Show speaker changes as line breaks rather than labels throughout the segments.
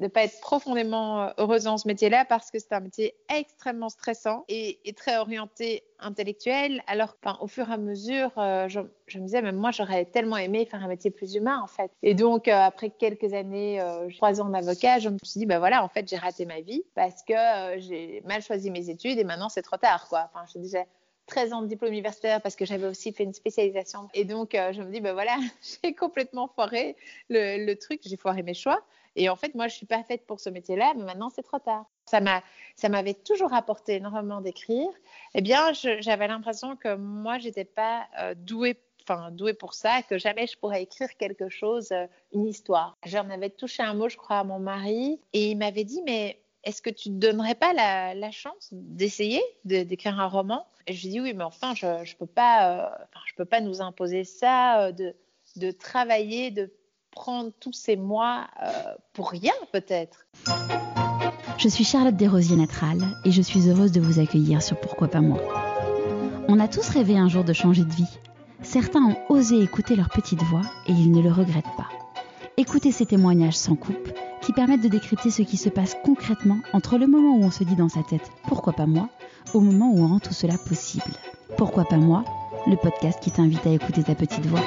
de pas être profondément euh, heureuse dans ce métier-là parce que c'est un métier extrêmement stressant et, très orienté intellectuel. Alors, au fur et à mesure, euh, je, me disais, même moi, j'aurais tellement aimé faire un métier plus humain, en fait. Et donc, euh, après quelques années, trois ans d'avocat, je me suis dit, ben voilà, en fait, j'ai raté ma vie parce que j'ai mal choisi mes études et maintenant, c'est trop tard, quoi. Enfin, je disais, 13 ans de diplôme universitaire parce que j'avais aussi fait une spécialisation. Et donc, je me dis, ben voilà, j'ai complètement foiré le, le truc, j'ai foiré mes choix. Et en fait, moi, je suis pas faite pour ce métier-là, mais maintenant, c'est trop tard. Ça m'a, ça m'avait toujours apporté énormément d'écrire. Eh bien, j'avais l'impression que moi, j'étais pas euh, douée, enfin, douée pour ça, que jamais je pourrais écrire quelque chose, euh, une histoire. J'en avais touché un mot, je crois, à mon mari, et il m'avait dit, mais est-ce que tu ne donnerais pas la, chance d'essayer d'écrire un roman? Et je lui ai dit oui, mais enfin, je ne peux, pas, euh, je peux pas nous imposer ça, de, de travailler, de prendre tous ces mois euh, pour rien peut-être.
Je suis Charlotte Desrosiers-Natral et je suis heureuse de vous accueillir sur Pourquoi pas moi. On a tous rêvé un jour de changer de vie. Certains ont osé écouter leur petite voix et ils ne le regrettent pas. Écoutez ces témoignages sans coupe qui permettent de décrypter ce qui se passe concrètement entre le moment où on se dit dans sa tête pourquoi pas moi au moment où on rend tout cela possible. Pourquoi pas moi Le podcast qui t'invite à écouter ta petite voix.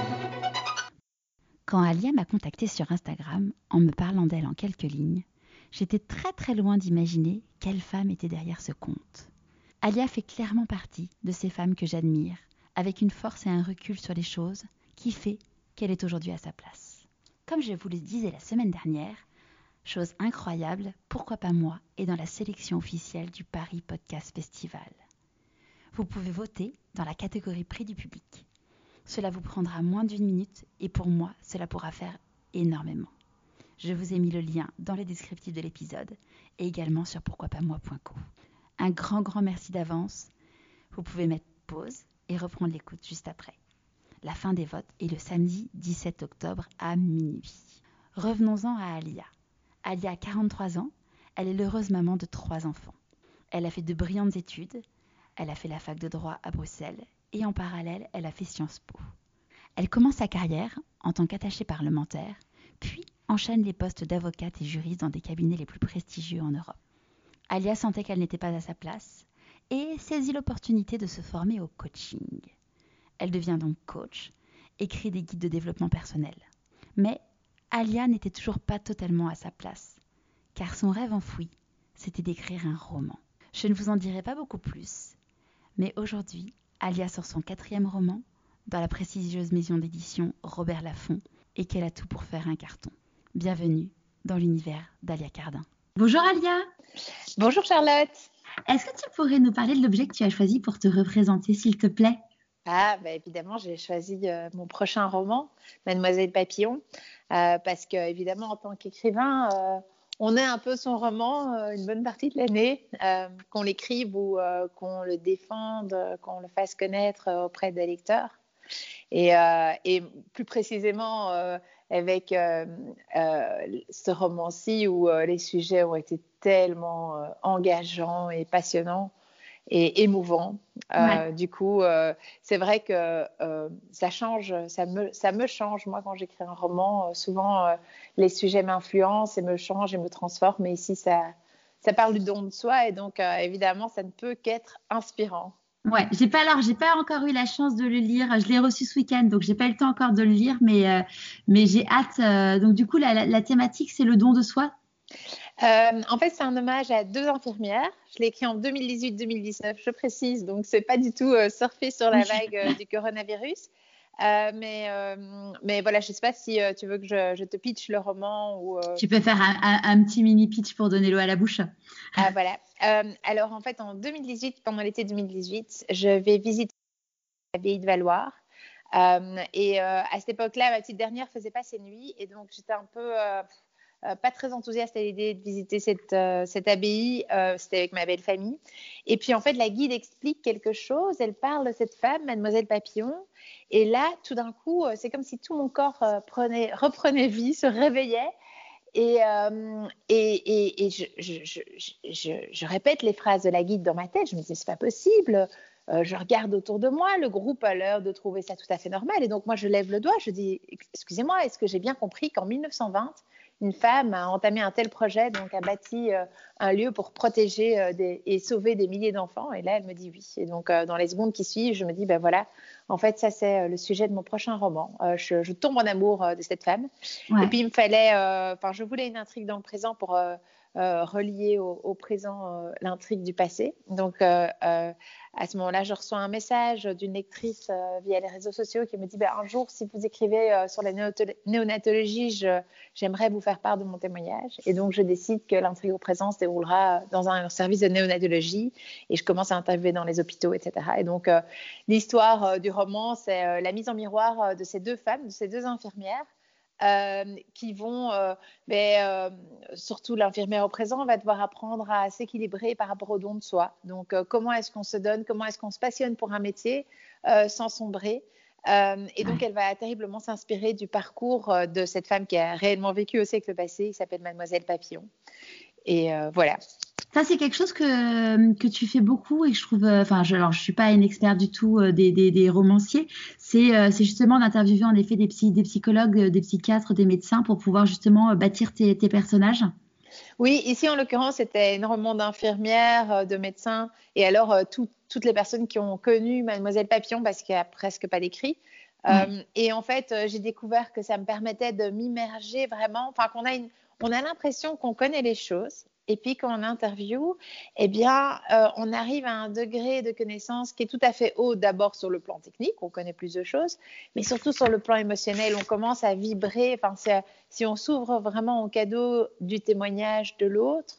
Quand Alia m'a contactée sur Instagram en me parlant d'elle en quelques lignes, j'étais très très loin d'imaginer quelle femme était derrière ce compte. Alia fait clairement partie de ces femmes que j'admire, avec une force et un recul sur les choses qui fait qu'elle est aujourd'hui à sa place. Comme je vous le disais la semaine dernière, chose incroyable, pourquoi pas moi, est dans la sélection officielle du Paris Podcast Festival. Vous pouvez voter dans la catégorie prix du public. Cela vous prendra moins d'une minute et pour moi, cela pourra faire énormément. Je vous ai mis le lien dans les descriptifs de l'épisode et également sur pourquoipasmoi.co. Un grand, grand merci d'avance. Vous pouvez mettre pause et reprendre l'écoute juste après. La fin des votes est le samedi 17 octobre à minuit. Revenons-en à Alia. Alia a 43 ans. Elle est l'heureuse maman de trois enfants. Elle a fait de brillantes études. Elle a fait la fac de droit à Bruxelles et en parallèle, elle a fait Sciences Po. Elle commence sa carrière en tant qu'attachée parlementaire, puis enchaîne les postes d'avocate et juriste dans des cabinets les plus prestigieux en Europe. Alia sentait qu'elle n'était pas à sa place et saisit l'opportunité de se former au coaching. Elle devient donc coach, écrit des guides de développement personnel. Mais Alia n'était toujours pas totalement à sa place, car son rêve enfoui, c'était d'écrire un roman. Je ne vous en dirai pas beaucoup plus, mais aujourd'hui, Alia sort son quatrième roman dans la prestigieuse maison d'édition Robert Laffont et qu'elle a tout pour faire un carton. Bienvenue dans l'univers d'Alia Cardin. Bonjour Alia.
Bonjour Charlotte.
Est-ce que tu pourrais nous parler de l'objet que tu as choisi pour te représenter, s'il te plaît?
Ah, bah évidemment, j'ai choisi euh, mon prochain roman, Mademoiselle Papillon, euh, parce que évidemment, en tant qu'écrivain, euh, on est un peu son roman euh, une bonne partie de l'année, euh, qu'on l'écrive ou euh, qu'on le défende, qu'on le fasse connaître auprès des lecteurs. Et, plus précisément avec ce roman-ci où les sujets ont été tellement engageants et passionnants et émouvant. Euh, du coup, euh, c'est vrai que euh, ça change, ça me, ça me change. Moi, quand j'écris un roman, souvent les sujets m'influencent et me changent et me transforment. Mais ici, ça, ça parle du don de soi et donc évidemment, ça ne peut qu'être inspirant.
Ouais, j'ai pas alors j'ai pas encore eu la chance de le lire. Je l'ai reçu ce week-end, donc j'ai pas eu le temps encore de le lire, mais mais j'ai hâte. donc du coup, la, la thématique c'est le don de soi?
Euh, en fait, c'est un hommage à deux infirmières. Je l'ai écrit en 2018-2019, je précise. Donc, c'est pas du tout euh, surfer sur la vague euh, du coronavirus. mais, mais voilà, je sais pas si tu veux que je, te pitch le roman ou.
Tu peux faire un, petit mini pitch pour donner l'eau à la bouche.
Ah, voilà. alors, en fait, en 2018, pendant l'été 2018, je vais visiter l'abbaye de Valoir. et à cette époque-là, ma petite dernière faisait pas ses nuits. Et donc, j'étais un peu pas très enthousiaste à l'idée de visiter cette, cette abbaye. C'était avec ma belle famille. Et puis en fait, la guide explique quelque chose. Elle parle de cette femme, Mademoiselle Papillon. Et là, tout d'un coup, c'est comme si tout mon corps prenait, reprenait vie, se réveillait. Et, et, et, je, je, je, je, répète les phrases de la guide dans ma tête. Je me dis, c'est pas possible. Euh, je regarde autour de moi, le groupe a l'air de trouver ça tout à fait normal. Et donc, moi, je lève le doigt, je dis, excusez-moi, est-ce que j'ai bien compris qu'en 1920, une femme a entamé un tel projet, donc a bâti euh, un lieu pour protéger euh, et sauver des milliers d'enfants Et là, elle me dit oui. Et donc, dans les secondes qui suivent, je me dis, ben voilà, en fait, ça, c'est le sujet de mon prochain roman. Je, tombe en amour de cette femme. Et puis, il me fallait, enfin, je voulais une intrigue dans le présent pour euh, relier au, présent euh, l'intrigue du passé. Donc, euh, à ce moment-là, je reçois un message d'une lectrice via les réseaux sociaux qui me dit bah, Un jour, si vous écrivez sur la néonatologie, j'aimerais vous faire part de mon témoignage. Et donc, je décide que l'intrigue au présent se déroulera dans un service de néonatologie et je commence à interviewer dans les hôpitaux, etc. Et donc, l'histoire du roman, c'est la mise en miroir de ces deux femmes, de ces deux infirmières euh, qui vont, euh, ben, euh, surtout l'infirmière au présent, va devoir apprendre à s'équilibrer par rapport au don de soi. Donc, comment est-ce qu'on se donne, comment est-ce qu'on se passionne pour un métier sans sombrer. et donc, elle va terriblement s'inspirer du parcours de cette femme qui a réellement vécu au siècle passé, qui s'appelle Mademoiselle Papillon. Et voilà.
Ça, c'est quelque chose que, que tu fais beaucoup et que je trouve. Euh, enfin, je, alors, je suis pas une experte du tout euh, des, des, des, romanciers. C'est euh, justement d'interviewer en effet des, psy, des psychologues, des psychiatres, des médecins pour pouvoir justement bâtir tes, tes personnages.
Oui, ici en l'occurrence, c'était énormément d'infirmières, de médecins, et alors toutes les personnes qui ont connu Mademoiselle Papillon, parce qu'il n'y a presque pas d'écrit. et en fait, j'ai découvert que ça me permettait de m'immerger vraiment, enfin qu'on a une, on a l'impression qu'on connaît les choses, et puis quand on interview, eh bien, euh, on arrive à un degré de connaissance qui est tout à fait haut, d'abord sur le plan technique, on connaît plus de choses, mais surtout sur le plan émotionnel, on commence à vibrer. Enfin, si on s'ouvre vraiment au cadeau du témoignage de l'autre,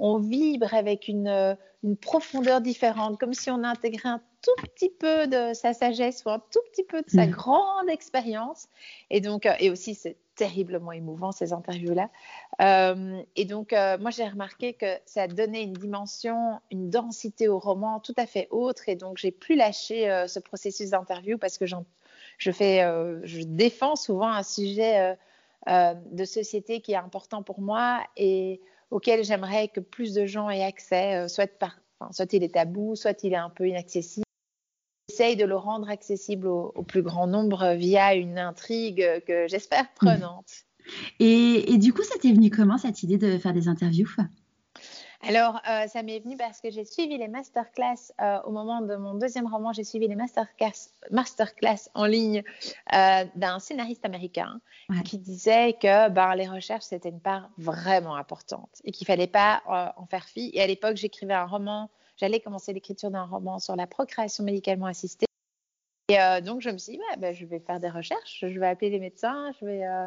on vibre avec une, une, profondeur différente, comme si on intégrait un tout petit peu de sa sagesse ou un tout petit peu de sa mmh. grande expérience. Et donc, euh, et aussi, c'est terriblement émouvant ces interviews-là. Euh, et donc, euh, moi, j'ai remarqué que ça donnait une dimension, une densité au roman tout à fait autre. Et donc, j'ai plus lâché euh, ce processus d'interview parce que je fais, je défends souvent un sujet de société qui est important pour moi et auquel j'aimerais que plus de gens aient accès, soit, par, soit il est tabou, soit il est un peu inaccessible de le rendre accessible au, plus grand nombre via une intrigue que j'espère mmh. prenante.
Et, du coup, ça t'est venu comment cette idée de faire des interviews
alors, euh, ça m'est venu parce que j'ai suivi les masterclass euh, au moment de mon deuxième roman. J'ai suivi les masterclass, masterclass en ligne euh, d'un scénariste américain qui disait que ben, les recherches, c'était une part vraiment importante et qu'il fallait pas en faire fi. Et à l'époque, j'écrivais un roman j'allais commencer l'écriture d'un roman sur la procréation médicalement assistée. Et euh, donc, je me suis dit, bah, je vais faire des recherches, je vais appeler les médecins, je vais. Euh,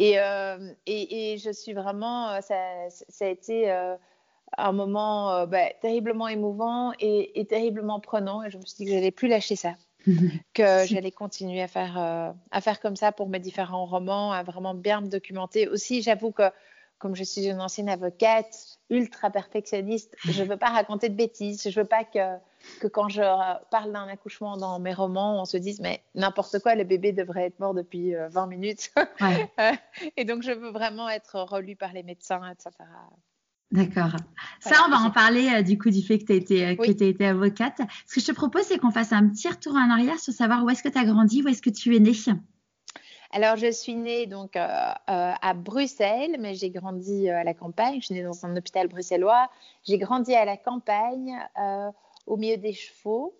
euh, et, et, je suis vraiment. Ça, ça a été un moment bah, terriblement émouvant et, et, terriblement prenant. Et je me suis dit que j'allais plus lâcher ça. que j'allais continuer à faire, à faire comme ça pour mes différents romans, à vraiment bien me documenter. Aussi, j'avoue que comme je suis une ancienne avocate, ultra perfectionniste, je ne veux pas raconter de bêtises. Je ne veux pas que, que quand je parle d'un accouchement dans mes romans, on se dise, mais n'importe quoi, le bébé devrait être mort depuis 20 euh, minutes. et donc, je veux vraiment être relue par les médecins, etc.
D'accord. Ça, on va en parler euh, du coup du fait que tu as, été, euh, été avocate. Ce que je te propose, c'est qu'on fasse un petit retour en arrière sur savoir où est-ce que tu as grandi, où est-ce que tu es née.
Alors, je suis née donc euh, euh, à Bruxelles, mais j'ai grandi euh, à la campagne. Je suis née dans un hôpital bruxellois. J'ai grandi à la campagne, au milieu des chevaux,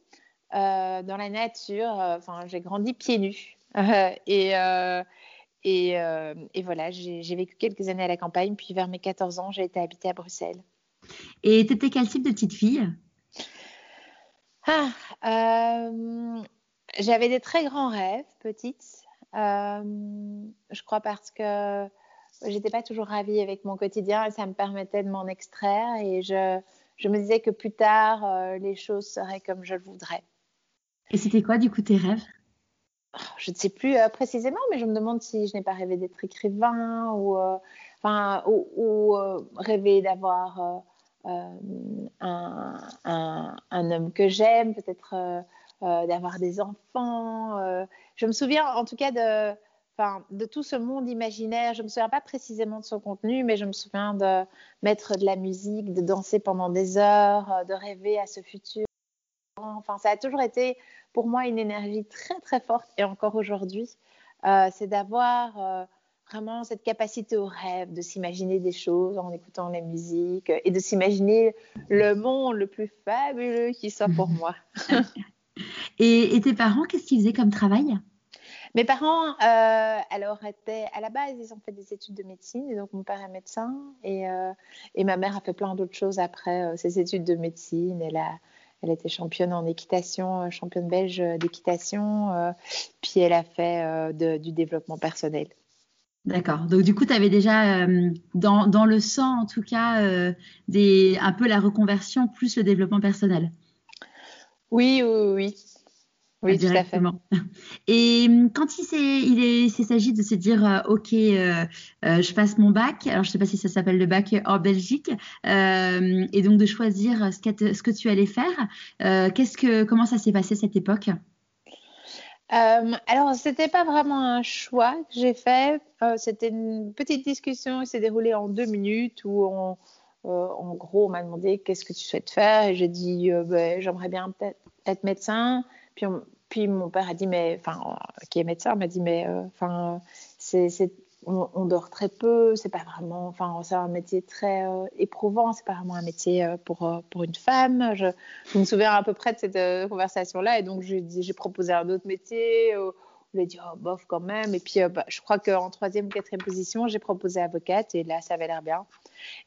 dans la nature. Enfin, j'ai grandi pieds nus. et, et, et, voilà, j'ai vécu quelques années à la campagne, puis vers mes 14 ans, j'ai été habitée à Bruxelles.
Et tu étais quel type de petite fille?
Ah, J'avais des très grands rêves, petite. Euh, je crois parce que j'étais pas toujours ravie avec mon quotidien et ça me permettait de m'en extraire et je, je, me disais que plus tard, euh, les choses seraient comme je le voudrais.
Et c'était quoi du coup tes rêves?
Je ne sais plus précisément, mais je me demande si je n'ai pas rêvé d'être écrivain ou, enfin, ou, rêver d'avoir un, un, homme que j'aime, peut-être d'avoir des enfants. je me souviens en tout cas de enfin, de tout ce monde imaginaire. Je ne me souviens pas précisément de son contenu, mais je me souviens de mettre de la musique, de danser pendant des heures, euh, de rêver à ce futur. Enfin, ça a toujours été pour moi une énergie très très forte et encore aujourd'hui, euh, c'est d'avoir euh, vraiment cette capacité au rêve, de s'imaginer des choses en écoutant la musique et de s'imaginer le monde le plus fabuleux qui soit pour moi.
Et, et tes parents, qu'est-ce qu'ils faisaient comme travail?
Mes parents, euh, alors, étaient à la base, ils ont fait des études de médecine, et donc mon père est médecin, et, euh, et ma mère a fait plein d'autres choses après euh, ses études de médecine. Elle a, elle était championne en équitation, championne belge d'équitation, puis elle a fait du développement personnel.
D'accord. Donc du coup, tu avais déjà dans, dans, le sang, en tout cas, des, un peu la reconversion plus le développement personnel?
Oui, oui, oui. Oui, directement.
Et hum, quand il s'agit de se dire, euh, OK, euh, euh, je passe mon bac, alors je ne sais pas si ça s'appelle le bac en Belgique, et donc de choisir ce que, ce que tu allais faire, qu'est-ce que, comment ça s'est passé cette époque?
Alors, ce n'était pas vraiment un choix que j'ai fait. C'était une petite discussion qui s'est déroulée en deux minutes où on, en gros, on m'a demandé qu'est-ce que tu souhaites faire et j'ai dit ben, j'aimerais bien peut-être être médecin. Puis on, puis mon père a dit, mais, enfin, qui est médecin, m'a dit, mais, euh, enfin, c'est, on, dort très peu, c'est pas vraiment, enfin, c'est un métier très euh, éprouvant, c'est pas vraiment un métier euh, pour, pour une femme. Je, me souviens à peu près de cette conversation-là, et donc j'ai, j'ai proposé un autre métier. on lui a dit, oh, bof, quand même. Et puis, bah, je crois qu'en troisième ou quatrième position, j'ai proposé avocate, et là, ça avait l'air bien.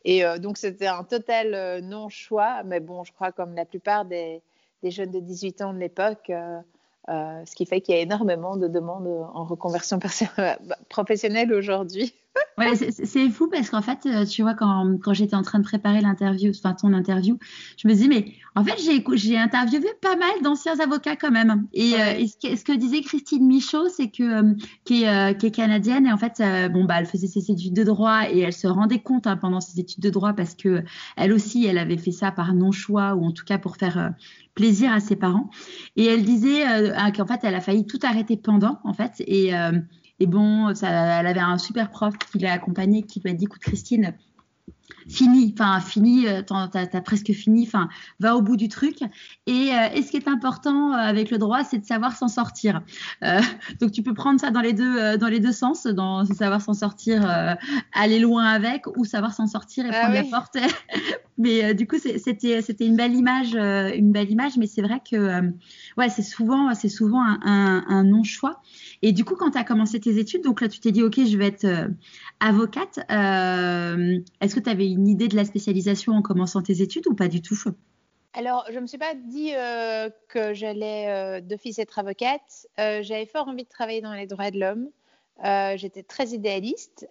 Et donc, c'était un total non-choix, mais bon, je crois comme la plupart des, des jeunes de 18 ans de l'époque, euh, ce qui fait qu'il y a énormément de demandes en reconversion professionnelle aujourd'hui.
Ouais, c'est fou parce qu'en fait, euh, tu vois, quand, quand j'étais en train de préparer l'interview, enfin ton interview, je me dis, mais en fait, j'ai interviewé pas mal d'anciens avocats quand même. Et, euh, ce, que, disait Christine Michaud, c'est que euh, qui, est, qui, est, canadienne et en fait, bon bah, elle faisait ses études de droit et elle se rendait compte hein, pendant ses études de droit parce que elle aussi, elle avait fait ça par non choix ou en tout cas pour faire plaisir à ses parents. Et elle disait qu'en fait, elle a failli tout arrêter pendant en fait et et bon, ça, elle avait un super prof qui l'a accompagnée, qui lui a dit, écoute Christine, fini, enfin fini, euh, t'as as presque fini, enfin va au bout du truc. Et, euh, et ce qui est important euh, avec le droit, c'est de savoir s'en sortir. donc tu peux prendre ça dans les deux dans les deux sens, dans savoir s'en sortir, aller loin avec, ou savoir s'en sortir et ah prendre la porte. mais du coup c'était c'était une belle image, une belle image, mais c'est vrai que ouais c'est souvent c'est souvent un, un, un non choix. Et du coup quand tu as commencé tes études, donc là tu t'es dit ok je vais être avocate. Est-ce que tu avais une idée de la spécialisation en commençant tes études ou pas du tout?
Alors, je ne me suis pas dit euh, que j'allais euh, d'office être avocate. Euh, j'avais fort envie de travailler dans les droits de l'homme. J'étais très idéaliste.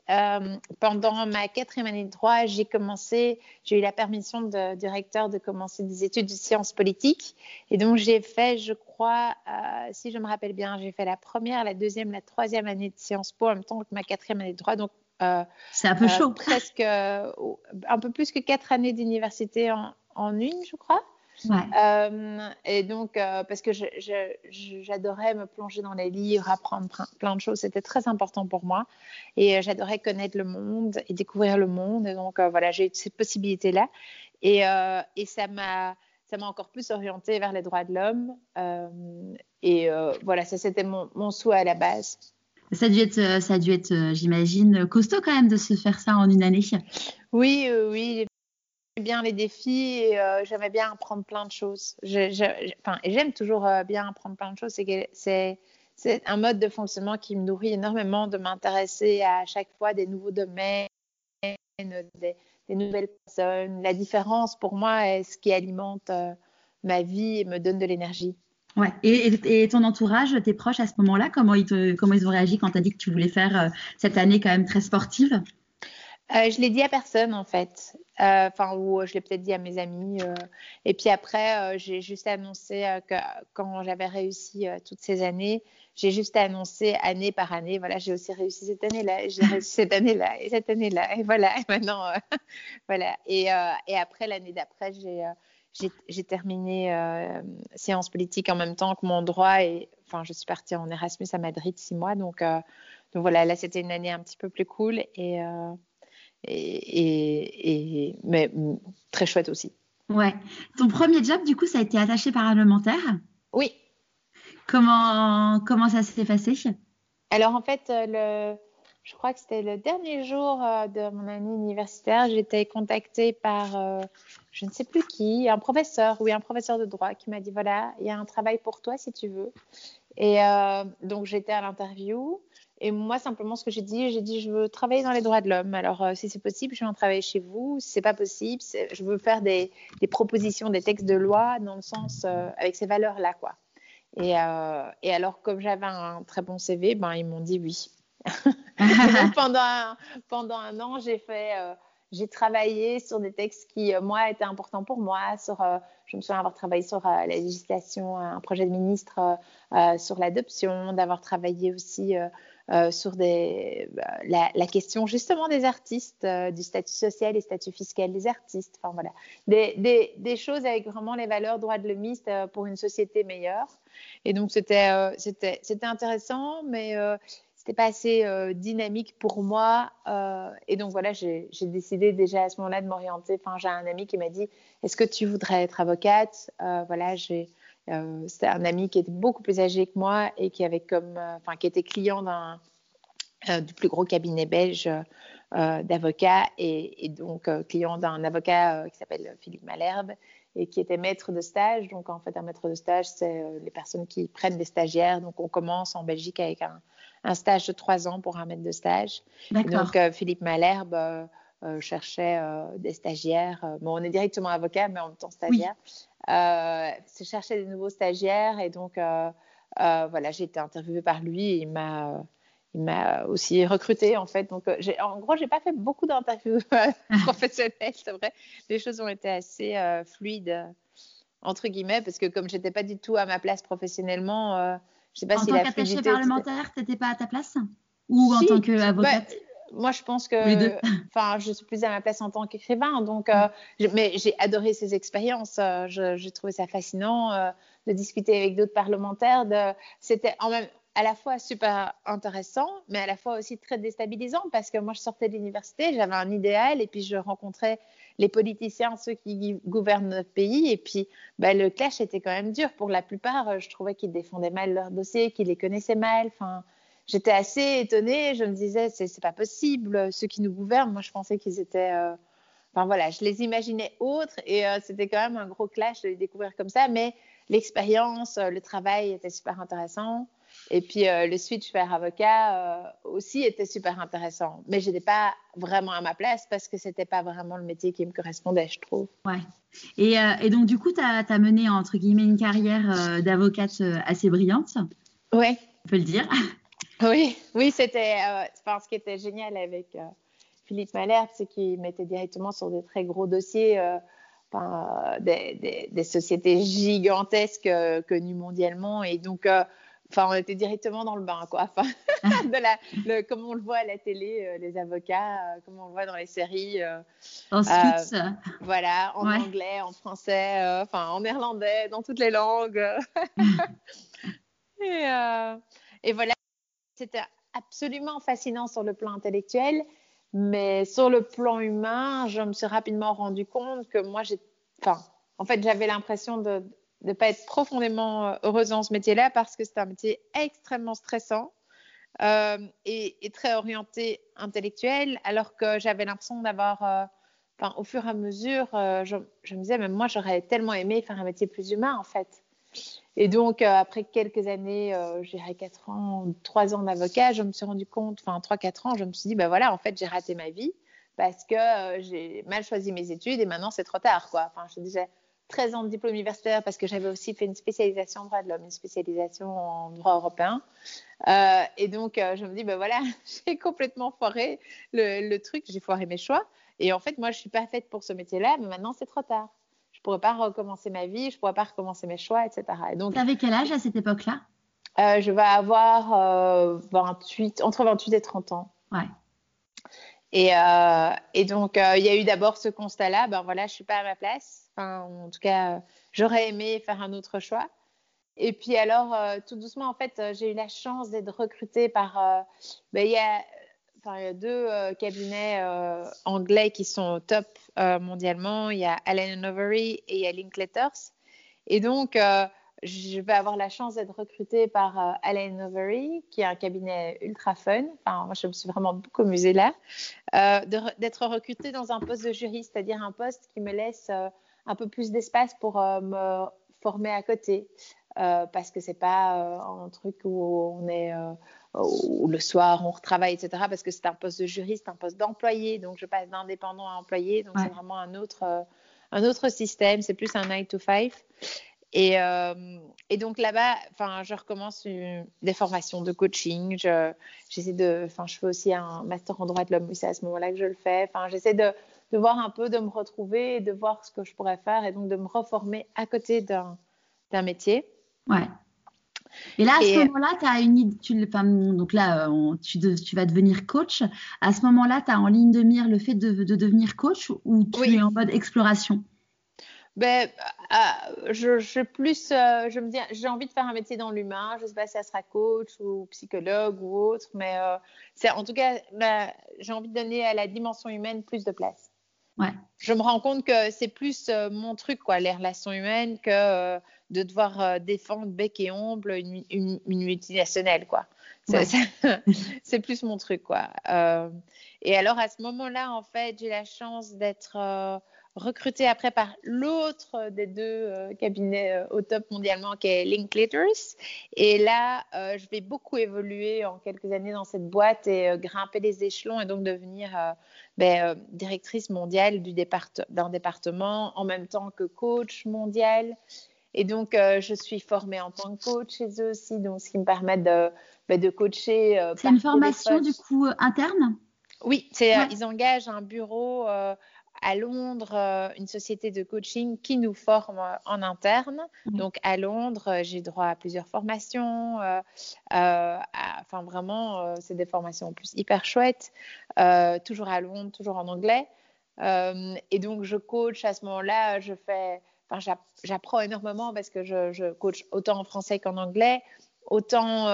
pendant ma quatrième année de droit, j'ai commencé, j'ai eu la permission de, du recteur de commencer des études de sciences politiques. Et donc, j'ai fait, je crois, si je me rappelle bien, j'ai fait la première, la deuxième, la troisième année de Sciences Po en même temps que ma quatrième année de droit. Donc,
euh, c'est un peu euh, chaud.
presque euh, un peu plus que quatre années d'université en, en, une, je crois. Ouais. et donc, parce que j'adorais me plonger dans les livres, apprendre plein de choses, c'était très important pour moi. Et j'adorais connaître le monde et découvrir le monde. Et donc, voilà, j'ai eu cette possibilité-là. Et, et ça m'a ça m'a encore plus orientée vers les droits de l'homme. et voilà, ça c'était mon, mon souhait à la base.
Ça a dû être, euh, ça a dû être, euh, j'imagine, costaud quand même de se faire ça en une année.
Oui, euh, oui, bien les défis et j'aimais bien apprendre plein de choses. j'aime toujours bien apprendre plein de choses. C'est, c'est, un mode de fonctionnement qui me nourrit énormément de m'intéresser à chaque fois des nouveaux domaines, des, nouvelles personnes. La différence pour moi est ce qui alimente ma vie et me donne de l'énergie.
Ouais. Et, ton entourage, tes proches à ce moment-là, comment ils, ont réagi quand tu as dit que tu voulais faire euh, cette année quand même très sportive?
Euh, Je l'ai dit à personne en fait. enfin, ou je l'ai peut-être dit à mes amis. et puis après, j'ai juste annoncé que quand j'avais réussi toutes ces années, j'ai juste annoncé année par année, voilà, j'ai aussi réussi cette année-là, j'ai réussi cette année-là, et cette année-là, et voilà, et maintenant, voilà. Et après, l'année d'après, j'ai j'ai terminé euh, sciences politiques en même temps que mon droit et enfin je suis partie en Erasmus à Madrid six mois donc euh, donc voilà là c'était une année un petit peu plus cool et, euh, et, et, mais très chouette aussi.
Ouais. Ton premier job du coup ça a été attaché parlementaire?
Oui.
Comment comment ça s'est passé?
Alors en fait le je crois que c'était le dernier jour euh, de mon année universitaire, été contactée par euh, je ne sais plus qui, un professeur, oui, un professeur de droit qui m'a dit voilà, il y a un travail pour toi si tu veux. Et euh, donc j'étais à l'interview. Et moi, simplement, ce que j'ai dit, j'ai dit, je veux travailler dans les droits de l'homme. Alors, si c'est possible, je vais en travailler chez vous. Si c'est pas possible, je veux faire des, propositions, des textes de loi dans le sens avec ces valeurs-là, quoi. Et, alors, comme j'avais un très bon CV, ben ils m'ont dit oui. pendant, pendant un an, j'ai fait, euh, j'ai travaillé sur des textes qui, euh, moi, étaient importants pour moi. Euh, je me souviens avoir travaillé sur la législation, un projet de ministre sur l'adoption, d'avoir travaillé aussi sur la, question justement des artistes, du statut social et statut fiscal des artistes. Enfin voilà, des, choses avec vraiment les valeurs droits de l'homiste pour une société meilleure. Et donc c'était c'était intéressant, mais c'était pas assez euh, dynamique pour moi. Euh, et donc voilà, j'ai décidé déjà à ce moment-là de m'orienter. Enfin, j'ai un ami qui m'a dit Est-ce que tu voudrais être avocate? Euh, Voilà, j'ai. C'était un ami qui était beaucoup plus âgé que moi et qui avait comme, enfin, qui était client d'un du plus gros cabinet belge d'avocats et, et, donc client d'un avocat qui s'appelle Philippe Malherbe et qui était maître de stage. Donc en fait, un maître de stage, c'est les personnes qui prennent des stagiaires. Donc on commence en Belgique avec un, un stage de trois ans pour un maître de stage. donc, euh, Philippe Malherbe euh, euh, cherchait des stagiaires. bon, on est directement avocat, mais en même temps stagiaire. Oui. cherchait des nouveaux stagiaires et donc, voilà, j'ai été interviewée par lui et il m'a il m'a aussi recruté en fait. Donc, en gros, j'ai pas fait beaucoup d'interviews professionnelles, c'est vrai. Les choses ont été assez fluides entre guillemets parce que comme j'étais pas du tout à ma place professionnellement,
je sais pas en si tant qu'attaché parlementaire, tu n'étais pas à ta place Ou en tant qu'avocate
bah, moi, je pense que, enfin, je suis plus à ma place en tant qu'écrivain, donc, euh, mais j'ai adoré ces expériences. Euh, j'ai trouvé ça fascinant euh, de discuter avec d'autres parlementaires. C'était en même, à la fois super intéressant, mais à la fois aussi très déstabilisant parce que moi, je sortais de l'université, j'avais un idéal et puis je rencontrais les politiciens, ceux qui gouvernent notre pays. Et puis, bah, le clash était quand même dur. Pour la plupart, je trouvais qu'ils défendaient mal leurs dossiers, qu'ils les connaissaient mal. Enfin, j'étais assez étonnée. Je me disais, c'est pas possible. Ceux qui nous gouvernent, moi, je pensais qu'ils étaient. Euh, enfin, voilà, je les imaginais autres. Et euh, c'était quand même un gros clash de les découvrir comme ça. Mais l'expérience, le travail était super intéressant. Et puis euh, le switch vers avocat euh, aussi était super intéressant. Mais je n'étais pas vraiment à ma place parce que ce n'était pas vraiment le métier qui me correspondait, je trouve.
Ouais. Et, euh, et donc, du coup, tu as, as, mené, entre guillemets, une carrière d'avocate assez brillante.
Oui.
On peut le dire.
Oui, oui c'était ce qui était génial avec Philippe Malherbe, c'est qu'il mettait directement sur des très gros dossiers. des, des, des, sociétés gigantesques connues mondialement. Et donc, Enfin, on était directement dans le bain, quoi. Enfin, de la, le, comme on le voit à la télé, euh, les avocats, euh, comme on le voit dans les séries. Euh,
en suite.
voilà, en anglais, en français, enfin, en néerlandais, dans toutes les langues. et, et, voilà, c'était absolument fascinant sur le plan intellectuel, mais sur le plan humain, je me suis rapidement rendu compte que moi, j'ai, enfin, en fait, j'avais l'impression de de pas être profondément euh, heureuse dans ce métier-là parce que c'est un métier extrêmement stressant euh, et, très orienté intellectuel, alors que j'avais l'impression d'avoir, euh, au fur et à mesure, je, me disais, même moi, j'aurais tellement aimé faire un métier plus humain, en fait. Et donc, après quelques années, j'irai 4 ans, 3 ans d'avocat, je me suis rendu compte, enfin 3-4 ans, je me suis dit, ben voilà, en fait, j'ai raté ma vie parce que j'ai mal choisi mes études et maintenant c'est trop tard, quoi. Enfin, je disais, 13 ans de diplôme universitaire parce que j'avais aussi fait une spécialisation en droit de l'homme, une spécialisation en droit européen. Euh, et donc, euh, je me dis, ben voilà, j'ai complètement foiré le, truc, j'ai foiré mes choix. Et en fait, moi, je suis pas faite pour ce métier-là, mais maintenant, c'est trop tard. Je pourrais pas recommencer ma vie, je pourrais pas recommencer mes choix, etc. Et
donc, avais quel âge à cette époque-là?
euh, Je vais avoir 28, entre 28 et 30 ans.
Ouais.
Et, et donc, il y a eu d'abord ce constat-là, ben voilà, je suis pas à ma place en tout cas, j'aurais aimé faire un autre choix. Et puis alors, euh, tout doucement, en fait, euh, j'ai eu la chance d'être recrutée par... Euh, ben, il y a il y a deux cabinets anglais qui sont au top mondialement. Il y a Allen Overy et il y a Linkletters. Et donc, je vais avoir la chance d'être recrutée par Allen Overy, qui est un cabinet ultra fun. Enfin, moi, je me suis vraiment beaucoup amusée là. d'être recrutée dans un poste de juriste, c'est-à-dire un poste qui me laisse un peu plus d'espace pour euh, me former à côté. Euh, parce que c'est pas euh, un truc où on est où le soir on retravaille, etc. Parce que c'est un poste de juriste, un poste d'employé, donc je passe d'indépendant à employé, donc c'est vraiment un autre un autre système, c'est plus un 9 to 5. Et, et donc là-bas, enfin, je recommence des formations de coaching. j'essaie de, enfin, je fais aussi un master en droit de l'homme. C'est à ce moment-là que je le fais. Enfin, j'essaie de, de voir un peu, de me retrouver et de voir ce que je pourrais faire et donc de me reformer à côté d'un métier.
Ouais. Et là, à ce moment-là, tu as une idée, tu, donc là, euh, tu, tu, vas devenir coach. À ce moment-là, tu as en ligne de mire le fait de, de devenir coach ou tu es en mode exploration?
Ben, euh, je, je, plus, euh, je me dis, j'ai envie de faire un métier dans l'humain. Je ne sais pas si ça sera coach ou psychologue ou autre, mais c'est en tout cas, ben, j'ai envie de donner à la dimension humaine plus de place. Je me rends compte que c'est plus euh, mon truc, quoi, les relations humaines, que euh, de devoir euh, défendre bec et ombre une, une, multinationale, quoi. C'est plus mon truc, quoi. et alors, à ce moment-là, en fait, j'ai la chance d'être recrutée après par l'autre des deux cabinets au top mondialement, qui est Linklaters. Et là, je vais beaucoup évoluer en quelques années dans cette boîte et grimper les échelons et donc devenir ben, euh, directrice mondiale d'un département, en même temps que coach mondial. Et donc, euh, je suis formée en tant que coach chez eux aussi, donc ce qui me permet de, ben, de coacher.
Euh, c'est une formation du coup interne?
Oui, ils engagent un bureau à Londres euh, une société de coaching qui nous forme euh, en interne. Donc à Londres, euh, j'ai droit à plusieurs formations. enfin vraiment, c'est des formations en plus hyper chouettes. toujours à Londres, toujours en anglais. et donc je coach à ce moment-là. Je fais, enfin j'apprends énormément parce que je, je, coach autant en français qu'en anglais, autant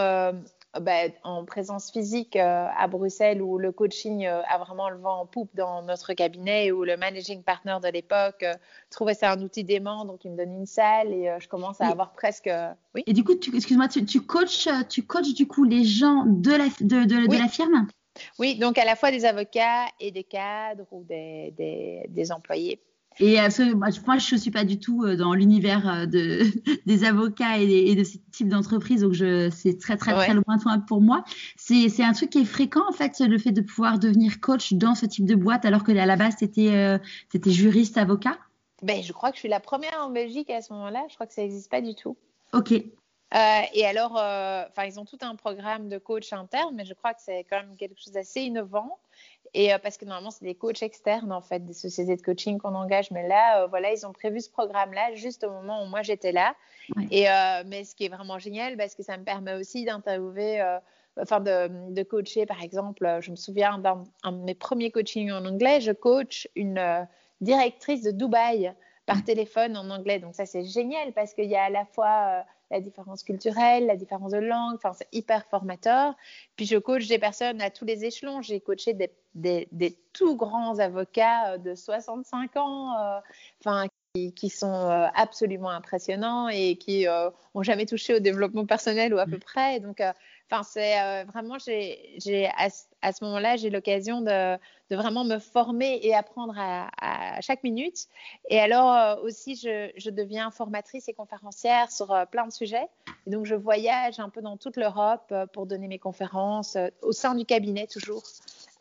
bah, en présence physique euh, à Bruxelles où le coaching euh, a vraiment le vent en poupe dans notre cabinet où le managing partner de l'époque euh, trouvait ça un outil dément donc il me donne une salle et je commence à avoir presque
oui. Et du coup excuse-moi tu, tu, coaches tu coaches du coup les gens de la de, de, la firme?
Oui donc à la fois des avocats et des cadres ou des, des, des employés
et euh, moi, je ne suis pas du tout euh, dans l'univers euh, de, des avocats et, de ce type d'entreprise, donc c'est très, très, très lointain pour moi. C'est un truc qui est fréquent, en fait, le fait de pouvoir devenir coach dans ce type de boîte, alors que à la base, tu étais, juriste, avocat
ben, Je crois que je suis la première en Belgique à ce moment-là. Je crois que ça n'existe pas du tout.
OK.
Et alors, enfin, ils ont tout un programme de coach interne, mais je crois que c'est quand même quelque chose d'assez innovant. Et euh, parce que normalement, c'est des coachs externes, en fait, des sociétés de coaching qu'on engage. Mais là, euh, voilà, ils ont prévu ce programme-là juste au moment où moi, j'étais là. Et, euh, mais ce qui est vraiment génial, parce que ça me permet aussi d'interviewer, enfin, de, de, coacher, par exemple, je me souviens d'un de mes premiers coachings en anglais, je coach une directrice de Dubaï par téléphone en anglais. Donc ça, c'est génial parce qu'il y a à la fois la différence culturelle, la différence de langue. Enfin, c'est hyper formateur. Puis je coach des personnes à tous les échelons. J'ai coaché des, des, des, tout grands avocats euh, de 65 ans, euh, enfin, qui, qui, sont euh, absolument impressionnants et qui ont jamais touché au développement personnel ou à peu près. donc, enfin, c'est vraiment, j'ai, à, à, ce moment-là, j'ai l'occasion de, de, vraiment me former et apprendre à, à chaque minute. Et alors aussi, je, je, deviens formatrice et conférencière sur plein de sujets. Et donc, je voyage un peu dans toute l'Europe pour donner mes conférences au sein du cabinet toujours.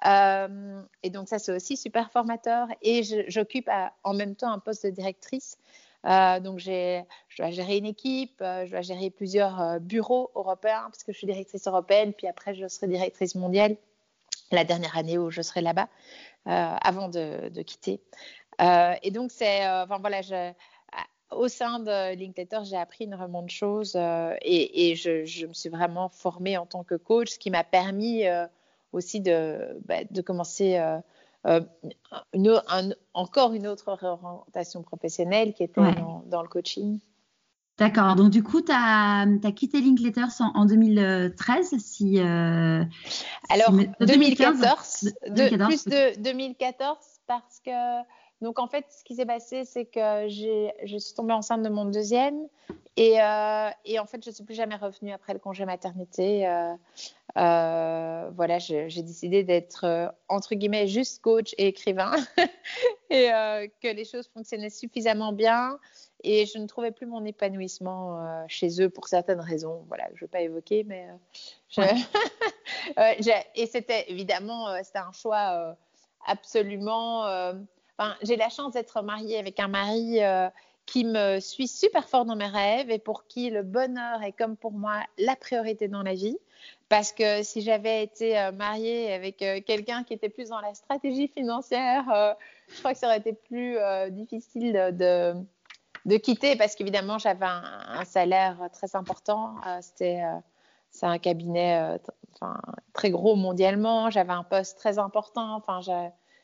Euh, et donc ça, c'est aussi super formateur. Et j'occupe en même temps un poste de directrice donc, je dois gérer une équipe, je dois gérer plusieurs bureaux européens parce que je suis directrice européenne, puis après, je serai directrice mondiale la dernière année où je serai là-bas avant de, quitter. et donc, c'est, enfin voilà, au sein de Linklater, j'ai appris énormément de choses euh, et, je, me suis vraiment formée en tant que coach, ce qui m'a permis euh, aussi de, bah, de commencer euh, encore une autre orientation professionnelle qui était dans, le coaching.
D'accord. Donc, du coup, tu as, quitté Linklater en, en, 2013, si.
Alors, 2014, plus de 2014, parce que donc en fait, ce qui s'est passé, c'est que je suis tombée enceinte de mon deuxième et, euh, et en fait, je ne suis plus jamais revenue après le congé maternité. Euh, euh, voilà, j'ai décidé d'être entre guillemets juste coach et écrivain et que les choses fonctionnaient suffisamment bien et je ne trouvais plus mon épanouissement chez eux pour certaines raisons. Voilà, je ne veux pas évoquer, mais et c'était évidemment c'était un choix absolument j'ai la chance d'être mariée avec un mari euh, qui me suit super fort dans mes rêves et pour qui le bonheur est comme pour moi la priorité dans la vie. Parce que si j'avais été euh, mariée avec euh, quelqu'un qui était plus dans la stratégie financière, je crois que ça aurait été plus difficile de, de, quitter parce qu'évidemment, j'avais un, salaire très important. C'était c'est un cabinet très gros mondialement. J'avais un poste très important.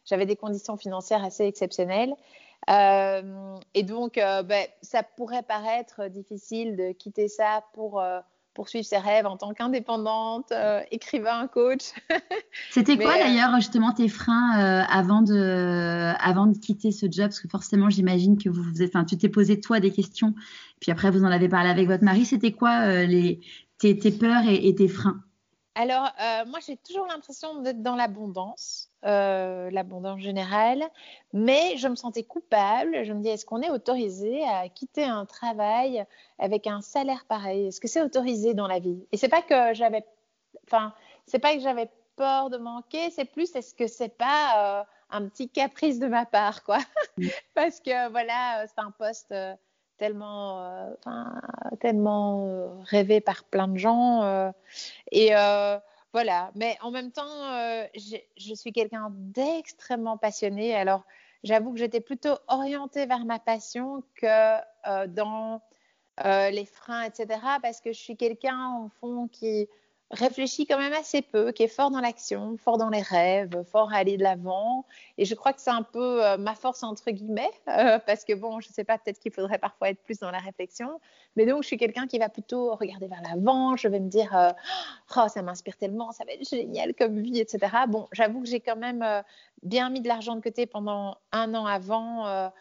J'avais des conditions financières assez exceptionnelles. Euh, et donc, euh, ben, ça pourrait paraître difficile de quitter ça pour euh, poursuivre ses rêves en tant qu'indépendante, écrivain, coach.
C'était quoi d'ailleurs justement tes freins avant, de, avant de quitter ce job? Parce que forcément, j'imagine que vous, vous enfin, tu t'es posé toi des questions, puis après vous en avez parlé avec votre mari. C'était quoi les, tes, peurs et tes freins?
Alors, euh, moi, j'ai toujours l'impression d'être dans l'abondance, euh, l'abondance générale, mais je me sentais coupable. Je me dis, est-ce qu'on est autorisé à quitter un travail avec un salaire pareil? Est-ce que c'est autorisé dans la vie? Et c'est pas que j'avais, enfin, c'est pas que j'avais peur de manquer, c'est plus, est-ce que c'est pas euh, un petit caprice de ma part, quoi? Parce que voilà, c'est un poste tellement, euh, tellement euh, rêvé par plein de gens. Euh, et voilà. Mais en même temps, je suis quelqu'un d'extrêmement passionné. Alors, j'avoue que j'étais plutôt orientée vers ma passion que dans les freins, etc. Parce que je suis quelqu'un, au fond, qui réfléchit quand même assez peu, qui est fort dans l'action, fort dans les rêves, fort à aller de l'avant. Et je crois que c'est un peu euh, ma force entre guillemets, euh, parce que bon, je ne sais pas, peut-être qu'il faudrait parfois être plus dans la réflexion. Mais donc, je suis quelqu'un qui va plutôt regarder vers l'avant. Je vais me dire, euh, oh, ça m'inspire tellement, ça va être génial comme vie, etc. Bon, j'avoue que j'ai quand même bien mis de l'argent de côté pendant un an avant.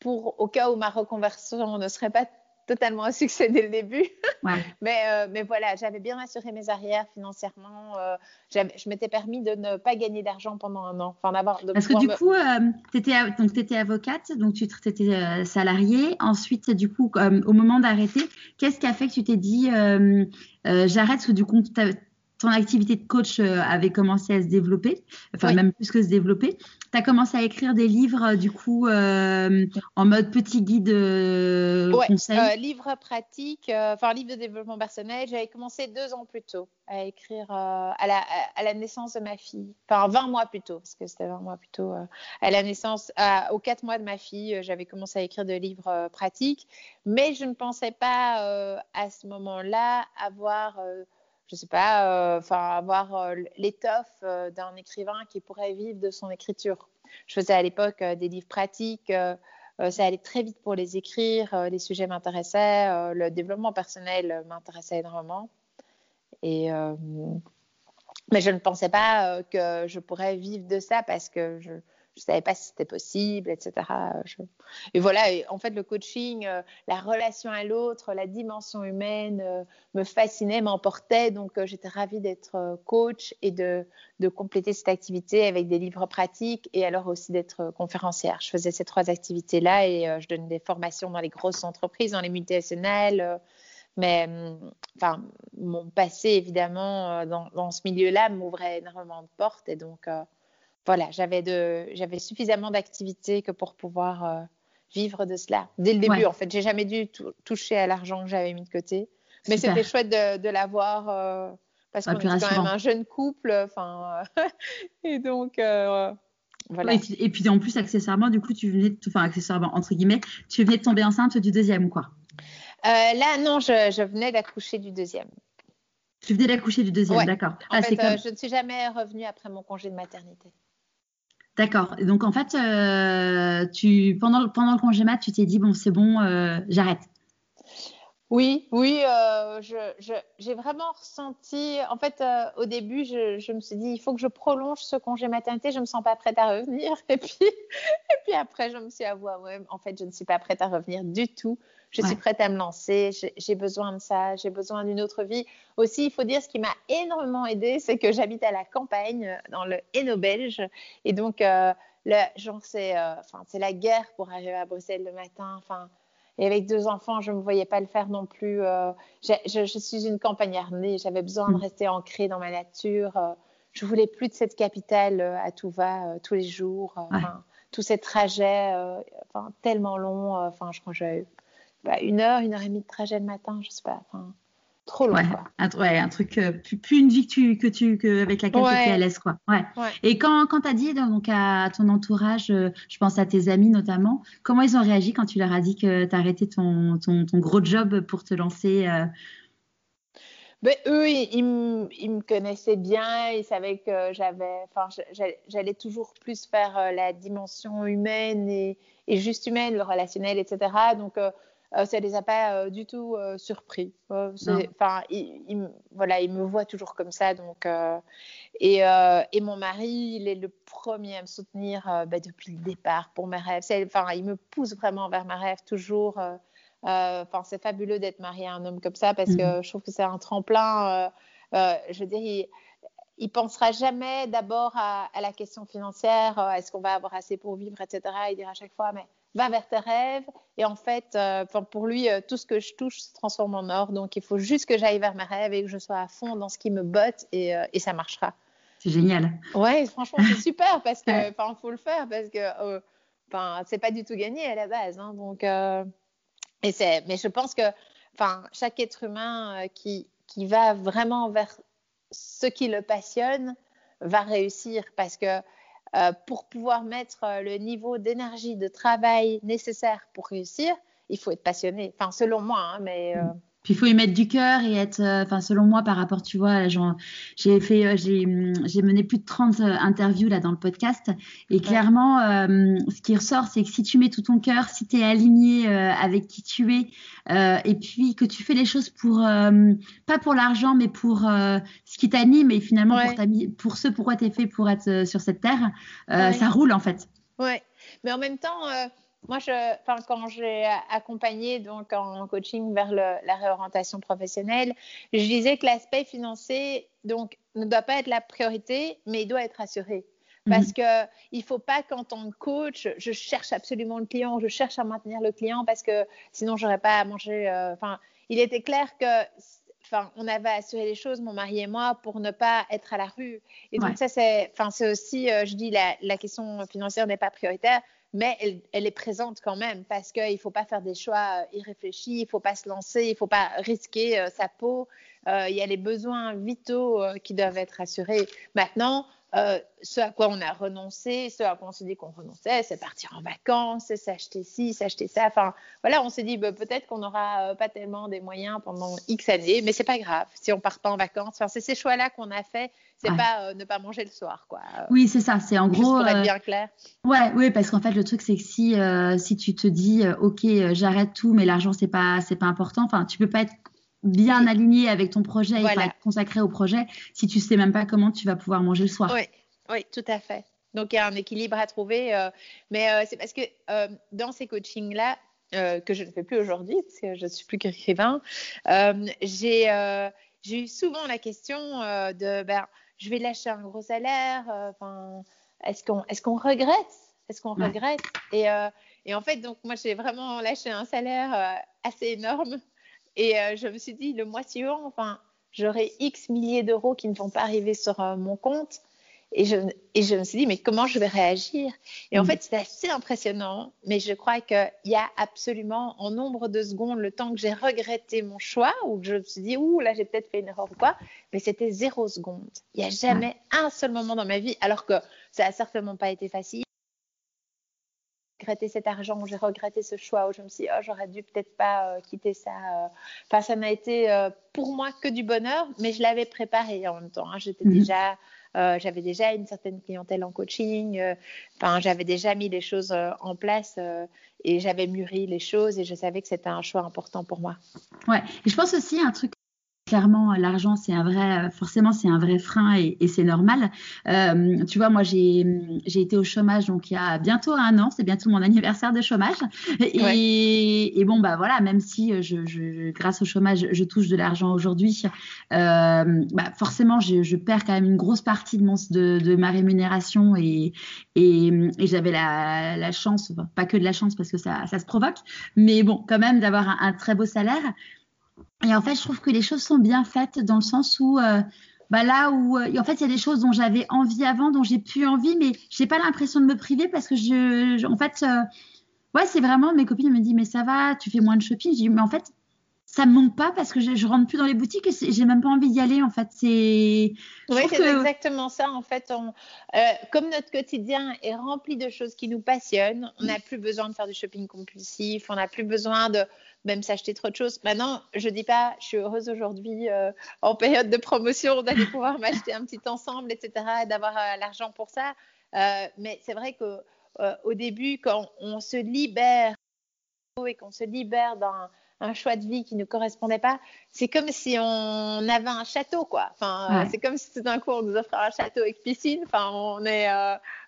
pour au cas où ma reconversion ne serait pas totalement un succès dès le début. mais, euh, mais voilà, j'avais bien assuré mes arrières financièrement. Euh, je m'étais permis de ne pas gagner d'argent pendant un an. Enfin,
d'avoir, Parce que du coup, euh, tu étais, avocate, donc tu étais salariée. Ensuite, du coup, au moment d'arrêter, qu'est-ce qui a fait que tu t'es dit j'arrête Parce que du coup, ton activité de coach euh, avait commencé à se développer, enfin même plus que se développer. Tu as commencé à écrire des livres, euh, du coup, euh, en mode petit guide
ouais, conseil? livre pratique, enfin livre de développement personnel. J'avais commencé deux ans plus tôt à écrire à, la, à, la, naissance de ma fille, enfin 20 mois plus tôt, parce que c'était 20 mois plus tôt. à la naissance, aux 4 mois de ma fille, j'avais commencé à écrire des livres pratiques, mais je ne pensais pas à ce moment-là avoir je sais pas, euh, enfin avoir euh, l'étoffe euh, d'un écrivain qui pourrait vivre de son écriture. Je faisais à l'époque des livres pratiques. ça allait très vite pour les écrire. les sujets m'intéressaient. le développement personnel m'intéressait énormément. Et, mais je ne pensais pas que je pourrais vivre de ça parce que je, je savais pas si c'était possible, etc. Et voilà, en fait, le coaching, euh, la relation à l'autre, la dimension humaine euh, me fascinait, m'emportait. Donc, euh, j'étais ravie d'être coach et de, compléter cette activité avec des livres pratiques et alors aussi d'être conférencière. Je faisais ces trois activités-là et je donnais des formations dans les grosses entreprises, dans les multinationales. mais hum, enfin, mon passé, évidemment, dans, dans ce milieu-là m'ouvrait énormément de portes et donc voilà, j'avais, de, j'avais suffisamment d'activités que pour pouvoir euh, vivre de cela. Dès le début, en fait, j'ai jamais dû toucher à l'argent que j'avais mis de côté. Mais c'était chouette de, de l'avoir euh, parce qu'on est quand même un jeune couple. Enfin, et donc. Euh, voilà.
et, puis, en plus, accessoirement, du coup, tu venais, de, enfin accessoirement entre guillemets, tu venais de tomber enceinte du deuxième, quoi.
là, non, je, je venais d'accoucher du deuxième.
Tu venais d'accoucher du deuxième, d'accord.
En ah, comme... je ne suis jamais revenue après mon congé de maternité.
D'accord. Donc en fait, euh, tu, pendant, pendant le congé mat, tu t'es dit bon, c'est bon, euh, j'arrête.
Oui, oui, euh, j'ai vraiment ressenti. En fait, au début, je, me suis dit, il faut que je prolonge ce congé maternité. Je me sens pas prête à revenir. Et puis, et puis après, je me suis avouée, ouais, en fait, je ne suis pas prête à revenir du tout je suis prête à me lancer, j'ai besoin de ça, j'ai besoin d'une autre vie. Aussi, il faut dire ce qui m'a énormément aidé, c'est que j'habite à la campagne, dans le Hainaut belge, et donc euh, genre c'est, euh, enfin c'est la guerre pour arriver à Bruxelles le matin, enfin. Et avec deux enfants, je ne me voyais pas le faire non plus. Euh, je, suis une campagnarde née, j'avais besoin de mm. rester ancrée dans ma nature. Euh, je voulais plus de cette capitale à tout va tous les jours. Tous ces trajets tellement longs. Enfin, je crois que j'avais bah, une heure, une heure et demie de trajet le matin, je sais pas. Enfin, trop long.
Ouais,
quoi.
Un, ouais, un truc, euh, plus, une vie que tu, que tu, que avec laquelle tu es à l'aise, quoi. Ouais. Et quand, quand tu as dit donc, à ton entourage, euh, je pense à tes amis notamment, comment ils ont réagi quand tu leur as dit que tu arrêté ton, ton, ton, gros job pour te lancer euh?
ben, eux, ils, me connaissaient bien, ils savaient que j'avais, enfin, j'allais toujours plus faire la dimension humaine et, et, juste humaine, le relationnel, etc. Donc, euh, ça les a pas euh, du tout euh, surpris. Enfin, il, voilà, il me voit toujours comme ça, donc. Et, et, mon mari, il est le premier à me soutenir bah, depuis le départ pour mes rêves. Enfin, il me pousse vraiment vers mes rêves toujours. Enfin, c'est fabuleux d'être marié à un homme comme ça parce que mhm. je trouve que c'est un tremplin. je veux dire, il, il pensera jamais d'abord à, à, la question financière, est-ce qu'on va avoir assez pour vivre, etc. Il dira à chaque fois, mais va vers tes rêves. Et en fait, euh, pour lui, euh, tout ce que je touche se transforme en or. Donc, il faut juste que j'aille vers mes rêves et que je sois à fond dans ce qui me botte et, euh, et ça marchera.
C'est génial.
Ouais, franchement, c'est super parce que, enfin, faut le faire parce que, enfin, c'est pas du tout gagné à la base. Hein, donc, et c'est, mais je pense que, enfin, chaque être humain qui, qui va vraiment vers ce qui le passionne va réussir parce que euh, pour pouvoir mettre euh, le niveau d'énergie, de travail nécessaire pour réussir, il faut être passionné. Enfin, selon moi, hein, mais. Euh,
puis il faut y mettre du cœur et être, euh, enfin selon moi par rapport, tu vois, j'ai fait, euh, j'ai mené plus de 30 euh, interviews là dans le podcast. Et clairement, ce qui ressort, c'est que si tu mets tout ton cœur, si tu es aligné avec qui tu es et puis que tu fais les choses pour, pas pour l'argent, mais pour ce qui t'anime et finalement pour, pour ce pourquoi tu es fait pour être sur cette terre, ça roule en fait.
Ouais, mais en même temps moi, je, quand j'ai accompagné donc en coaching vers la réorientation professionnelle, je disais que l'aspect financier donc ne doit pas être la priorité, mais il doit être assuré. Mhm. Parce que il faut pas qu'en tant que coach, je cherche absolument le client, je cherche à maintenir le client parce que sinon j'aurais pas à manger. Euh, il était clair que Enfin, on avait assuré les choses, mon mari et moi, pour ne pas être à la rue. Et donc, ça, c'est, enfin, c'est aussi, euh, je dis, la, la question financière n'est pas prioritaire, mais elle, est présente quand même parce qu'il ne faut pas faire des choix euh, irréfléchis, il ne faut pas se lancer, il ne faut pas risquer euh, sa peau. Euh, il y a les besoins vitaux qui doivent être assurés. Maintenant, euh, ce à quoi on a renoncé, ce à quoi on s'est dit qu'on renonçait, c'est partir en vacances, c'est s'acheter ci, s'acheter ça. Enfin, voilà, on s'est dit bah, peut-être qu'on n'aura euh, pas tellement des moyens pendant X années, mais c'est pas grave si on part pas en vacances. Enfin, c'est ces choix-là qu'on a fait. C'est pas euh, ne pas manger le soir, quoi.
Oui, c'est ça. C'est en
Juste
gros.
Pour être bien clair.
Ouais, oui, parce qu'en fait, le truc, c'est que si si tu te dis, ok, j'arrête tout, mais l'argent c'est pas c'est pas important. Enfin, tu peux pas être bien aligné avec ton projet et être consacré au projet si tu sais même pas comment tu vas pouvoir manger le soir.
Oui, oui tout à fait. Donc il y a un équilibre à trouver. Euh, mais euh, c'est parce que euh, dans ces coachings-là, que je ne fais plus aujourd'hui, parce que je ne suis plus qu'écrivain, j'ai eu souvent la question de ben, je vais lâcher un gros salaire, est-ce qu'on est qu'on regrette? Est-ce qu'on regrette? Et, et, en fait, donc moi j'ai vraiment lâché un salaire assez énorme et euh, je me suis dit, le mois suivant, enfin, j'aurai X milliers d'euros qui ne vont pas arriver sur euh, mon compte. Et je, et je me suis dit, mais comment je vais réagir? Et en
Mm.
fait, c'est assez impressionnant, mais je crois qu'il y a absolument, en nombre de secondes, le temps que j'ai regretté mon choix, ou que je me suis dit, ouh, là, j'ai peut-être fait une erreur ou quoi, mais c'était zéro seconde. Il n'y a jamais un seul moment dans ma vie, alors que ça n'a certainement pas été facile. Regretté cet argent, j'ai regretté ce choix, où je me suis dit, oh, j'aurais dû peut-être pas euh, quitter ça. euh. Enfin, ça n'a été euh, pour moi que du bonheur, mais je l'avais préparé en même temps. hein. J'étais
Mhm.
déjà, euh, j'avais déjà une certaine clientèle en coaching. euh, Enfin, j'avais déjà mis les choses euh, en place et j'avais mûri les choses et je savais que c'était un choix important pour moi.
Ouais. Et je pense aussi un truc. Clairement, l'argent, c'est un vrai, forcément, c'est un vrai frein et, et c'est normal. Euh, tu vois, moi, j'ai, j'ai été au chômage donc il y a bientôt un an, c'est bientôt mon anniversaire de chômage. Et,
Ouais.
et bon, bah voilà, même si je, je, grâce au chômage, je touche de l'argent aujourd'hui, euh, bah forcément, je, je perds quand même une grosse partie de, mon, de, de ma rémunération et, et, et j'avais la, la chance, enfin, pas que de la chance parce que ça, ça se provoque, mais bon, quand même d'avoir un, un très beau salaire. Et en fait, je trouve que les choses sont bien faites dans le sens où, euh, bah là où, euh, en fait, il y a des choses dont j'avais envie avant, dont j'ai plus envie, mais j'ai pas l'impression de me priver parce que je, je en fait, euh, ouais, c'est vraiment, mes copines me disent, mais ça va, tu fais moins de shopping. Je dis, mais en fait, ça me manque pas parce que je, je rentre plus dans les boutiques et j'ai même pas envie d'y aller, en fait. C'est,
Oui, c'est
que...
exactement ça. En fait, on, euh, comme notre quotidien est rempli de choses qui nous passionnent, on n'a plus besoin de faire du shopping compulsif, on n'a plus besoin de même s'acheter trop de choses. Maintenant, je dis pas, je suis heureuse aujourd'hui euh, en période de promotion d'aller pouvoir m'acheter un petit ensemble, etc., et d'avoir euh, l'argent pour ça. Euh, mais c'est vrai que euh, au début, quand on se libère et qu'on se libère d'un un choix de vie qui ne correspondait pas, c'est comme si on avait un château, quoi. Enfin,
Ouais.
c'est comme si tout d'un coup on nous offrait un château avec piscine. Enfin, on est,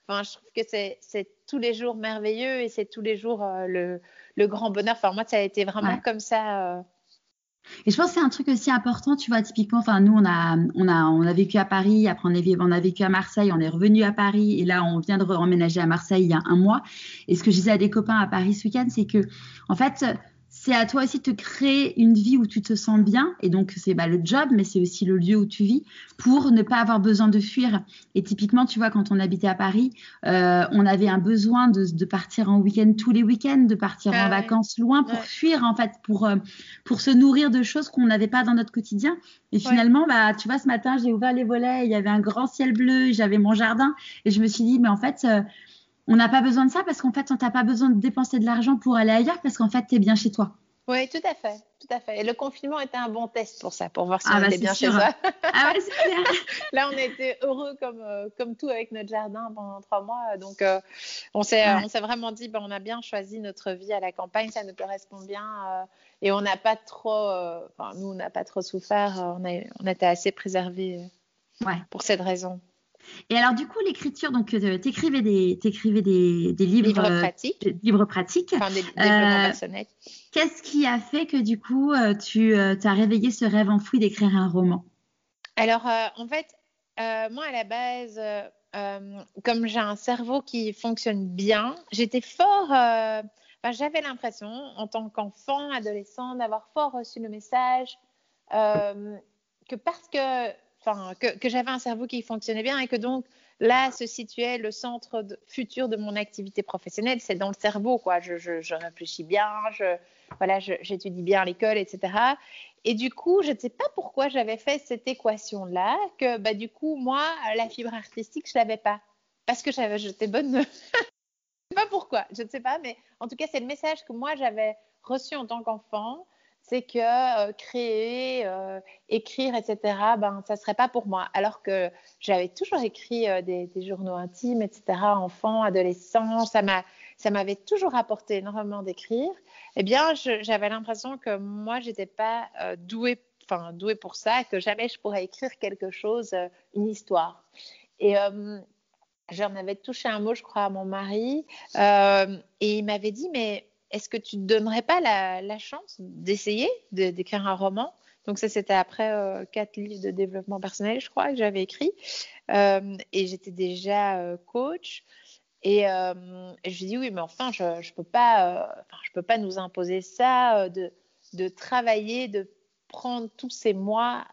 enfin, je trouve que c'est, tous les jours merveilleux et c'est tous les jours le, le grand bonheur. Enfin, moi, ça a été vraiment
Ouais.
comme ça. euh.
Et je pense que c'est un truc aussi important, tu vois, typiquement, enfin, nous, on a, on a, on a vécu à Paris, après on, est, on a vécu à Marseille, on est revenu à Paris, et là, on vient de emménager à Marseille il y a un mois. Et ce que je disais à des copains à Paris ce week-end, c'est que, en fait, c'est à toi aussi de te créer une vie où tu te sens bien. Et donc, c'est bah, le job, mais c'est aussi le lieu où tu vis pour ne pas avoir besoin de fuir. Et typiquement, tu vois, quand on habitait à Paris, euh, on avait un besoin de, de partir en week-end tous les week-ends, de partir
Ah
en
ouais.
vacances loin pour
Ouais.
fuir, en fait, pour, euh, pour se nourrir de choses qu'on n'avait pas dans notre quotidien. Et finalement, bah, tu vois, ce matin, j'ai ouvert les volets, il y avait un grand ciel bleu, j'avais mon jardin. Et je me suis dit, mais en fait, euh, on n'a pas besoin de ça parce qu'en fait, on n'a pas besoin de dépenser de l'argent pour aller ailleurs parce qu'en fait, tu es bien chez toi.
Oui, tout à fait, tout à fait. Et le confinement était un bon test pour ça, pour voir si
Ah
on
bah,
était bien
sûr.
chez soi.
Ah ouais, c'est clair.
Là, on a été heureux comme, euh, comme tout avec notre jardin pendant trois mois. Donc, euh, on s'est
Ouais.
vraiment dit, ben, on a bien choisi notre vie à la campagne, ça nous correspond bien. euh, et on n'a pas trop, enfin, nous, on n'a pas trop souffert. on, a, on était assez préservés
Ouais.
pour cette raison.
Et alors, du coup, l'écriture, donc, euh, t'écrivais des, t'écrivais des, des livres,
Livre
euh,
pratique,
des livres pratiques.
enfin, des
Euh. Qu'est-ce qui a fait que, du coup, euh, tu as réveillé ce rêve enfoui d'écrire un roman?
Alors, en fait, moi, à la base, comme j'ai un cerveau qui fonctionne bien, j'étais fort. enfin, J'avais l'impression, en tant qu'enfant, adolescent, d'avoir fort reçu le message que parce que, que, j'avais un cerveau qui fonctionnait bien et que donc là se situait le centre futur de mon activité professionnelle, c'est dans le cerveau, quoi. Je, réfléchis bien, je, voilà, j'étudie bien à l'école, etc. Et du coup, je ne sais pas pourquoi j'avais fait cette équation-là, que bah, du coup, moi, la fibre artistique, je ne l'avais pas. Parce que j'étais bonne. je ne sais pas pourquoi, je ne sais pas, mais en tout cas, c'est le message que moi, j'avais reçu en tant qu'enfant. C'est que euh, créer, euh, écrire, etc., ben, ça ne serait pas pour moi. Alors que j'avais toujours écrit euh, des, journaux intimes, etc., enfant, adolescent, ça m'a, ça m'avait toujours apporté énormément d'écrire eh bien, je- j'avais l'impression que moi, j'étais pas euh, douée, enfin douée pour ça, que jamais je pourrais écrire quelque chose, une histoire. Et j'en avais touché un mot, je crois, à mon mari, et il m'avait dit, mais est-ce que tu ne donnerais pas la, chance d'essayer de- d'écrire un roman? Donc ça, c'était après euh, quatre livres de développement personnel, je crois, que j'avais écrit, Euh, et j'étais déjà euh, coach. Et, et je lui dis oui, mais enfin, je ne peux, pas, peux pas nous imposer ça, de, de travailler, de prendre tous ces mois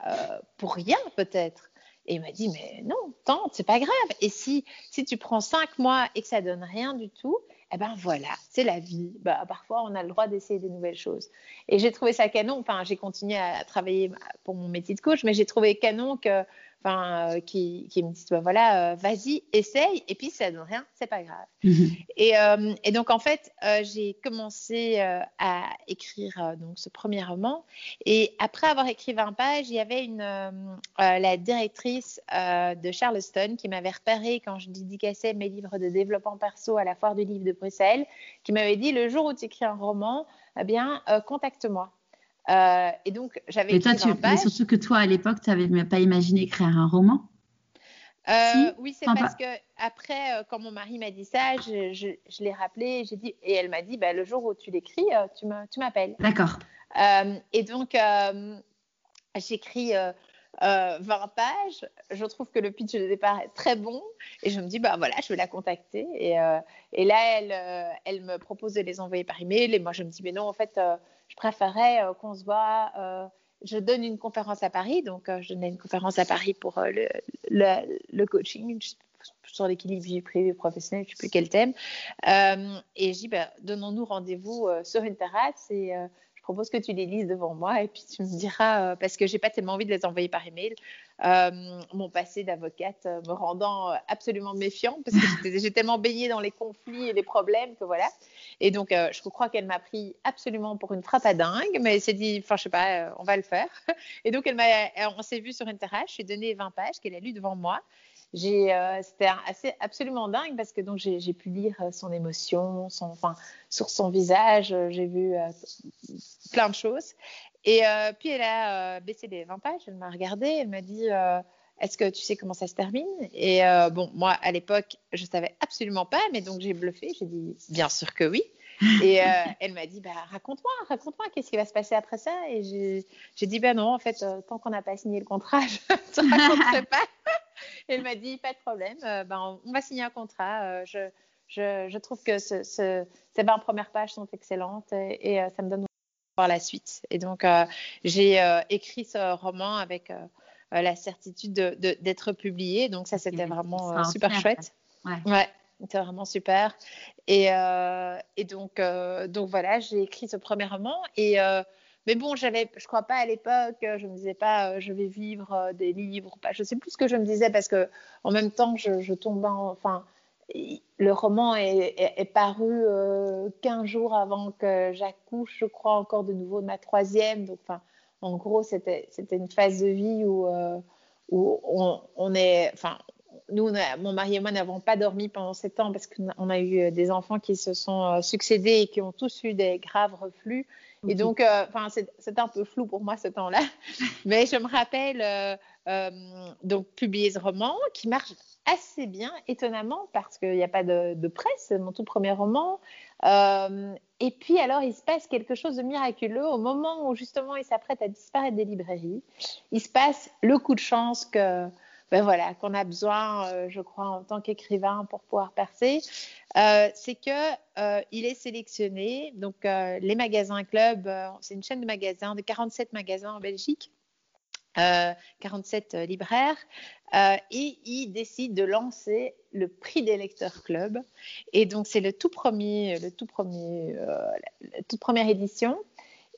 pour rien peut-être. Et il m'a dit, mais non, tente, c'est pas grave. Et si, si tu prends cinq mois et que ça donne rien du tout, eh ben voilà, c'est la vie. Bah, parfois, on a le droit d'essayer des nouvelles choses. Et j'ai trouvé ça canon. Enfin, j'ai continué à travailler pour mon métier de coach, mais j'ai trouvé canon que enfin, euh, qui, qui, me disent bah, voilà, euh, vas-y, essaye, et puis ça donne rien, c'est pas grave. Mhm. Et, euh, et, donc en fait, j'ai commencé à écrire donc ce premier roman, et après avoir écrit 20 pages, il y avait une la directrice de Charleston qui m'avait repéré quand je dédicassais mes livres de développement perso à la foire du livre de Bruxelles, qui m'avait dit le jour où tu écris un roman, eh bien contacte-moi. Euh, et donc, j'avais
écrit toi, Mais surtout que toi, à l'époque, tu n'avais même pas imaginé écrire un roman.
Euh, oui, c'est parce que après, euh, quand mon mari m'a dit ça, je, je, l'ai rappelé, j'ai dit, et elle m'a dit, bah, le jour où tu l'écris, tu m'appelles.
D'accord.
et donc, j'écris 20 pages. Je trouve que le pitch de départ est très bon, et je me dis, bah voilà, je vais la contacter. Et, et là, elle, elle me propose de les envoyer par email, et moi, je me dis, mais non, en fait je préférais euh, qu'on se voit. Euh, je donne une conférence à Paris, donc euh, je donnais une conférence à Paris pour le, coaching sur l'équilibre vie privée professionnelle, je ne sais plus quel thème. et je dis, bah, donnons-nous rendez-vous sur une terrasse et propose que tu les lises devant moi et puis tu me diras, parce que j'ai pas tellement envie de les envoyer par email, mon passé d'avocate me rendant absolument méfiant parce que j'ai tellement baigné dans les conflits et les problèmes que voilà. Et donc, je crois qu'elle m'a pris absolument pour une frappe à dingue, mais elle s'est dit, enfin, je sais pas, on va le faire. Et donc, elle m'a, on s'est vu sur une terrasse, je lui ai donné 20 pages qu'elle a lues devant moi. Euh, c'était assez absolument dingue parce que donc j'ai pu lire euh, son émotion, son, enfin, sur son visage, euh, j'ai vu plein de choses. Et puis elle a baissé les 20 pages, elle m'a regardé, elle m'a dit Est-ce que tu sais comment ça se termine? Et bon, moi à l'époque, je savais absolument pas, mais donc j'ai bluffé, j'ai dit Bien sûr que oui. Et elle m'a dit bah, Raconte-moi, raconte-moi, qu'est-ce qui va se passer après ça? Et j'ai dit Ben non, en fait, tant qu'on n'a pas signé le contrat, je ne te raconterai pas. elle m'a dit pas de problème, euh, ben, on va signer un contrat. Euh, je, je, je, trouve que ce, ce, ces 20 premières pages sont excellentes et, euh, ça me donne voir la suite. Et donc, j'ai écrit ce roman avec la certitude d'être publié. Donc, ça, c'était vraiment super chouette. Ouais. ouais c'était vraiment super. Et, et donc, donc, voilà, j'ai écrit ce premier roman et mais bon, j'avais, je crois pas à l'époque, euh, je me disais pas, euh, je vais vivre euh, des livres, pas. Je sais plus ce que je me disais parce que en même temps, je, je tombais, enfin, le roman est, est, paru 15 jours avant que j'accouche, je crois encore de nouveau de ma troisième. Donc, enfin, en gros, c'était, une phase de vie où, où on, on, est, enfin, nous, mon mari et moi n'avons pas dormi pendant sept ans parce qu'on a eu des enfants qui se sont succédés et qui ont tous eu des graves reflux. Et donc, euh, enfin, c'est un peu flou pour moi ce temps-là. Mais je me rappelle euh, euh, donc publier ce roman qui marche assez bien, étonnamment, parce qu'il n'y a pas de, presse, c'est mon tout premier roman. Et puis, alors, il se passe quelque chose de miraculeux au moment où justement il s'apprête à disparaître des librairies. Il se passe le coup de chance que ben voilà, qu'on a besoin, je crois, en tant qu'écrivain pour pouvoir percer. Euh, c'est que euh, il est sélectionné. Donc, euh, les magasins club, c'est une chaîne de magasins, de 47 magasins en Belgique, 47 libraires, et il décide de lancer le prix des lecteurs club. Et donc, c'est le tout premier, le tout premier, la toute première édition.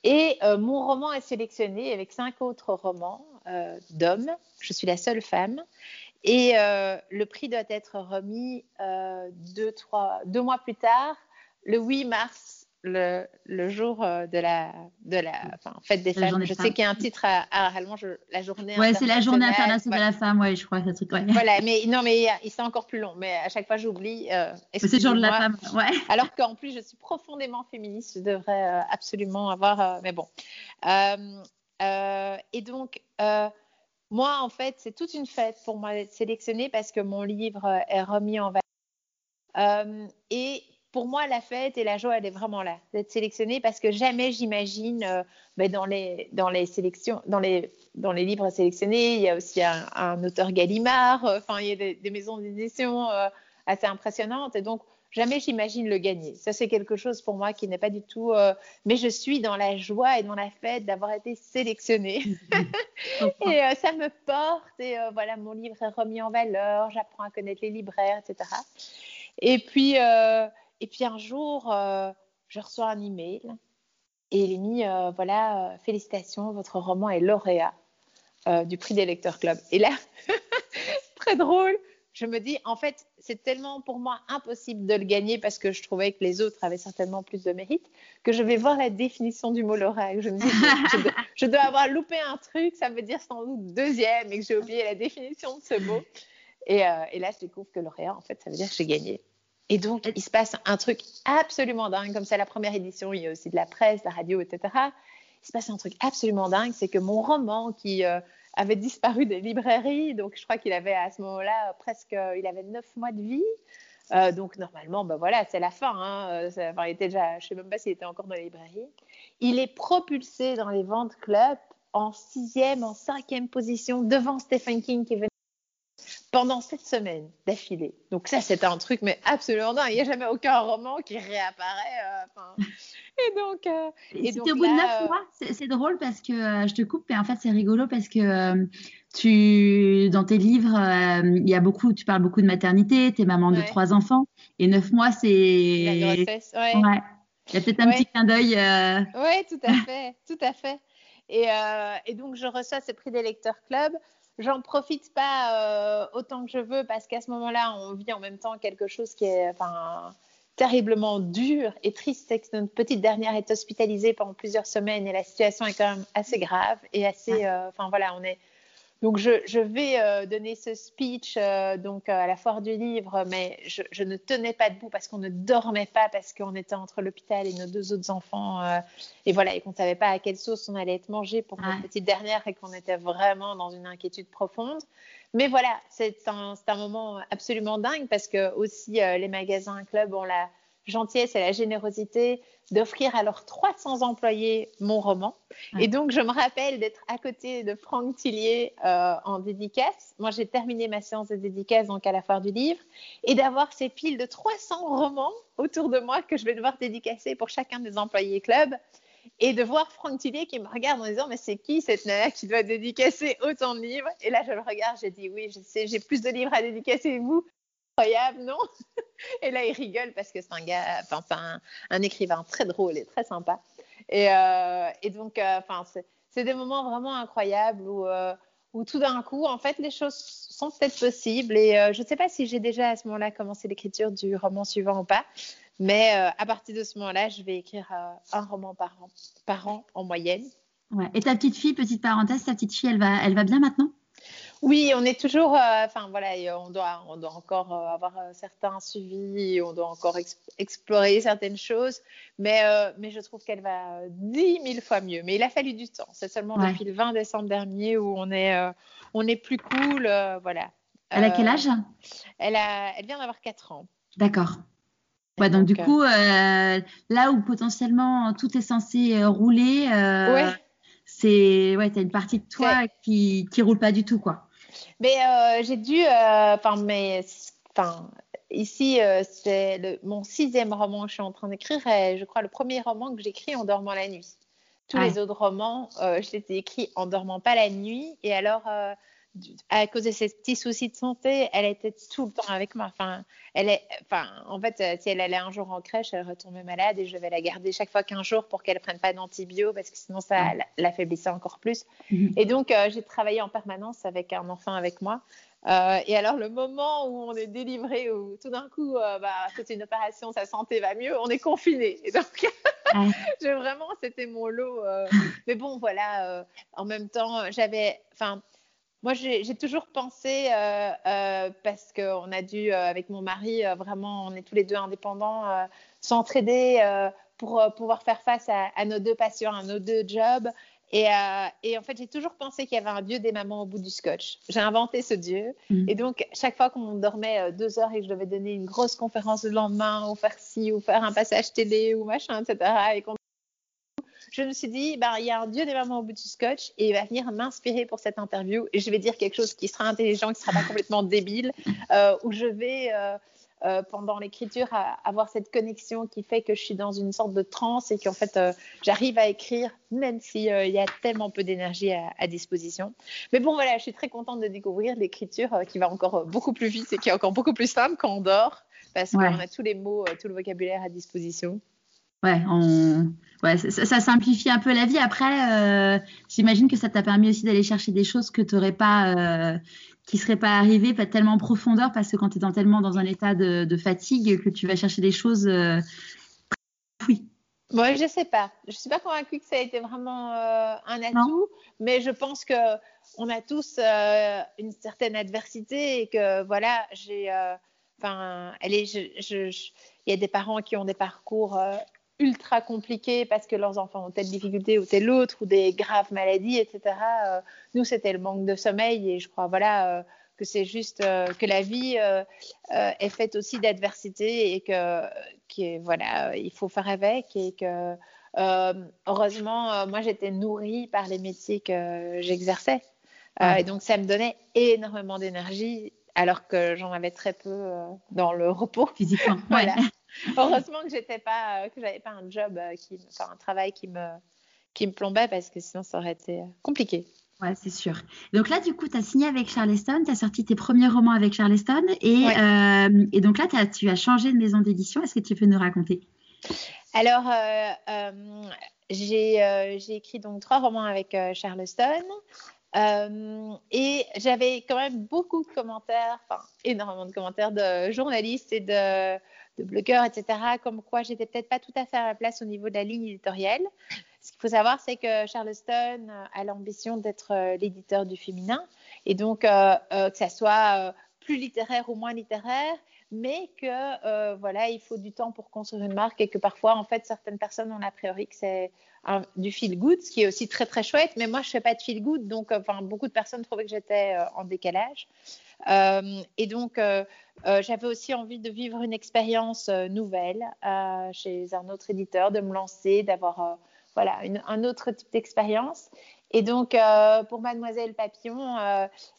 Et mon roman est sélectionné avec cinq autres romans d'hommes. Je suis la seule femme. Et euh, le prix doit être remis euh, deux, trois, deux mois plus tard, le 8 mars, le, le jour euh, de la, de la enfin, fête des femmes. Je sais qu'il y a un titre à, à allemand, la journée
Ouais, c'est la journée internationale de la femme, ouais, je crois, ce truc. Ouais.
Voilà, mais non, mais c'est encore plus long. Mais à chaque fois, j'oublie. Euh,
c'est le jour de la femme, ouais.
Alors qu'en plus, je suis profondément féministe, je devrais absolument avoir. mais bon. et donc moi, en fait, c'est toute une fête pour moi d'être sélectionnée parce que mon livre euh, est remis en valeur. Euh, et pour moi, la fête et la joie, elle est vraiment là, d'être sélectionnée parce que jamais j'imagine, euh, ben, dans, les, dans les sélections, dans les, dans les livres sélectionnés, il y a aussi un, auteur Gallimard, enfin, il y a des, maisons d'édition assez impressionnantes. Et donc, jamais j'imagine le gagner. Ça, c'est quelque chose pour moi qui n'est pas du tout. Euh, mais je suis dans la joie et dans la fête d'avoir été sélectionnée. et euh, ça me porte. Et euh, voilà, mon livre est remis en valeur. J'apprends à connaître les libraires, etc. Et puis, et puis un jour, je reçois un email et il est mis voilà, félicitations, votre roman est lauréat du prix des lecteurs club. Et là, très drôle je me dis, en fait, c'est tellement pour moi impossible de le gagner parce que je trouvais que les autres avaient certainement plus de mérite que je vais voir la définition du mot lauréat. Je me dis, je, dois, avoir loupé un truc, ça veut dire sans doute deuxième et que j'ai oublié la définition de ce mot. Et, euh, et, là, je découvre que lauréat, en fait, ça veut dire que j'ai gagné. Et donc, il se passe un truc absolument dingue. Comme c'est la première édition, il y a aussi de la presse, de la radio, etc. Il se passe un truc absolument dingue, c'est que mon roman qui euh, avait disparu des librairies. Donc, je crois qu'il avait à ce moment-là presque, il avait neuf mois de vie. Euh, donc, normalement, ben voilà, c'est la fin. Hein. Il était déjà, je ne sais même pas s'il était encore dans les librairies. Il est propulsé dans les ventes club en sixième, en cinquième position devant Stephen King qui venait pendant sept semaines d'affilée. Donc ça, c'était un truc, mais absolument dingue. Il n'y a jamais aucun roman qui réapparaît. Euh,
et donc, euh, c'était au bout de neuf euh, mois. C'est drôle parce que je te coupe, mais en fait, c'est rigolo parce que tu, dans tes livres, il y a beaucoup, tu parles beaucoup de maternité. Tu es maman de trois enfants et neuf mois, c'est
la grossesse. Ouais.
Il y a peut-être un petit clin d'œil.
Oui, tout à fait, tout à fait. Et, et, donc, je reçois ce prix des lecteurs club j'en profite pas euh, autant que je veux parce qu'à ce moment-là, on vit en même temps quelque chose qui est enfin, terriblement dur et triste. C'est que notre petite dernière est hospitalisée pendant plusieurs semaines et la situation est quand même assez grave et assez. Euh, enfin voilà, on est donc, je, vais euh, donner ce speech euh, donc à la foire du livre, mais je, ne tenais pas debout parce qu'on ne dormait pas, parce qu'on était entre l'hôpital et nos deux autres enfants, euh, et voilà, et qu'on ne savait pas à quelle sauce on allait être mangé pour notre petite dernière, et qu'on était vraiment dans une inquiétude profonde. Mais voilà, c'est un, un, moment absolument dingue parce que aussi les magasins clubs ont la gentillesse et la générosité d'offrir à leurs 300 employés mon roman. Et donc, je me rappelle d'être à côté de Franck Tillier euh, en dédicace. Moi, j'ai terminé ma séance de dédicace donc à la foire du livre. Et d'avoir ces piles de 300 romans autour de moi que je vais devoir dédicacer pour chacun des employés club. Et de voir Franck Tillier qui me regarde en disant mais c'est qui cette nana qui doit dédicacer autant de livres? Et là je le regarde j'ai dit oui je sais j'ai plus de livres à dédicacer que vous? Incroyable, non? Et là, il rigole parce que c'est un gars, enfin, un, écrivain très drôle et très sympa. Et, euh, donc, euh, enfin, c'est des moments vraiment incroyables où, euh, où tout d'un coup, en fait, les choses sont peut-être possibles. Et je ne sais pas si j'ai déjà à ce moment-là commencé l'écriture du roman suivant ou pas. Mais à partir de ce moment-là, je vais écrire un roman par an, par an en moyenne.
Ouais. Et ta petite fille, petite parenthèse, ta petite fille, elle va, elle va bien maintenant?
Oui, on est toujours, euh, enfin voilà, on doit, on doit encore euh, avoir euh, certains suivis, on doit encore explorer certaines choses, mais, mais je trouve qu'elle va dix mille fois mieux. Mais il a fallu du temps. C'est seulement depuis le 20 décembre dernier où on est, on est plus cool, voilà.
Elle a quel âge?
elle, a, elle vient d'avoir 4 ans.
D'accord. Ouais, donc, du coup, là où potentiellement tout est censé rouler, c'est ouais, as une partie de toi qui qui roule pas du tout quoi.
Mais euh, j'ai dû, euh, enfin, mais, enfin, ici, euh, c'est mon sixième roman que je suis en train d'écrire et je crois le premier roman que j'écris en dormant la nuit. Tous les autres romans, je les ai écrits en dormant pas la nuit et alors à cause de ces petits soucis de santé, elle était tout le temps avec moi. Enfin, elle est, enfin, en fait, euh, si elle allait un jour en crèche, elle retombait malade et je vais la garder chaque fois qu'un jour pour qu'elle prenne pas d'antibio parce que sinon ça l'affaiblissait encore plus. Mhm. Et donc, euh, j'ai travaillé en permanence avec un enfant avec moi. Euh, et alors, le moment où on est délivré, où tout d'un coup, bah, c'est une opération, sa santé va mieux, on est confiné. Et donc, j'ai vraiment, c'était mon lot. mais bon, voilà, en même temps, j'avais, enfin, moi, j'ai toujours pensé, euh, euh, parce qu'on a dû, euh, avec mon mari, vraiment, on est tous les deux indépendants, s'entraider pour pouvoir faire face à, nos deux passions, à nos deux jobs. Et, en fait, j'ai toujours pensé qu'il y avait un dieu des mamans au bout du scotch. J'ai inventé ce dieu. Mm. Et donc, chaque fois qu'on dormait deux heures et que je devais donner une grosse conférence le lendemain, ou faire ci, ou faire un passage télé, ou machin, etc., et qu'on je me suis dit, bah, il y a un dieu des mamans au bout du scotch et il va venir m'inspirer pour cette interview et je vais dire quelque chose qui sera intelligent, qui ne sera pas complètement débile, euh, où je vais euh, euh, pendant l'écriture avoir cette connexion qui fait que je suis dans une sorte de transe et qu'en fait j'arrive à écrire même s'il y a tellement peu d'énergie à, disposition. Mais bon voilà, je suis très contente de découvrir l'écriture qui va encore beaucoup plus vite et qui est encore beaucoup plus simple quand on dort parce qu'on a tous les mots, tout le vocabulaire à disposition.
Ouais, on... ouais ça, simplifie un peu la vie. Après, j'imagine que ça t'a permis aussi d'aller chercher des choses que tu n'aurais pas, qui serait pas arrivé pas tellement en profondeur parce que quand tu es tellement dans un état de, fatigue que tu vas chercher des choses euh,
oui moi je sais pas. Je suis pas convaincue que ça a été vraiment euh, un atout mais je pense que on a tous euh, une certaine adversité et que voilà j'ai enfin il y a des parents qui ont des parcours ultra compliqué parce que leurs enfants ont telle difficulté ou telle autre ou des graves maladies, etc. Euh, nous, c'était le manque de sommeil et je crois voilà euh, que c'est juste euh, que la vie est faite aussi d'adversité et que, que voilà il faut faire avec et que heureusement moi j'étais nourrie par les métiers que j'exerçais et donc ça me donnait énormément d'énergie alors que j'en avais très peu dans le repos
physiquement. voilà.
Heureusement que j'étais pas, euh, que j'avais pas un job, euh, qui, enfin, un travail qui me, qui me plombait parce que sinon ça aurait été euh, compliqué.
Ouais, c'est sûr. Donc là, du coup, tu as signé avec Charleston, tu as sorti tes premiers romans avec Charleston et, et donc là, as, tu as changé de maison d'édition. Est-ce que tu peux nous raconter?
Alors, j'ai écrit donc trois romans avec Charleston. et j'avais quand même beaucoup de commentaires, enfin énormément de commentaires de journalistes et de, de blogueurs, etc., comme quoi j'étais peut-être pas tout à fait à la place au niveau de la ligne éditoriale. Ce qu'il faut savoir, c'est que Charleston euh, a l'ambition d'être euh, l'éditeur du féminin, et donc euh, que ça soit plus littéraire ou moins littéraire, mais que voilà, il faut du temps pour construire une marque et que parfois, en fait, certaines personnes ont a priori que c'est du feel good, ce qui est aussi très très chouette. Mais moi, je fais pas de feel good, donc beaucoup de personnes trouvaient que j'étais en décalage. Euh, et donc, euh, euh, j'avais aussi envie de vivre une expérience nouvelle chez un autre éditeur, de me lancer, d'avoir voilà, un autre type d'expérience. Et donc, pour Mademoiselle Papillon,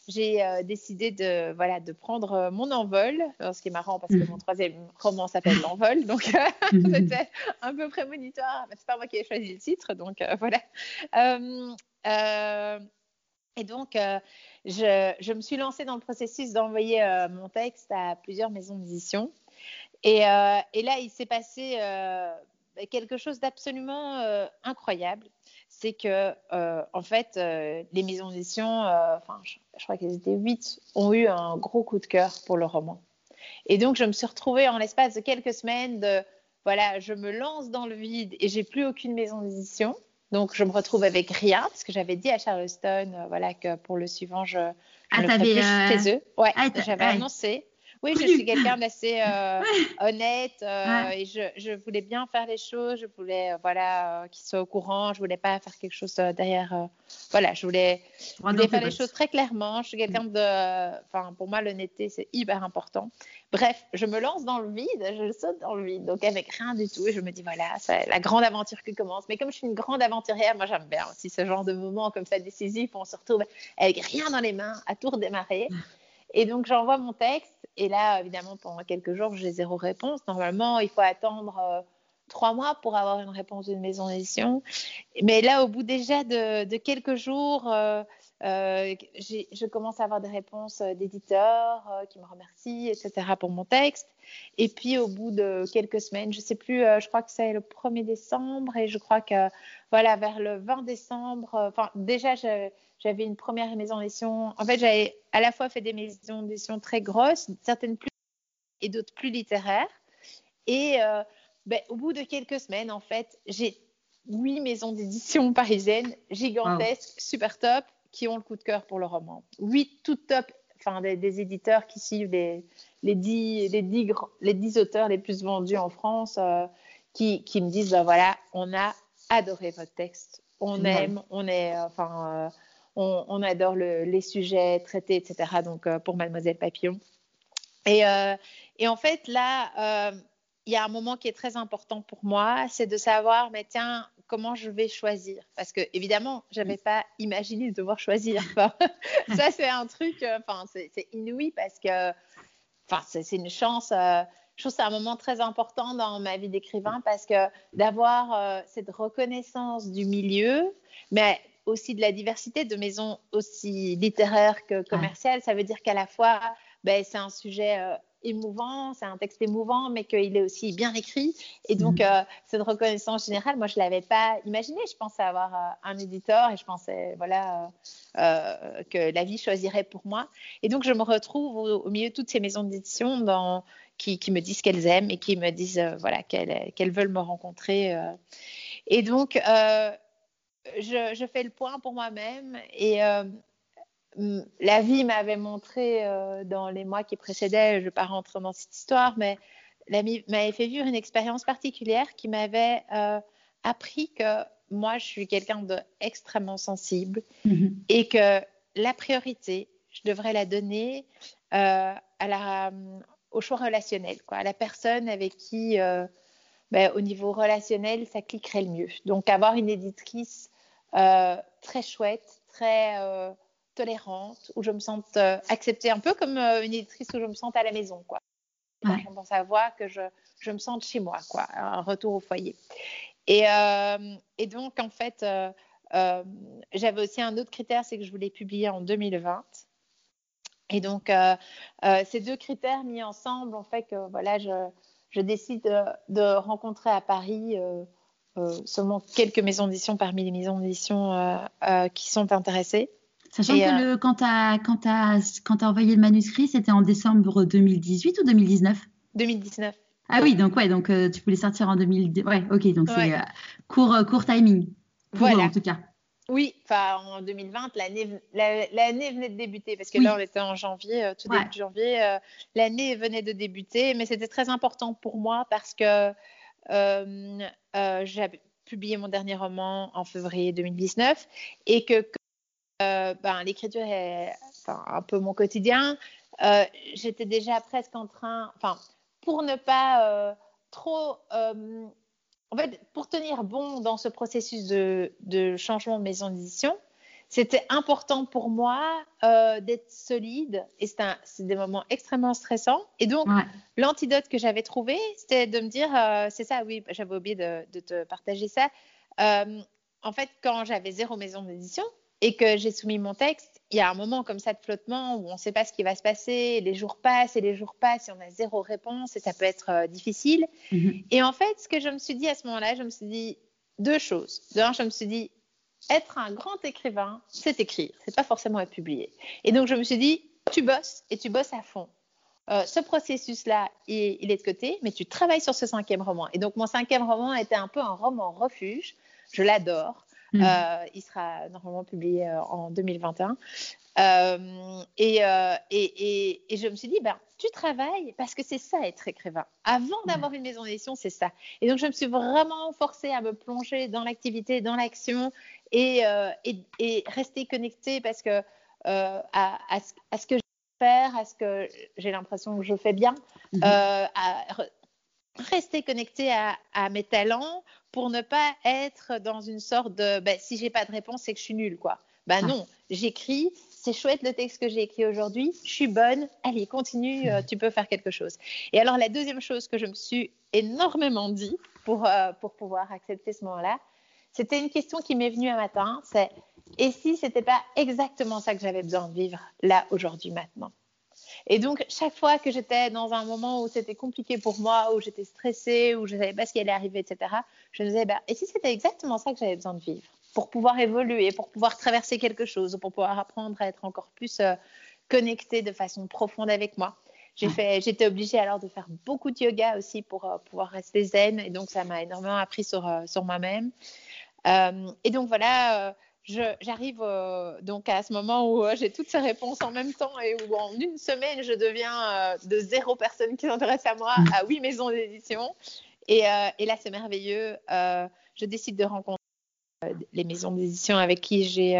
j'ai décidé de, voilà, de prendre mon envol, ce qui est marrant parce que mon troisième roman s'appelle L'envol, donc c'était un peu prémonitoire. C'est pas moi qui ai choisi le titre, donc voilà. Et donc, euh, je, me suis lancée dans le processus d'envoyer euh, mon texte à plusieurs maisons d'édition. Et, euh, là, il s'est passé quelque chose d'absolument incroyable. C'est que, en fait, les maisons d'édition, enfin, je, je, crois qu'elles étaient huit, ont eu un gros coup de cœur pour le roman. Et donc, je me suis retrouvée en l'espace de quelques semaines de, voilà, je me lance dans le vide et j'ai plus aucune maison d'édition. Donc, je me retrouve avec rien parce que j'avais dit à Charleston, euh, voilà, que pour le suivant, je, je ah, ne plus euh, chez eux. Ouais, ah, j'avais annoncé. Oui, je suis quelqu'un d'assez euh, honnête et je, je, voulais bien faire les choses. Je voulais, voilà, qu'ils soient au courant. Je voulais pas faire quelque chose derrière. voilà, je voulais, je voulais faire les choses très clairement. Je suis quelqu'un de, enfin, pour moi, l'honnêteté c'est hyper important. Bref, je me lance dans le vide, je saute dans le vide, donc avec rien du tout. Et je me dis, voilà, c'est la grande aventure qui commence. Mais comme je suis une grande aventurière, moi j'aime bien aussi ce genre de moment comme ça décisif où on se retrouve avec rien dans les mains, à tout redémarrer. Et donc j'envoie mon texte. Et là, évidemment, pendant quelques jours, j'ai zéro réponse. Normalement, il faut attendre euh, trois mois pour avoir une réponse d'une maison d'édition. Mais là, au bout déjà de, quelques jours, euh, euh, je commence à avoir des réponses d'éditeurs qui me remercient, etc. pour mon texte. Et puis au bout de quelques semaines, je sais plus, je crois que c'est le 1er décembre et je crois que voilà vers le 20 décembre, enfin déjà j'avais une première maison d'édition. En fait, j'avais à la fois fait des maisons d'édition très grosses, certaines plus et d'autres plus littéraires. Et ben, au bout de quelques semaines, en fait, j'ai huit maisons d'édition parisiennes gigantesques, super top qui ont le coup de cœur pour le roman. Huit tout top, enfin des, éditeurs qui suivent les, les, dix, les, dix, les dix auteurs les plus vendus en France, euh, qui, qui, me disent, bah, voilà, on a adoré votre texte, on aime, on est, euh, enfin, euh, on, on, adore le, les sujets traités, etc. Donc pour Mademoiselle Papillon. Et, et en fait, là, il y a un moment qui est très important pour moi, c'est de savoir, mais tiens, comment je vais choisir? Parce que évidemment, j'avais pas imaginé devoir choisir. ça, c'est un truc, euh, enfin, c'est inouï parce que enfin, c'est une chance. Euh, je trouve que c'est un moment très important dans ma vie d'écrivain parce que d'avoir euh, cette reconnaissance du milieu, mais aussi de la diversité de maisons aussi littéraires que commerciales, ça veut dire qu'à la fois, ben, c'est un sujet euh, émouvant, c'est un texte émouvant, mais qu'il est aussi bien écrit. Et donc, mhm. cette reconnaissance générale, moi, je ne l'avais pas imaginé. Je pensais avoir un éditeur et je pensais, voilà, que la vie choisirait pour moi. Et donc, je me retrouve au, au milieu de toutes ces maisons d'édition dans qui, me disent qu'elles aiment et qui me disent euh, voilà qu'elles veulent me rencontrer. Euh. Et donc, euh, je, fais le point pour moi-même et la vie m'avait montré dans les mois qui précédaient, je ne vais pas rentrer dans cette histoire, mais la vie m'avait fait vivre une expérience particulière qui m'avait appris que moi, je suis quelqu'un d'extrêmement sensible mm-hmm. et que la priorité, je devrais la donner à la, au choix relationnel, quoi, à la personne avec qui, euh, ben, au niveau relationnel, ça cliquerait le mieux. Donc, avoir une éditrice euh, très chouette, très euh, tolérante, où je me sente acceptée, un peu comme une éditrice où je me sens à la maison, quoi. Ouais. Dans sa voix, que je, je, me sente chez moi, quoi, un retour au foyer. Et, et donc, en fait, j'avais aussi un autre critère, c'est que je voulais publier en 2020. Et donc, euh, euh, ces deux critères mis ensemble ont fait que voilà, je, décide de, rencontrer à Paris euh, seulement quelques maisons d'édition parmi les maisons d'édition qui sont intéressées.
Sachant que le, quand tu as, envoyé le manuscrit, c'était en décembre 2018 ou 2019
2019.
Ah oui, donc ouais, donc tu voulais sortir en 2019. Ouais, ok, donc c'est court, court timing. Pour voilà. en tout cas.
Oui, enfin en 2020, l'année venait de débuter parce que là on était en janvier, euh, tout début janvier, euh, l'année venait de débuter, mais c'était très important pour moi parce que euh, j'ai publié mon dernier roman en février 2019 et que ben, l'écriture est un peu mon quotidien. J'étais déjà presque en train, enfin pour ne pas trop en fait, pour tenir bon dans ce processus de, changement de maison d'édition, c'était important pour moi euh, d'être solide et c'est des moments extrêmement stressants. Et donc, l'antidote que j'avais trouvé, c'était de me dire, euh, c'est ça, oui, j'avais oublié de, te partager ça. Euh, en fait, quand j'avais zéro maison d'édition et que j'ai soumis mon texte, il y a un moment comme ça de flottement où on ne sait pas ce qui va se passer, les jours passent et les jours passent et on a zéro réponse et ça peut être euh, difficile. Mhm. Et en fait, ce que je me suis dit à ce moment-là, je me suis dit deux choses. D'un, je me suis dit, être un grand écrivain, c'est écrire, c'est pas forcément être publié. Et donc, je me suis dit, tu bosses et tu bosses à fond. Euh, ce processus-là, il, il, est de côté, mais tu travailles sur ce cinquième roman. Et donc, mon cinquième roman était un peu un roman refuge. Je l'adore. Mm. Euh, il sera normalement publié euh, en 2021. Euh, et, et, et, je me suis dit, ben, tu travailles parce que c'est ça être écrivain. Avant d'avoir une maison d'édition, c'est ça. Et donc, je me suis vraiment forcée à me plonger dans l'activité, dans l'action et, et, rester connectée parce que à, à, ce, que je faire, à ce que j'ai l'impression que je fais bien, mm-hmm. à rester connectée à, à, mes talents pour ne pas être dans une sorte de ben, si j'ai pas de réponse, c'est que je suis nulle, quoi. Ben non, j'écris, c'est chouette le texte que j'ai écrit aujourd'hui, je suis bonne, allez, continue, euh, tu peux faire quelque chose. Et alors, la deuxième chose que je me suis énormément dit pour, euh, pour pouvoir accepter ce moment-là, c'était une question qui m'est venue un matin, c'est et si c'était pas exactement ça que j'avais besoin de vivre là, aujourd'hui, maintenant? Et donc, chaque fois que j'étais dans un moment où c'était compliqué pour moi, où j'étais stressée, où je ne savais pas ce qui allait arriver, etc., je me disais, bah, et si c'était exactement ça que j'avais besoin de vivre pour pouvoir évoluer, pour pouvoir traverser quelque chose, pour pouvoir apprendre à être encore plus euh, connectée de façon profonde avec moi. J'étais obligée alors de faire beaucoup de yoga aussi pour euh, pouvoir rester zen, et donc ça m'a énormément appris sur, euh, sur moi-même. et donc voilà j'arrive euh, donc à ce moment où euh, j'ai toutes ces réponses en même temps et où en une semaine, je deviens euh, de zéro personne qui s'intéresse à moi à huit maisons d'édition. Et, et, là, c'est merveilleux. je décide de rencontrer les maisons d'édition avec qui j'ai,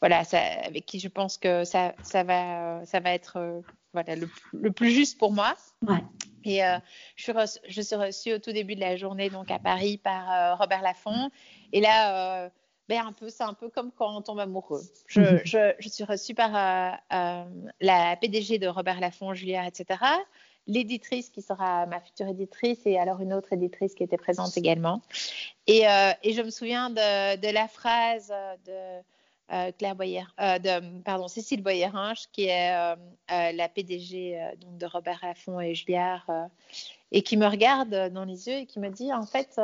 voilà, ça, avec qui je pense que ça, ça va, ça va être voilà, le, le, plus juste pour moi. Ouais. Et je, suis je suis reçue au tout début de la journée donc à Paris par Robert Laffont. Et là, ben, un peu, c'est un peu comme quand on tombe amoureux. Je, mhm. suis reçue par euh, euh, la PDG de Robert Laffont, Julia, etc. l'éditrice qui sera ma future éditrice et alors une autre éditrice qui était présente également. Et, euh, et je me souviens de, de la phrase de Claire Boyer, de, pardon, Cécile Boyerange, qui est la PDG donc de Robert Laffont et Julliard, et qui me regarde dans les yeux et qui me dit en fait,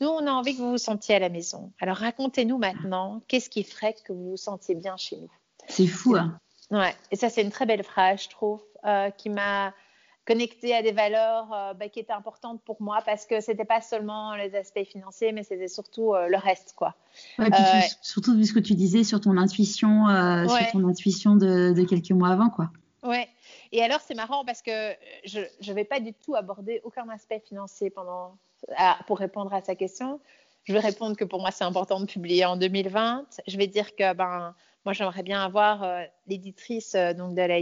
nous, on a envie que vous vous sentiez à la maison. Alors racontez-nous maintenant, qu'est-ce qui ferait que vous vous sentiez bien chez nous?
C'est fou, hein
Ouais, et ça, c'est une très belle phrase, je trouve, qui m'a connecté à des valeurs euh, bah, qui étaient importantes pour moi parce que c'était pas seulement les aspects financiers, mais c'était surtout euh, le reste, quoi.
Ouais, puis euh, surtout vu ce que tu disais sur ton intuition, sur ton intuition de, de, quelques mois avant, quoi.
Ouais. Et alors c'est marrant parce que je ne vais pas du tout aborder aucun aspect financier pendant pour répondre à sa question. Je vais répondre que pour moi c'est important de publier en 2020. Je vais dire que ben moi, j'aimerais bien avoir euh, l'éditrice euh, donc de la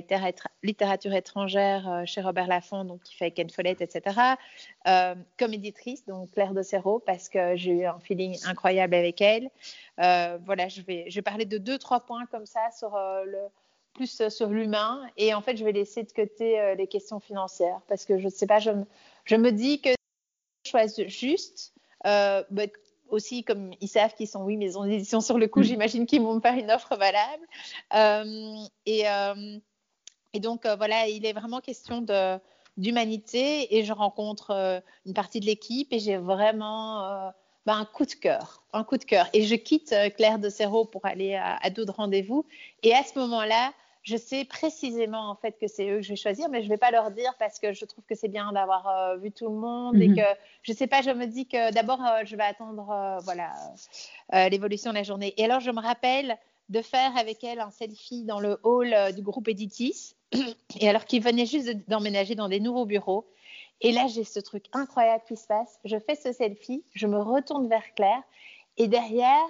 littérature étrangère euh, chez Robert Laffont, donc qui fait Ken Follett, etc. comme éditrice, donc Claire de parce que j'ai eu un feeling incroyable avec elle. voilà, je vais, je vais parler de deux, trois points comme ça plus sur l'humain, et en fait, je vais laisser de côté les questions financières, parce que je ne sais pas, je me, je me dis que je choisis juste. Euh, bah, aussi, comme ils savent qu'ils sont, oui, maison d'édition sur le coup, mm. j'imagine qu'ils vont me faire une offre valable. Euh, et, euh, et, donc, voilà, il est vraiment question de d'humanité et je rencontre une partie de l'équipe et j'ai vraiment ben, un coup de cœur, un coup de cœur. Et je quitte Claire de Serrault pour aller à, à d'autres rendez-vous. Et à ce moment-là, je sais précisément en fait que c'est eux que je vais choisir, mais je ne vais pas leur dire parce que je trouve que c'est bien d'avoir euh, vu tout le monde et mhm. que je ne sais pas, je me dis que d'abord euh, je vais attendre euh, voilà l'évolution de la journée. Et alors je me rappelle de faire avec elle un selfie dans le hall du groupe Editis, et alors qu'ils venaient juste d'emménager dans des nouveaux bureaux. Et là j'ai ce truc incroyable qui se passe. Je fais ce selfie, je me retourne vers Claire et derrière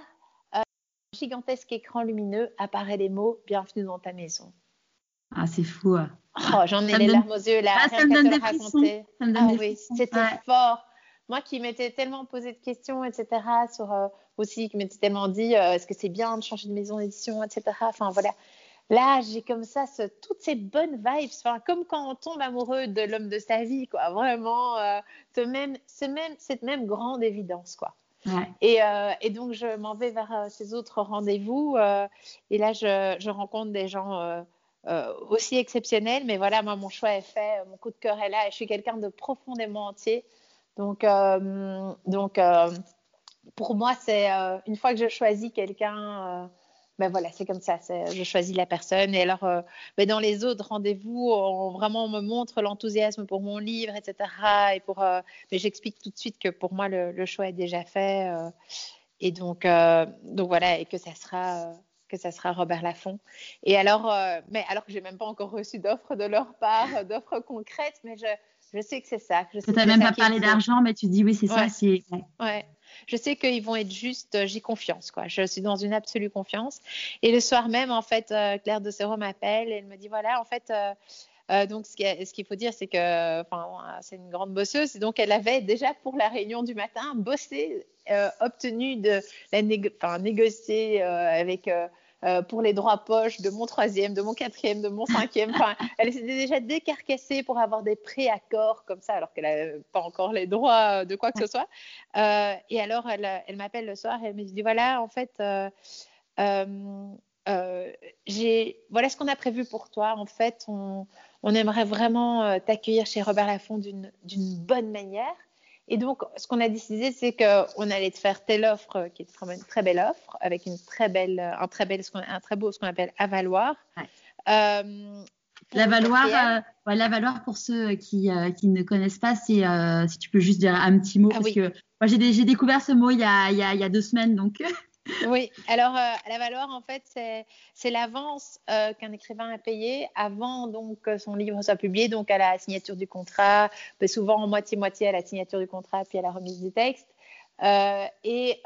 gigantesque écran lumineux apparaît les mots Bienvenue dans ta maison.
Ah, c'est fou. Hein.
Oh, j'en ai les larmes aux yeux là.
Ah, ça me donne des raconter.
ah oui, c'était fort. Moi qui m'étais tellement posé de questions, etc., sur euh, aussi, qui m'étais tellement dit euh, est-ce que c'est bien de changer de maison d'édition, etc. Enfin voilà. Là, j'ai comme ça ce, toutes ces bonnes vibes, enfin, comme quand on tombe amoureux de l'homme de sa vie, quoi. Vraiment, euh, ce même, ce même, cette même grande évidence, quoi. Euh, et, donc, je m'en vais vers euh, ces autres rendez-vous. Euh, et là, je, rencontre des gens aussi exceptionnels. Mais voilà, moi, mon choix est fait. Mon coup de cœur est là. Et je suis quelqu'un de profondément entier. Donc, donc pour moi, c'est une fois que je choisis quelqu'un ben voilà, c'est comme ça. Je choisis la personne. Et alors, euh, ben dans les autres rendez-vous, on, vraiment, on me montre l'enthousiasme pour mon livre, etc. Et pour, euh, mais j'explique tout de suite que pour moi, le, choix est déjà fait. Euh, et donc, donc voilà, et que ça sera que ça sera Robert Laffont. Et alors, mais alors que j'ai même pas encore reçu d'offres de leur part, d'offres concrètes, mais je, je sais que c'est ça.
Tu n'as même pas parlé d'argent, mais tu dis oui, c'est ça.
C'est... Ouais je sais qu'ils vont être justes, euh, j'ai confiance, quoi. Je suis dans une absolue confiance. Et le soir même, en fait, euh, Claire de Serrault m'appelle et elle me dit, voilà, en fait, euh, donc, ce qu'il faut dire, c'est que, c'est une grande bosseuse. Donc, elle avait déjà pour la réunion du matin bossé, obtenu de la négocier avec euh, pour les droits poches de mon troisième, de mon quatrième, de mon cinquième. Enfin, elle s'était déjà décarcassée pour avoir des préaccords comme ça, alors qu'elle n'avait pas encore les droits de quoi que ce soit. Euh, et alors, elle, elle m'appelle le soir et elle me dit voilà, en fait, euh, voilà ce qu'on a prévu pour toi. En fait, on, on aimerait vraiment t'accueillir chez Robert Laffont d'une bonne manière. Et donc, ce qu'on a décidé, c'est qu'on allait te faire telle offre, qui est vraiment une très belle offre, avec une très belle, un très bel, un très beau, ce qu'on appelle avaloir. Ouais.
Euh, L'avaloir, euh, pour ceux qui, euh, qui, ne connaissent pas, c'est si tu peux juste dire un petit mot, ah parce que moi j'ai découvert ce mot il y a, il y a, il y a deux semaines, donc
oui, alors euh, la valeur, en fait, c'est l'avance euh, qu'un écrivain a payé avant donc que son livre soit publié, donc à la signature du contrat, mais souvent en moitié-moitié à la signature du contrat, puis à la remise du texte. Euh, et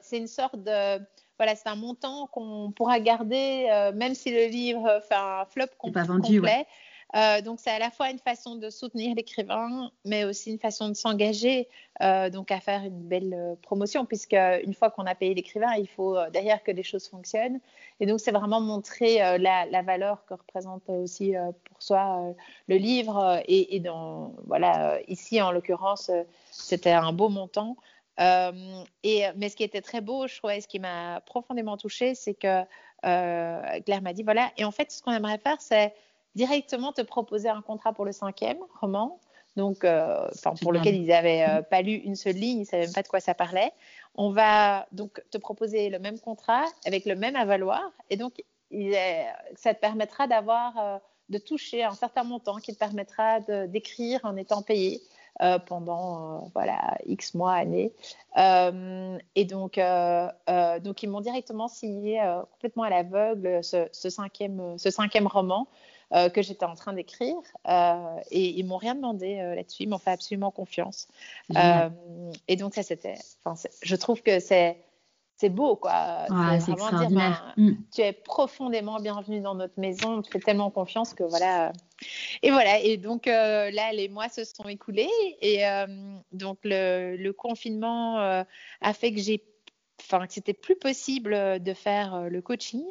c'est une sorte de. Voilà, c'est un montant qu'on pourra garder, même si le livre fait un flop complet. Euh, donc, c'est à la fois une façon de soutenir l'écrivain, mais aussi une façon de s'engager, euh, donc à faire une belle euh, promotion, puisque une fois qu'on a payé l'écrivain, il faut derrière que les choses fonctionnent. Et donc, c'est vraiment montrer la, valeur que représente aussi pour soi le livre. Et, et dans, voilà, ici, en l'occurrence, c'était un beau montant. et, mais ce qui était très beau, je trouvais, ce qui m'a profondément touchée, c'est que Claire m'a dit voilà, et en fait, ce qu'on aimerait faire, c'est directement te proposer un contrat pour le cinquième roman, donc euh, pour lequel ils n'avaient euh, pas lu une seule ligne, ils ne savaient même pas de quoi ça parlait. On va donc te proposer le même contrat avec le même avaloir, et donc il ça te permettra d'avoir, euh, de toucher un certain montant qui te permettra d'écrire en étant payé. pendant voilà X mois, années. et donc, donc ils m'ont directement signé complètement à l'aveugle ce, ce, cinquième, ce cinquième roman. Euh, que j'étais en train d'écrire. Euh, et ils m'ont rien demandé euh, là-dessus. Ils m'ont fait absolument confiance. et donc, ça, c'était. Je trouve que c'est. C'est beau, quoi.
c'est vraiment dire, ben, mm.
tu es profondément bienvenue dans notre maison, on te fait tellement confiance que voilà. Et voilà, et donc là, les mois se sont écoulés, et donc le, le confinement a fait que j'ai, enfin, que c'était plus possible de faire le coaching.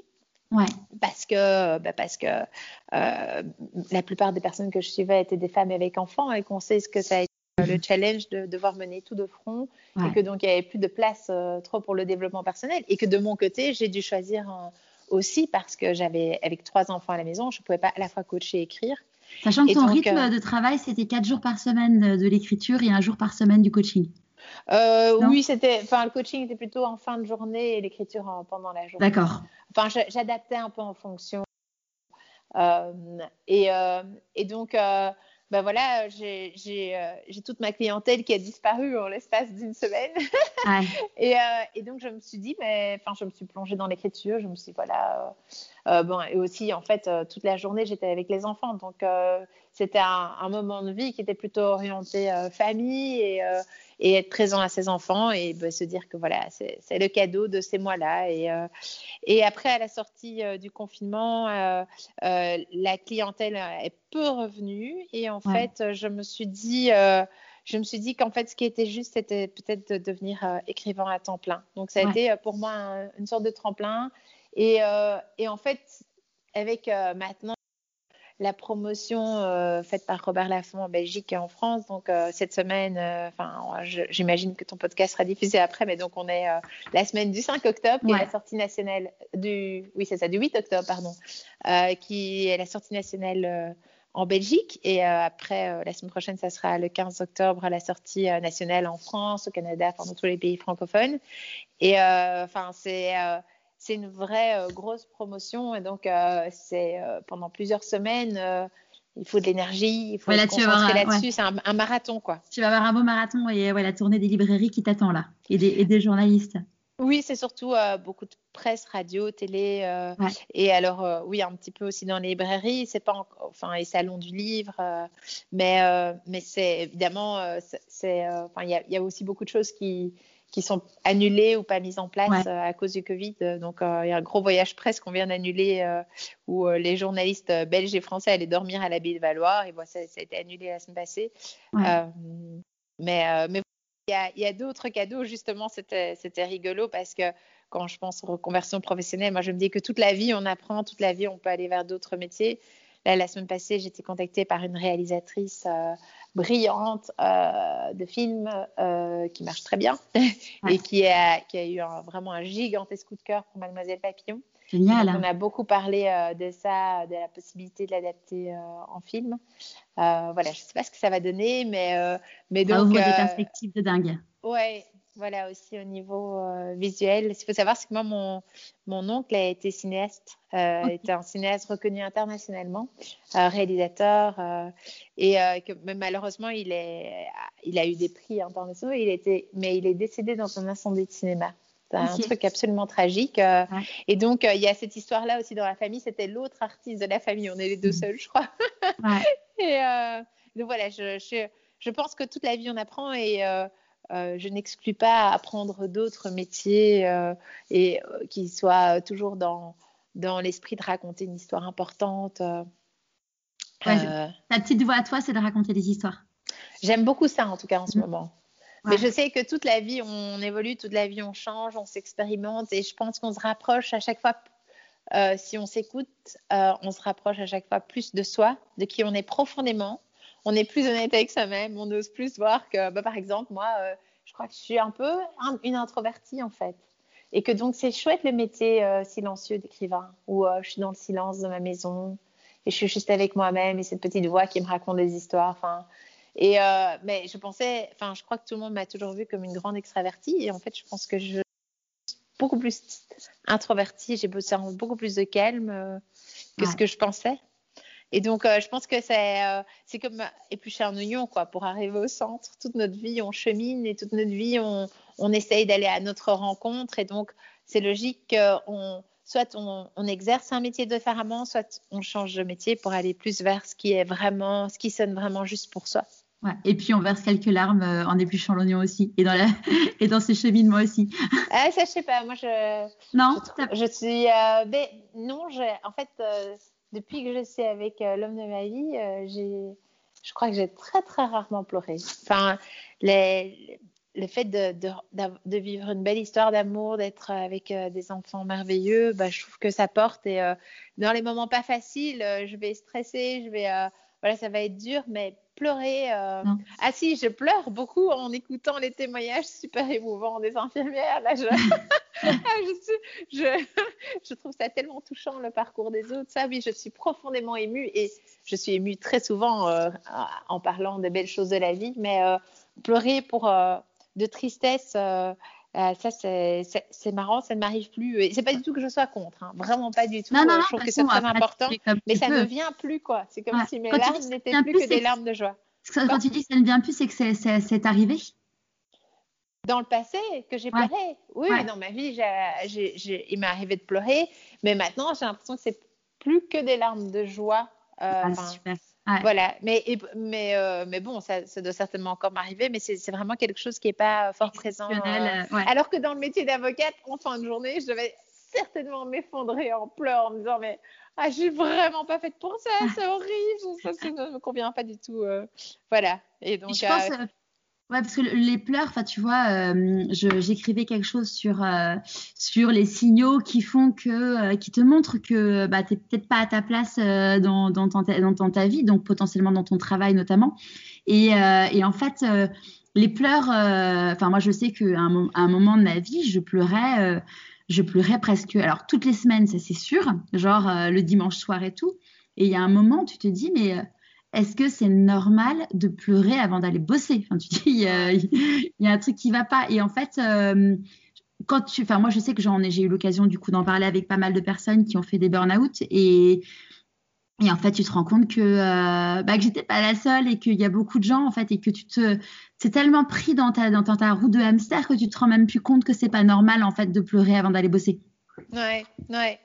Ouais.
Parce que, bah parce que euh, la plupart des personnes que je suivais étaient des femmes avec enfants et qu'on sait ce que ça a été euh, le challenge de devoir mener tout de front et que donc il n'y avait plus de place euh, trop pour le développement personnel. Et que de mon côté j'ai dû choisir aussi parce que j'avais avec trois enfants à la maison je ne pouvais pas à la fois coacher et écrire.
Sachant que ton rythme de travail c'était quatre jours par semaine de l'écriture et un jour par semaine du coaching
euh, oui, c'était, enfin, le coaching était plutôt en fin de journée et l'écriture pendant la journée.
D'accord.
Enfin, j'adaptais un peu en fonction. Euh, et, euh, et, donc, ben voilà, j'ai toute ma clientèle qui a disparu en l'espace d'une semaine. et, et, donc, je me suis dit, mais enfin, je me suis plongée dans l'écriture. Je me suis dit, voilà. bon, et aussi, en fait, toute la journée, j'étais avec les enfants. Donc, c'était un, un, moment de vie qui était plutôt orienté famille et et être présent à ses enfants et bah, se dire que voilà, c'est le cadeau de ces mois-là. Et, euh, et après, à la sortie euh, du confinement, euh, la clientèle est peu revenue et en fait, je me suis dit je me suis dit qu'en fait, ce qui était juste, c'était peut-être de devenir écrivain à temps plein. Donc, ça a été pour moi une sorte de tremplin. Et, et en fait, avec maintenant la promotion euh, faite par Robert Laffont en Belgique et en France. Donc euh, cette semaine, euh, enfin, j'imagine que ton podcast sera diffusé après, mais donc on est la semaine du 5 octobre, qui est la sortie nationale du, oui c'est ça, du 8 octobre pardon, qui est la sortie nationale en Belgique et après la semaine prochaine, ça sera le 15 octobre la sortie nationale en France, au Canada, enfin dans tous les pays francophones. Et enfin c'est c'est une vraie euh, grosse promotion et donc euh, c'est euh, pendant plusieurs semaines il faut de l'énergie, il faut se concentrer là-dessus. C'est un, marathon, quoi.
Tu vas avoir un beau marathon et ouais, la tournée des librairies qui t'attend là, et des, journalistes.
Oui, c'est surtout beaucoup de presse, radio, télé, et alors oui, un petit peu aussi dans les librairies. C'est pas, enfin, les salons du livre, mais mais c'est évidemment, c'est, enfin, il y, y, a aussi beaucoup de choses qui qui sont annulées ou pas mises en place euh, à cause du Covid. Donc, euh, il y a un gros voyage presse qu'on vient d'annuler euh, où les journalistes belges et français allaient dormir à l'abbaye de Valois. Et voilà, ça, a été annulé la semaine passée. mais mais il y a, d'autres cadeaux, justement, c'était rigolo parce que quand je pense aux reconversions professionnelles, moi, je me dis que toute la vie, on apprend, toute la vie, on peut aller vers d'autres métiers. Là, la semaine passée, été contactée par une réalisatrice brillante euh, de films euh, qui marche très bien et qui a, qui a eu vraiment un gigantesque coup de cœur pour Mademoiselle Papillon.
Génial.
on a beaucoup parlé euh, de ça, de la possibilité de l'adapter en film. voilà, je ne sais pas ce que ça va donner, mais, mais donc. Ça
ouvre des perspectives de dingue.
Ouais, voilà, aussi au niveau euh, visuel. Ce qu'il faut savoir, c'est que moi, mon, mon oncle a été cinéaste, euh, était un cinéaste reconnu internationalement, euh, réalisateur, et que malheureusement, il, est, il a eu des prix internationaux, il était, mais il est décédé dans un incendie de cinéma. C'est un truc absolument tragique. Et donc, il y a cette histoire-là aussi dans la famille. C'était l'autre artiste de la famille. On est les deux mm. seuls, je crois. et donc voilà, je, je, je, pense que toute la vie, on apprend. Et je n'exclus pas apprendre d'autres métiers euh, et euh, qui soient toujours dans, dans l'esprit de raconter une histoire importante.
Ta petite voix à toi, c'est de raconter des histoires.
J'aime beaucoup ça, en tout cas, en ce mm. moment. Mais je sais que toute la vie, on évolue, toute la vie, on change, on s'expérimente. Et je pense qu'on se rapproche à chaque fois, euh, si on s'écoute, euh, on se rapproche à chaque fois plus de soi, de qui on est profondément. On est plus honnête avec soi-même. On ose plus voir que, bah, par exemple, moi, euh, je crois que je suis un peu une introvertie, en fait. Et que donc, c'est chouette le métier silencieux d'écrivain, où je suis dans le silence de ma maison et je suis juste avec moi-même et cette petite voix qui me raconte des histoires. Enfin, et euh, mais je pensais, enfin, je crois que tout le monde m'a toujours vue comme une grande extravertie. Et en fait, je pense que je suis beaucoup plus introvertie. J'ai besoin beaucoup plus de calme euh, que ce que je pensais. Et donc, euh, je pense que c'est c'est comme éplucher un oignon, quoi. Pour arriver au centre, toute notre vie, on chemine et toute notre vie, on, on essaye d'aller à notre rencontre. Et donc, c'est logique qu'on soit on, on, exerce un métier différemment, soit on change de métier pour aller plus vers ce qui est vraiment, ce qui sonne vraiment juste pour soi.
Et puis on verse quelques larmes euh, en épluchant l'oignon aussi et dans la... et dans ces cheminements aussi.
Ah, ça je sais pas, moi je
non
je, suis euh, non en fait euh, depuis que je suis avec l'homme de ma vie j'ai je crois que j'ai très très rarement pleuré. Enfin le fait de, de, de, vivre une belle histoire d'amour, d'être avec des enfants merveilleux, bah, je trouve que ça porte et dans les moments pas faciles, je vais stresser, je vais voilà ça va être dur, mais pleurer. Euh... Ah si, je pleure beaucoup en écoutant les témoignages super émouvants des infirmières. Là, je, ah, je, je, je, trouve ça tellement touchant le parcours des autres. Ça, oui, je suis profondément émue et je suis émue très souvent euh, en parlant des belles choses de la vie, mais euh, pleurer pour de tristesse. Ça, c'est marrant, ça ne m'arrive plus. Et c'est pas du tout que je sois contre, hein. vraiment pas du tout.
Non, non,
je trouve que c'est très important, mais ça ne vient plus, quoi. C'est comme si mes larmes n'étaient plus, que des larmes de joie.
Quand tu dis que ça ne vient plus, c'est que c'est arrivé
dans le passé que j'ai pleuré. Oui, dans ma vie, il m'est arrivé de pleurer, mais maintenant, j'ai l'impression que c'est plus que des larmes de joie. Euh, ah, super. Voilà, mais, mais, euh, mais bon, ça, ça, doit certainement encore m'arriver, mais c'est vraiment quelque chose qui n'est pas fort présent. Euh, alors que dans le métier d'avocate, en fin de journée, je devais certainement m'effondrer en pleurs en me disant mais ah, je suis vraiment pas faite pour ça, c'est horrible, ça, ça, ne me convient pas du tout. Euh, voilà. Et donc.
je pense, euh, Ouais, parce que les pleurs, enfin, tu vois, euh, j'écrivais quelque chose sur sur les signaux qui font que, qui te montrent que bah, t'es peut-être pas à ta place dans dans, ton, dans, ta vie, donc potentiellement dans ton travail notamment. Et, et en fait, les pleurs, enfin, moi, je sais qu'à un, un, moment de ma vie, je pleurais je pleurais presque, alors toutes les semaines, ça c'est sûr, genre euh, le dimanche soir et tout. Et il y a un moment, tu te dis, mais euh, est-ce que c'est normal de pleurer avant d'aller bosser? Enfin, tu dis, il y, a, un truc qui va pas. Et en fait, euh, quand tu, moi, je sais que j'en ai, j'ai eu l'occasion du coup d'en parler avec pas mal de personnes qui ont fait des burn-out et et en fait, tu te rends compte que, euh, bah, que j'étais pas la seule et qu'il y a beaucoup de gens en fait et que tu te, c'est tellement pris dans ta dans ta roue de hamster que tu te rends même plus compte que c'est pas normal en fait de pleurer avant d'aller bosser.
Ouais, ouais.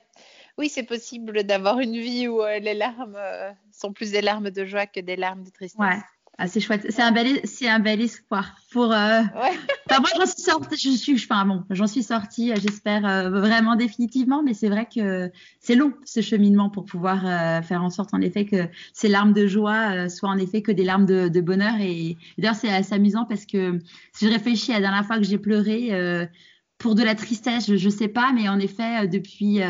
Oui, c'est possible d'avoir une vie où euh, les larmes euh, sont plus des larmes de joie que des larmes de tristesse.
Ouais. Ah, c'est chouette. C'est un bel, c'est un bel espoir pour. Euh... Ouais. moi, j'en suis sortie. Je suis, enfin bon, j'en suis sortie. J'espère euh, vraiment définitivement, mais c'est vrai que c'est long ce cheminement pour pouvoir euh, faire en sorte, en effet, que ces larmes de joie euh, soient en effet que des larmes de, de bonheur. Et d'ailleurs, c'est assez amusant parce que si je réfléchis à la dernière fois que j'ai pleuré pour de la tristesse, je, ne sais pas, mais en effet, depuis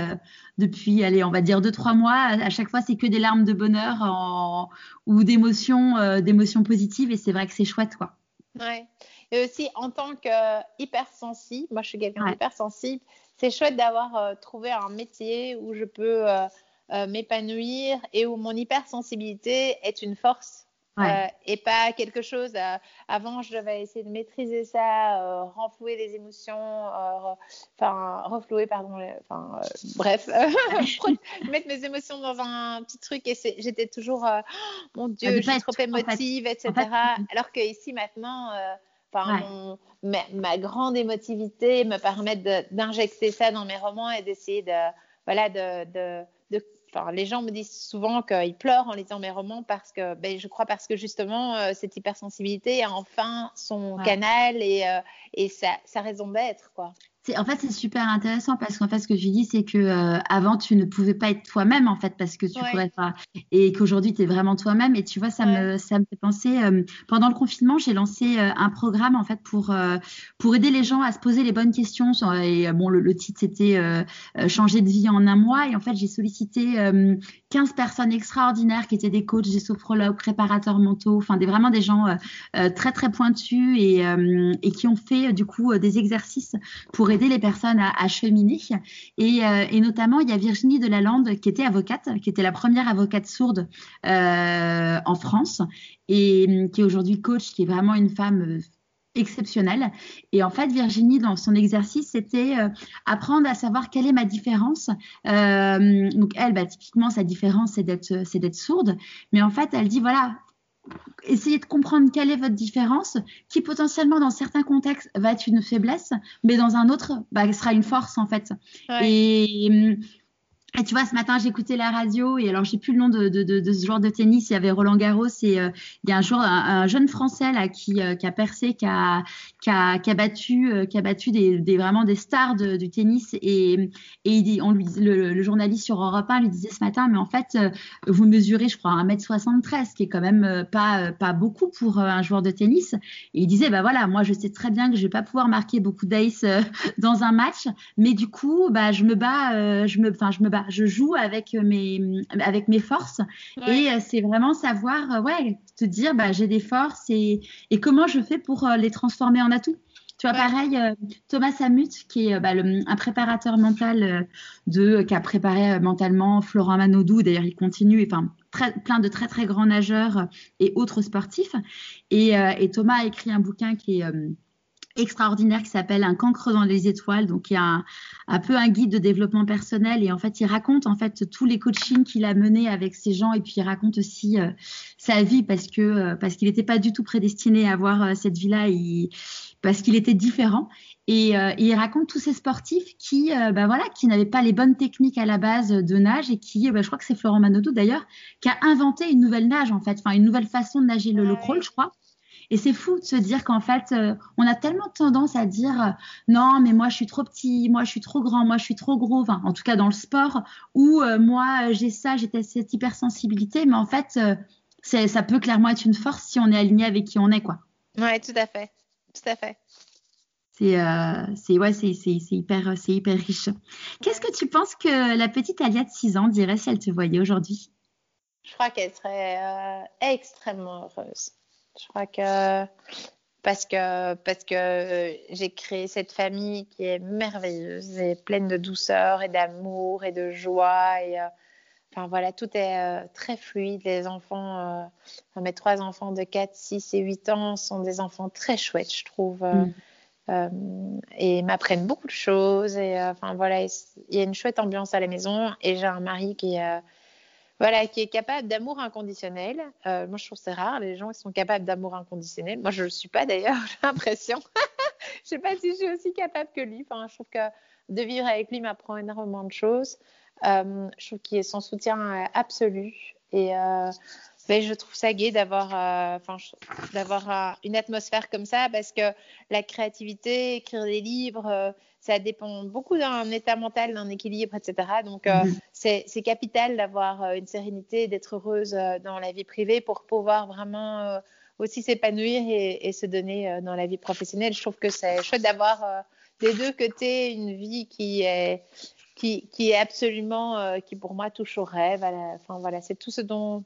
depuis, allez, on va dire deux, trois mois. À, chaque fois, c'est que des larmes de bonheur en, ou d'émotions, euh, d'émotions positives. Et c'est vrai que c'est chouette, quoi.
Ouais. Et aussi, en tant qu'hypersensible, moi, je suis quelqu'un d'hypersensible, c'est chouette d'avoir euh, trouvé un métier où je peux euh, m'épanouir et où mon hypersensibilité est une force euh, et pas quelque chose. Euh, avant, je devais essayer de maîtriser ça, euh, renflouer les émotions, enfin, reflouer, pardon, enfin, bref, mettre mes émotions dans un petit truc et j'étais toujours, oh, mon Dieu, je suis trop émotive, etc. Alors que ici, maintenant, enfin, ma, grande émotivité me permet d'injecter ça dans mes romans et d'essayer de, voilà, de, de, les gens me disent souvent qu'ils pleurent en lisant mes romans parce que, ben, je crois parce que justement, euh, cette hypersensibilité a enfin son canal et, euh, et sa, raison d'être, quoi.
En fait, c'est super intéressant parce qu'en fait, ce que je dis, c'est que euh, avant, tu ne pouvais pas être toi-même, en fait, parce que tu pourrais pas. Et qu'aujourd'hui, tu es vraiment toi-même. Et tu vois, ça, me, ça me fait penser. Euh, pendant le confinement, j'ai lancé euh, un programme, en fait, pour, pour aider les gens à se poser les bonnes questions. Et bon, le, titre, c'était Changer de vie en un mois. Et en fait, j'ai sollicité 15 personnes extraordinaires qui étaient des coachs, des sophrologues, préparateurs mentaux, enfin, des, vraiment des gens très, très pointus et, et qui ont fait, du coup, des exercices pour aider les personnes à, cheminer. Euh, et, notamment, il y a Virginie Delalande qui était avocate, qui était la première avocate sourde euh, en France et hum, qui est aujourd'hui coach, qui est vraiment une femme euh, exceptionnelle. Et en fait, Virginie, dans son exercice, c'était apprendre à savoir quelle est ma différence. donc elle, bah, typiquement, sa différence, c'est d'être sourde. Mais en fait, elle dit, voilà, essayez de comprendre quelle est votre différence, qui potentiellement dans certains contextes va être une faiblesse, mais dans un autre, bah, sera une force en fait. Et et tu vois, ce matin, j'écoutais la radio et alors j'ai plus le nom de, de, de, de, ce joueur de tennis. Il y avait Roland Garros et euh, il y a un, joueur, un, jeune Français là qui, euh, qui a percé, qui a, qui a, qui a battu, euh, qui a battu des, des, vraiment des stars du tennis et, et il dit, on lui, le, le, journaliste sur Europe 1 lui disait ce matin, mais en fait, vous mesurez, je crois, 1m73, qui est quand même pas, pas beaucoup pour un joueur de tennis. Et il disait, bah voilà, moi je sais très bien que je vais pas pouvoir marquer beaucoup d'ace dans un match, mais du coup, bah je me bats, je me, enfin je me bats je joue avec mes, avec mes forces. Et euh, c'est vraiment savoir, euh, ouais, te dire, bah, j'ai des forces et, et comment je fais pour euh, les transformer en atouts. Tu vois, pareil, Thomas Samut, qui est bah, un préparateur mental de, qui a préparé mentalement Florent Manodou. D'ailleurs, il continue, enfin, très, plein de très, très grands nageurs et autres sportifs. Et, et Thomas a écrit un bouquin qui est extraordinaire qui s'appelle Un cancre dans les étoiles, donc il y a un, un, peu un guide de développement personnel et en fait il raconte en fait tous les coachings qu'il a menés avec ces gens et puis il raconte aussi euh, sa vie parce que euh, parce qu'il n'était pas du tout prédestiné à avoir euh, cette vie-là, parce qu'il était différent. Et, et, il raconte tous ces sportifs qui bah voilà qui n'avaient pas les bonnes techniques à la base de nage et qui bah, je crois que c'est Florent Manodou d'ailleurs qui a inventé une nouvelle nage en fait, enfin une nouvelle façon de nager le, le crawl je crois et c'est fou de se dire qu'en fait, euh, on a tellement tendance à dire euh, non, mais moi je suis trop petit, moi je suis trop grand, moi je suis trop gros, enfin, en tout cas dans le sport, ou euh, moi j'ai ça, j'ai cette hypersensibilité, mais en fait, ça peut clairement être une force si on est aligné avec qui on est, quoi.
Ouais, tout à fait, tout à fait.
C'est c'est ouais, c'est hyper, hyper riche. Qu'est-ce que tu penses que la petite Alia de 6 ans dirait si elle te voyait aujourd'hui?
Je crois qu'elle serait extrêmement heureuse. Je crois que parce que parce que j'ai créé cette famille qui est merveilleuse et pleine de douceur et d'amour et de joie et euh, enfin voilà tout est euh, très fluide les enfants euh, mes trois enfants de 4, 6 et 8 ans sont des enfants très chouettes je trouve mm. et m'apprennent beaucoup de choses et enfin voilà il y a une chouette ambiance à la maison et j'ai un mari qui est voilà, qui est capable d'amour inconditionnel. Euh, moi, je trouve c'est rare les gens qui sont capables d'amour inconditionnel. Moi, je ne le suis pas d'ailleurs, j'ai l'impression. je ne sais pas si je suis aussi capable que lui. Enfin, je trouve que de vivre avec lui m'apprend énormément de choses. Euh, je trouve qu'il est son soutien euh, absolu. Et je trouve ça gai d'avoir, d'avoir une atmosphère comme ça parce que la créativité, écrire des livres, ça dépend beaucoup d'un état mental, d'un équilibre, etc. Donc, euh, mhm. c'est capital d'avoir euh, une sérénité, d'être heureuse euh, dans la vie privée pour pouvoir vraiment aussi s'épanouir et, se donner dans la vie professionnelle. Je trouve que c'est chouette d'avoir des deux côtés une vie qui est qui, qui est absolument qui pour moi touche au rêve. enfin voilà, c'est tout ce dont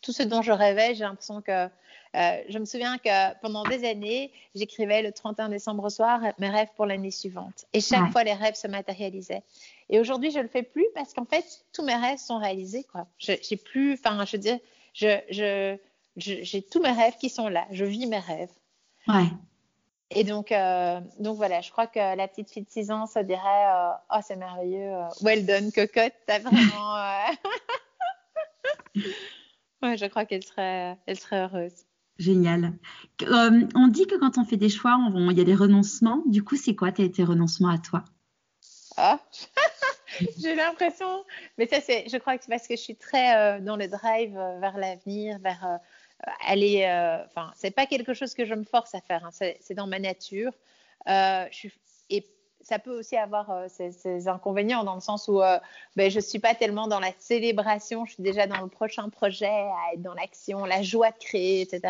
tout ce dont je rêvais. J'ai l'impression que euh, je me souviens que pendant des années, j'écrivais le 31 décembre au soir mes rêves pour l'année suivante. Et chaque fois, les rêves se matérialisaient. Et aujourd'hui, je le fais plus parce qu'en fait, tous mes rêves sont réalisés. Quoi. Je, j'ai plus, enfin, je veux dire, je, je, j'ai tous mes rêves qui sont là. Je vis mes rêves.
Ouais.
Et donc, euh, donc voilà, je crois que la petite fille de 6 ans, ça dirait euh, Oh, c'est merveilleux, well done, cocotte, t'as vraiment. ouais, je crois qu'elle serait, elle serait heureuse.
Génial. Euh, on dit que quand on fait des choix, il y a des renoncements. Du coup, c'est quoi tes, tes, renoncements à toi?
Ah, j'ai l'impression, mais ça, c'est, je crois que c'est parce que je suis très euh, dans le drive euh, vers l'avenir, vers aller. Enfin, c'est pas quelque chose que je me force à faire. Hein. c'est, dans ma nature. et ça peut aussi avoir euh, ses, inconvénients dans le sens où euh, ben, je ne suis pas tellement dans la célébration, je suis déjà dans le prochain projet, à être dans l'action, la joie de créer, etc.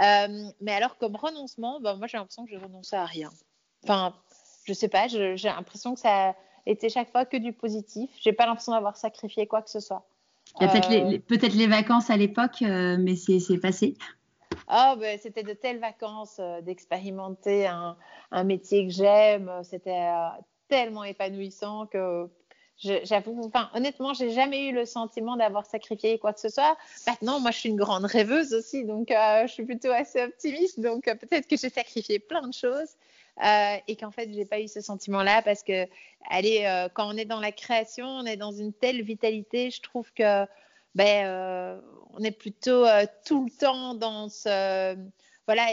Euh, mais alors, comme renoncement, ben, moi, j'ai l'impression que je renonce à rien. Enfin, je ne sais pas, j'ai l'impression que ça a été chaque fois que du positif. Je n'ai pas l'impression d'avoir sacrifié quoi que ce soit.
Peut-être les, peut les, vacances à l'époque, mais c'est passé.
Oh, c'était de telles vacances euh, d'expérimenter un, métier que j'aime. C'était euh, tellement épanouissant que j'avoue, enfin, honnêtement, j'ai jamais eu le sentiment d'avoir sacrifié quoi que ce soit. Maintenant, moi, je suis une grande rêveuse aussi, donc euh, je suis plutôt assez optimiste. Donc, peut-être que j'ai sacrifié plein de choses. et qu'en fait, j'ai pas eu ce sentiment-là parce que, allez, quand on est dans la création, on est dans une telle vitalité, je trouve que ben, euh, on est plutôt euh, tout le temps dans ce, voilà,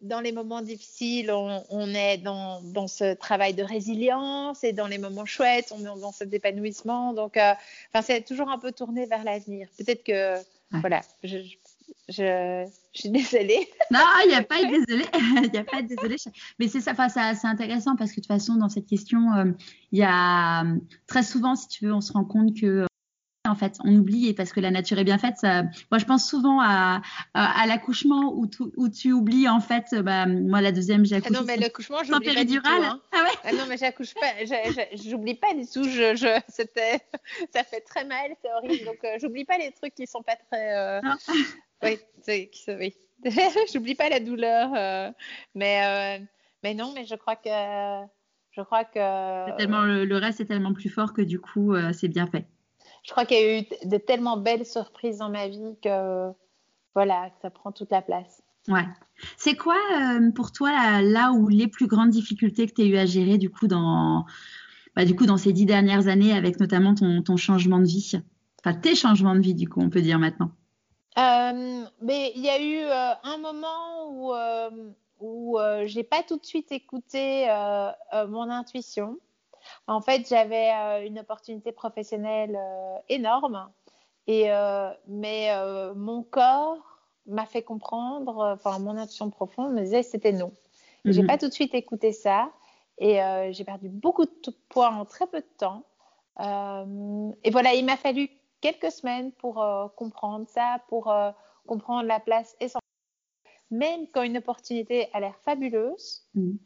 dans les moments difficiles, on, est dans, dans, ce travail de résilience et dans les moments chouettes, on est dans cet épanouissement. Donc, euh, enfin, c'est toujours un peu tourné vers l'avenir. Peut-être que, voilà, je, je, suis désolée.
Non, il n'y a pas être désolée. Il n'y a pas être désolée. Mais c'est ça, enfin, c'est intéressant parce que de toute façon, dans cette question, il y a très souvent, si tu veux, on se rend compte que en fait, on oublie parce que la nature est bien faite. moi, je pense souvent à, à, l'accouchement où, où, tu oublies en fait. Bah, moi, la deuxième, j'ai accouché.
Ah non, mais l'accouchement, j'oublie pas du tout. Hein. Ah ouais. Ah non, mais j'accouche pas. J'oublie pas du tout. Je, je c'était, ça fait très mal, c'est horrible. Donc, euh, j'oublie pas les trucs qui sont pas très. Euh... Oui, oui. j'oublie pas la douleur, euh, mais euh, mais non, mais je crois que je crois que.
Tellement le, le, reste est tellement plus fort que du coup, c'est bien fait
je crois qu'il y a eu de tellement belles surprises dans ma vie que voilà, ça prend toute la place.
Ouais. C'est quoi euh, pour toi là, où les plus grandes difficultés que tu as eu à gérer du coup dans bah, du coup dans ces dix dernières années avec notamment ton, ton changement de vie, enfin tes changements de vie du coup on peut dire maintenant.
Euh, mais il y a eu euh, un moment où où j'ai pas tout de suite écouté mon intuition. En fait, j'avais euh, une opportunité professionnelle euh, énorme, et, euh, mais mon corps m'a fait comprendre, enfin mon intuition profonde me disait que c'était non. Je J'ai mhm. pas tout de suite écouté ça et j'ai perdu beaucoup de poids en très peu de temps. et voilà, il m'a fallu quelques semaines pour comprendre ça, pour comprendre la place essentielle. Même quand une opportunité a l'air fabuleuse, mhm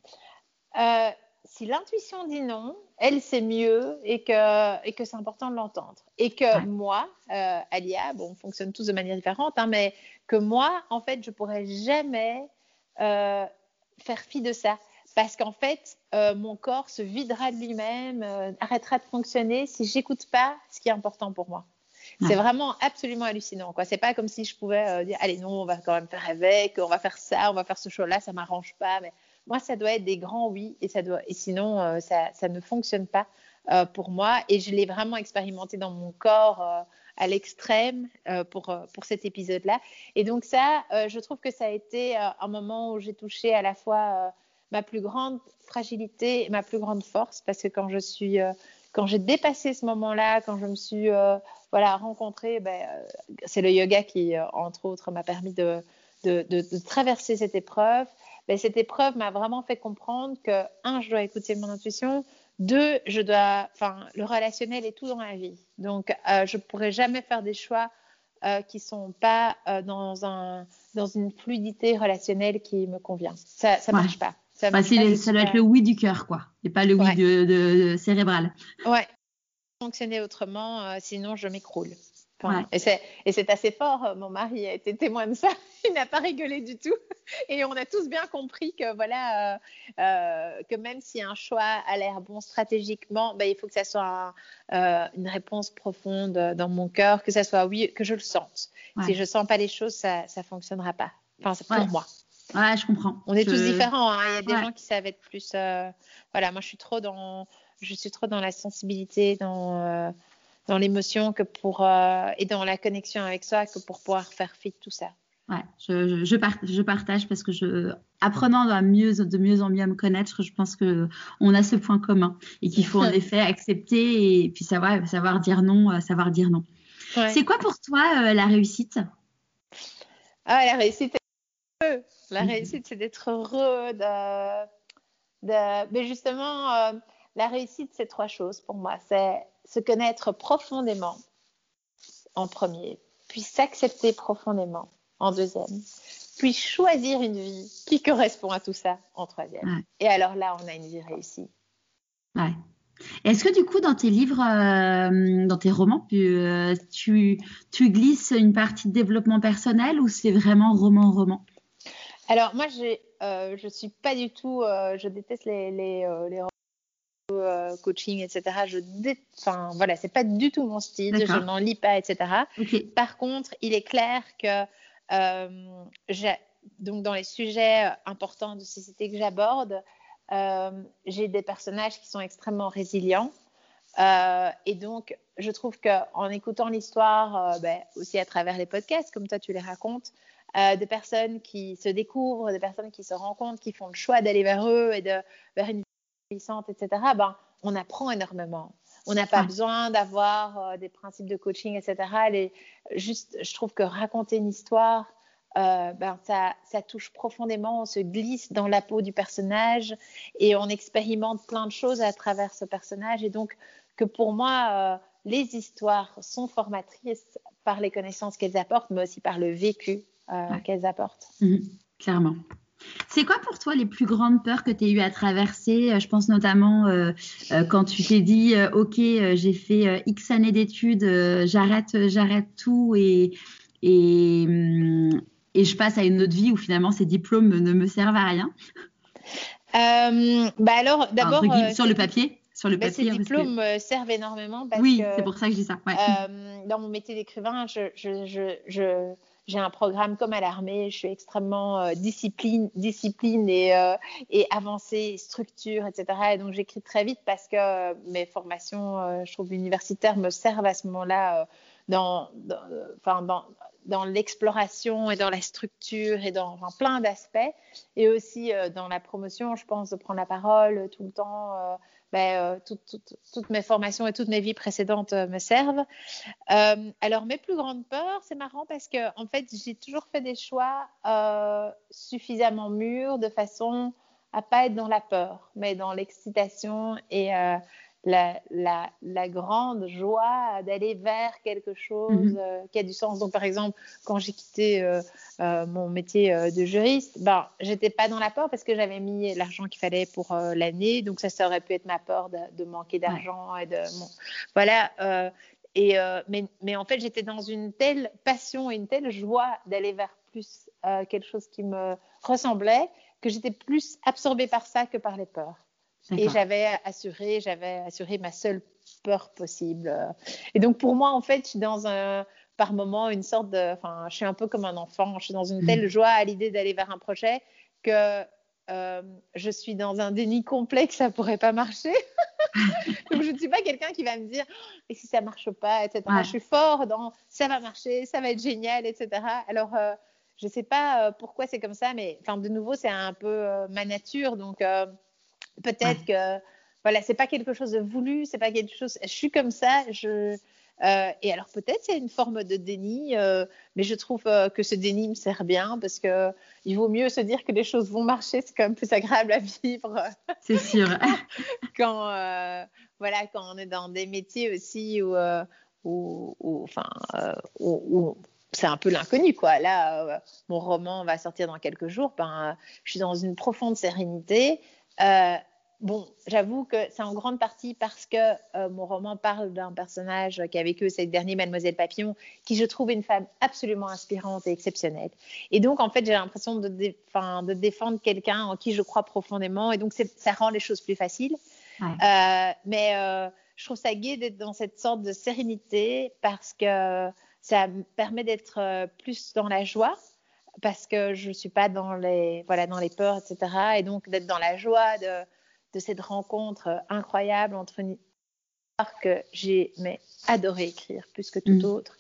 si l'intuition dit non, elle sait mieux et que, et que c'est important de l'entendre. Et que moi, euh, Alia, bon, on fonctionne tous de manière différente, hein, mais que moi, en fait, je pourrais jamais euh, faire fi de ça. Parce qu'en fait, euh, mon corps se videra de lui-même, arrêtera de fonctionner si j'écoute pas ce qui est important pour moi. C'est vraiment absolument hallucinant. Quoi. C'est pas comme si je pouvais dire allez non, on va quand même faire avec, on va faire ça, on va faire ce show-là, ça m'arrange pas. Mais moi, ça doit être des grands oui et, ça doit, et sinon, euh, ça, ça, ne fonctionne pas euh, pour moi. Et je l'ai vraiment expérimenté dans mon corps euh, à l'extrême pour, pour cet épisode-là. Et donc ça, je trouve que ça a été un moment où j'ai touché à la fois ma plus grande fragilité et ma plus grande force parce que quand je suis quand j'ai dépassé ce moment-là, quand je me suis voilà rencontrée, ben, c'est le yoga qui entre autres m'a permis de, de, traverser cette épreuve ben, cette épreuve m'a vraiment fait comprendre que, un, je dois écouter mon intuition, deux, je dois, enfin, le relationnel est tout dans la vie. Donc, euh, je ne pourrais jamais faire des choix euh, qui ne sont pas euh, dans, un, dans une fluidité relationnelle qui me convient. Ça ne marche pas.
Ça, bah, ça doit être le oui du cœur, quoi, et pas le oui de, cérébral.
Ouais. Fonctionner autrement, sinon je m'écroule. Et c'est assez fort. Mon mari a été témoin de ça. Il n'a pas rigolé du tout. Et on a tous bien compris que voilà, euh, euh, que même si un choix a l'air bon stratégiquement, ben, il faut que ça soit euh, une réponse profonde dans mon cœur, que ça soit oui, que je le sente. Si je sens pas les choses, ça ne fonctionnera pas. Enfin, c'est pour moi.
Ouais, je comprends.
On est tous différents. Hein. Il y a des gens qui savent être plus. voilà, moi je suis trop dans, je suis trop dans la sensibilité, dans dans l'émotion que pour euh, et dans la connexion avec soi que pour pouvoir faire fi de tout ça.
Ouais, je, je, je, partage parce que je, apprenant à mieux, de mieux en mieux à me connaître, je pense que on a ce point commun et qu'il faut en effet accepter et puis savoir, savoir dire non, euh, savoir dire non. C'est quoi pour toi euh, la réussite?
Ah, la réussite, la réussite, c'est d'être heureux, de mais justement, la réussite, c'est trois choses pour moi. C'est se connaître profondément en premier, puis s'accepter profondément en deuxième, puis choisir une vie qui correspond à tout ça en troisième. Et alors là, on a une vie réussie.
Ouais. Est-ce que du coup, dans tes livres, euh, dans tes romans, euh, tu, tu, glisses une partie de développement personnel ou c'est vraiment roman-roman
Alors moi, euh, je ne suis pas du tout, je déteste les, les, les coaching, etc. Je enfin voilà, c'est pas du tout mon style, je n'en lis pas, etc. Par contre, il est clair que donc dans les sujets importants de société que j'aborde, euh, j'ai des personnages qui sont extrêmement résilients. Euh, et donc, je trouve qu'en écoutant l'histoire, euh, ben, aussi à travers les podcasts, comme toi tu les racontes, des personnes qui se découvrent, des personnes qui se rencontrent, qui font le choix d'aller vers eux et de, vers une puissante, etc., ben, on apprend énormément. On n'a pas besoin d'avoir des principes de coaching, etc. juste, je trouve que raconter une histoire, euh, ben, ça, ça, touche profondément, on se glisse dans la peau du personnage et on expérimente plein de choses à travers ce personnage. Et donc, que pour moi, euh, les histoires sont formatrices par les connaissances qu'elles apportent, mais aussi par le vécu euh, qu'elles apportent.
Mhm, clairement. C'est quoi pour toi les plus grandes peurs que tu as eu à traverser? Je pense notamment quand tu t'es dit Ok, j'ai fait X années d'études, j'arrête, j'arrête tout et, et, hum, et je passe à une autre vie où finalement ces diplômes ne me servent à rien?
Euh, bah alors, d'abord.
Euh, sur le papier sur le
bah,
papier,
ces diplômes euh, servent énormément parce
oui, c'est pour ça que je dis ça.
dans mon métier d'écrivain, je, je, je, j'ai un programme comme à l'armée, je suis extrêmement discipline, discipline et, et avancée, structure, etc. Et donc j'écris très vite parce que mes formations, je trouve universitaires, me servent à ce moment-là dans, l'exploration et dans la structure et dans plein d'aspects. Et aussi euh, dans la promotion, je pense, de prendre la parole tout le temps. Euh, ben, euh, toutes mes formations et toutes mes vies précédentes me servent. alors, mes plus grandes peurs, c'est marrant parce que, en fait, j'ai toujours fait des choix suffisamment mûrs de façon à pas être dans la peur, mais dans l'excitation et la, la, la, grande joie d'aller vers quelque chose mhm. euh, qui a du sens. Donc, par exemple, quand j'ai quitté euh, euh, mon métier de juriste, ben, j'étais pas dans la peur parce que j'avais mis l'argent qu'il fallait pour l'année. Donc, ça, ça aurait pu être ma peur de, manquer d'argent et de voilà. et mais, mais, en fait, j'étais dans une telle passion et une telle joie d'aller vers plus quelque chose qui me ressemblait que j'étais plus absorbée par ça que par les peurs. Et j'avais assuré, j'avais assuré ma seule peur possible. Et donc pour moi, en fait, je suis dans un, par moment, une sorte de, enfin, je suis un peu comme un enfant. Je suis dans une telle mm. joie à l'idée d'aller vers un projet que euh, je suis dans un déni complet que ça pourrait pas marcher. donc je ne suis pas quelqu'un qui va me dire et si ça marche pas, etc. Je suis fort dans ça va marcher, ça va être génial, etc. Alors euh, je sais pas euh, pourquoi c'est comme ça, mais enfin de nouveau c'est un peu ma nature, donc Peut-être que voilà, c'est pas quelque chose de voulu, c'est pas quelque chose. Je suis comme ça. Je euh, et alors peut-être c'est une forme de déni, euh, mais je trouve euh, que ce déni me sert bien parce que il vaut mieux se dire que les choses vont marcher, c'est quand même plus agréable à vivre.
C'est sûr.
quand voilà, quand on est dans des métiers aussi où, où, où enfin, où, c'est un peu l'inconnu quoi. Là, mon roman va sortir dans quelques jours. Ben, je suis dans une profonde sérénité. Euh, bon, j'avoue que c'est en grande partie parce que euh, mon roman parle d'un personnage qui a vécu cette dernière Mademoiselle Papillon, qui je trouve une femme absolument inspirante et exceptionnelle. Et donc, en fait, j'ai l'impression de, de, défendre quelqu'un en qui je crois profondément, et donc ça rend les choses plus faciles. Euh, mais je trouve ça gai d'être dans cette sorte de sérénité parce que ça me permet d'être plus dans la joie parce que je ne suis pas dans les, voilà, dans les peurs, etc. Et donc d'être dans la joie de, de cette rencontre incroyable entre une histoire que j'ai mais adoré écrire plus que tout mm. autre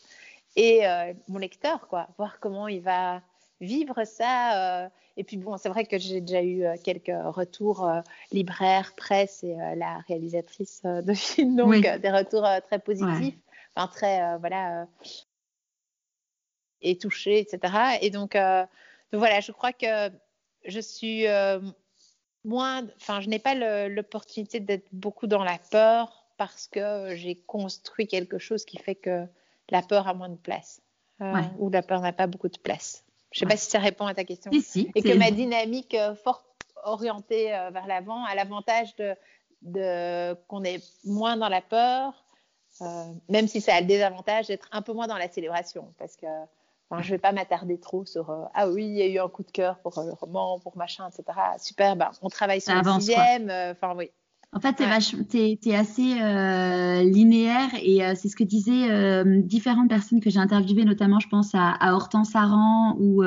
et euh, mon lecteur, quoi, voir comment il va vivre ça. Euh. et puis bon, c'est vrai que j'ai déjà eu euh, quelques retours libraires, presse et la réalisatrice de film, donc des retours très positifs, enfin très voilà et touchée, etc. Et donc, donc voilà, je crois que je suis moins, enfin, je n'ai pas l'opportunité d'être beaucoup dans la peur parce que j'ai construit quelque chose qui fait que la peur a moins de place euh, ou la peur n'a pas beaucoup de place. Je ne sais pas si ça répond à ta question.
et
que ma dynamique euh, forte orientée euh, vers l'avant a l'avantage de, de qu'on est moins dans la peur, même si ça a le désavantage d'être un peu moins dans la célébration parce que Enfin, je vais pas m'attarder trop sur ah oui, il y a eu un coup de cœur pour le roman, pour machin, etc. Super, ben, on travaille sur le sixième. Enfin, oui.
En fait, tu es, assez euh, linéaire et euh, c'est ce que disaient euh, différentes personnes que j'ai interviewées, notamment, je pense à, à Hortense Aran ou,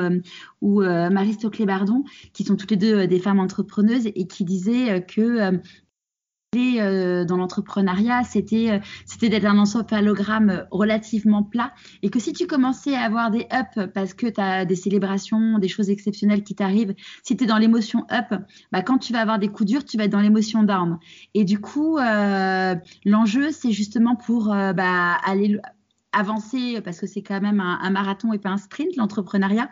ou Marie Stoclet-Bardon, qui sont toutes les deux des femmes entrepreneuses et qui disaient que euh, dans l'entrepreneuriat, c'était euh, c'était d'être un encéphalogramme relativement plat. Et que si tu commençais à avoir des ups parce que tu as des célébrations, des choses exceptionnelles qui t'arrivent, si tu es dans l'émotion up, bah, quand tu vas avoir des coups durs, tu vas être dans l'émotion down. Et du coup, euh, l'enjeu, c'est justement pour bah, aller avancer parce que c'est quand même un, marathon et pas un sprint, l'entrepreneuriat.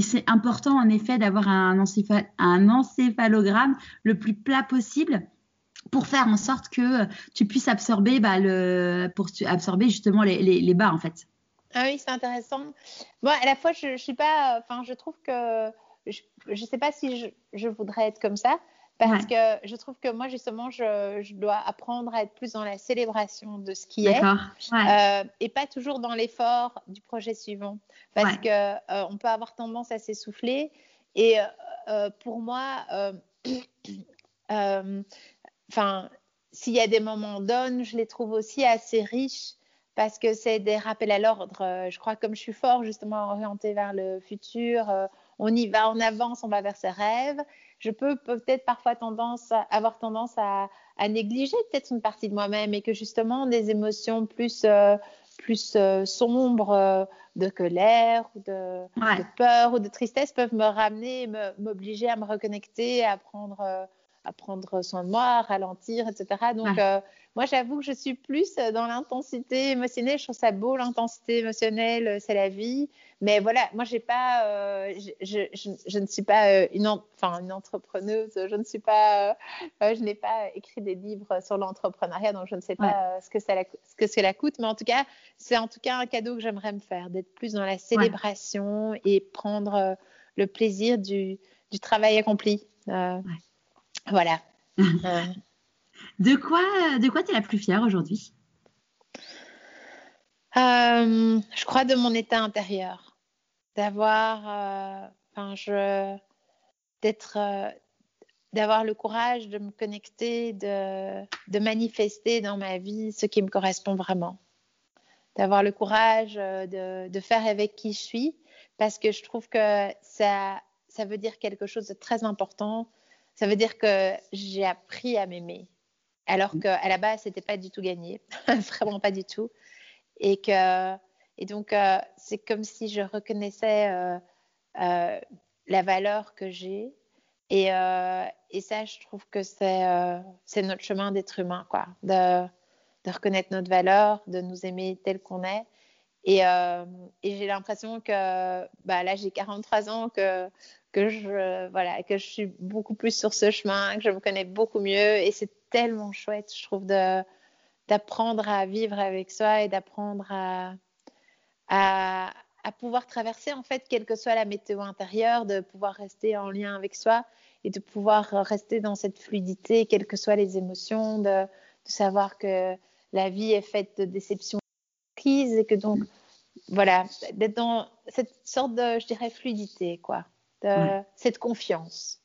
C'est important en effet d'avoir un, un, encéphalogramme le plus plat possible pour faire en sorte que tu puisses absorber bah, le, pour absorber justement les, les, bas en fait.
Ah oui, c'est intéressant. Moi, à la fois, je, je suis pas, enfin, je trouve que je ne sais pas si je, je, voudrais être comme ça parce que je trouve que moi justement, je, je, dois apprendre à être plus dans la célébration de ce qui est euh, et pas toujours dans l'effort du projet suivant parce que euh, on peut avoir tendance à s'essouffler et euh, pour moi. enfin, s'il y a des moments d'onne, je les trouve aussi assez riches parce que c'est des rappels à l'ordre. Euh, je crois comme je suis fort justement orientée vers le futur, euh, on y va, on avance, on va vers ses rêves. Je peux peut-être parfois tendance avoir tendance à, négliger peut-être une partie de moi-même et que justement des émotions plus euh, plus sombres de colère ou de, de, peur ou de tristesse peuvent me ramener, m'obliger à me reconnecter, à prendre à prendre soin de moi, à ralentir, etc. Donc, euh, moi, j'avoue que je suis plus dans l'intensité émotionnelle. Je trouve ça beau, l'intensité émotionnelle, euh, c'est la vie. Mais voilà, moi, j'ai pas, euh, je, je, je, ne suis pas une, enfin, une entrepreneuse. Je ne suis pas, je n'ai pas écrit des livres sur l'entrepreneuriat, donc je ne sais pas ce que ça, ce que cela coûte. Mais en tout cas, c'est en tout cas un cadeau que j'aimerais me faire, d'être plus dans la célébration et prendre le plaisir du, du travail accompli. Voilà.
de quoi, de quoi tu es la plus fière aujourd'hui?
Euh, Je crois de mon état intérieur, d'avoir, euh, enfin, je, d'être, euh, d'avoir le courage de me connecter, de, de manifester dans ma vie ce qui me correspond vraiment, d'avoir le courage de, de faire avec qui je suis, parce que je trouve que ça, ça veut dire quelque chose de très important ça veut dire que j'ai appris à m'aimer, alors qu'à la base, c'était pas du tout gagné, vraiment pas du tout. Et, que, et donc, euh, c'est comme si je reconnaissais euh, euh, la valeur que j'ai. Et, et, ça, je trouve que c'est notre chemin d'être humain, quoi, de, de, reconnaître notre valeur, de nous aimer tel qu'on est. Et, et j'ai l'impression que bah, là, j'ai 43 ans, que je, voilà, que je suis beaucoup plus sur ce chemin, que je me connais beaucoup mieux. Et c'est tellement chouette, je trouve, d'apprendre à vivre avec soi et d'apprendre à, pouvoir traverser, en fait, quelle que soit la météo intérieure, de pouvoir rester en lien avec soi et de pouvoir rester dans cette fluidité, quelles que soient les émotions, de savoir que la vie est faite de déceptions et que donc, voilà, d'être dans cette sorte de, je dirais, fluidité, quoi cette confiance.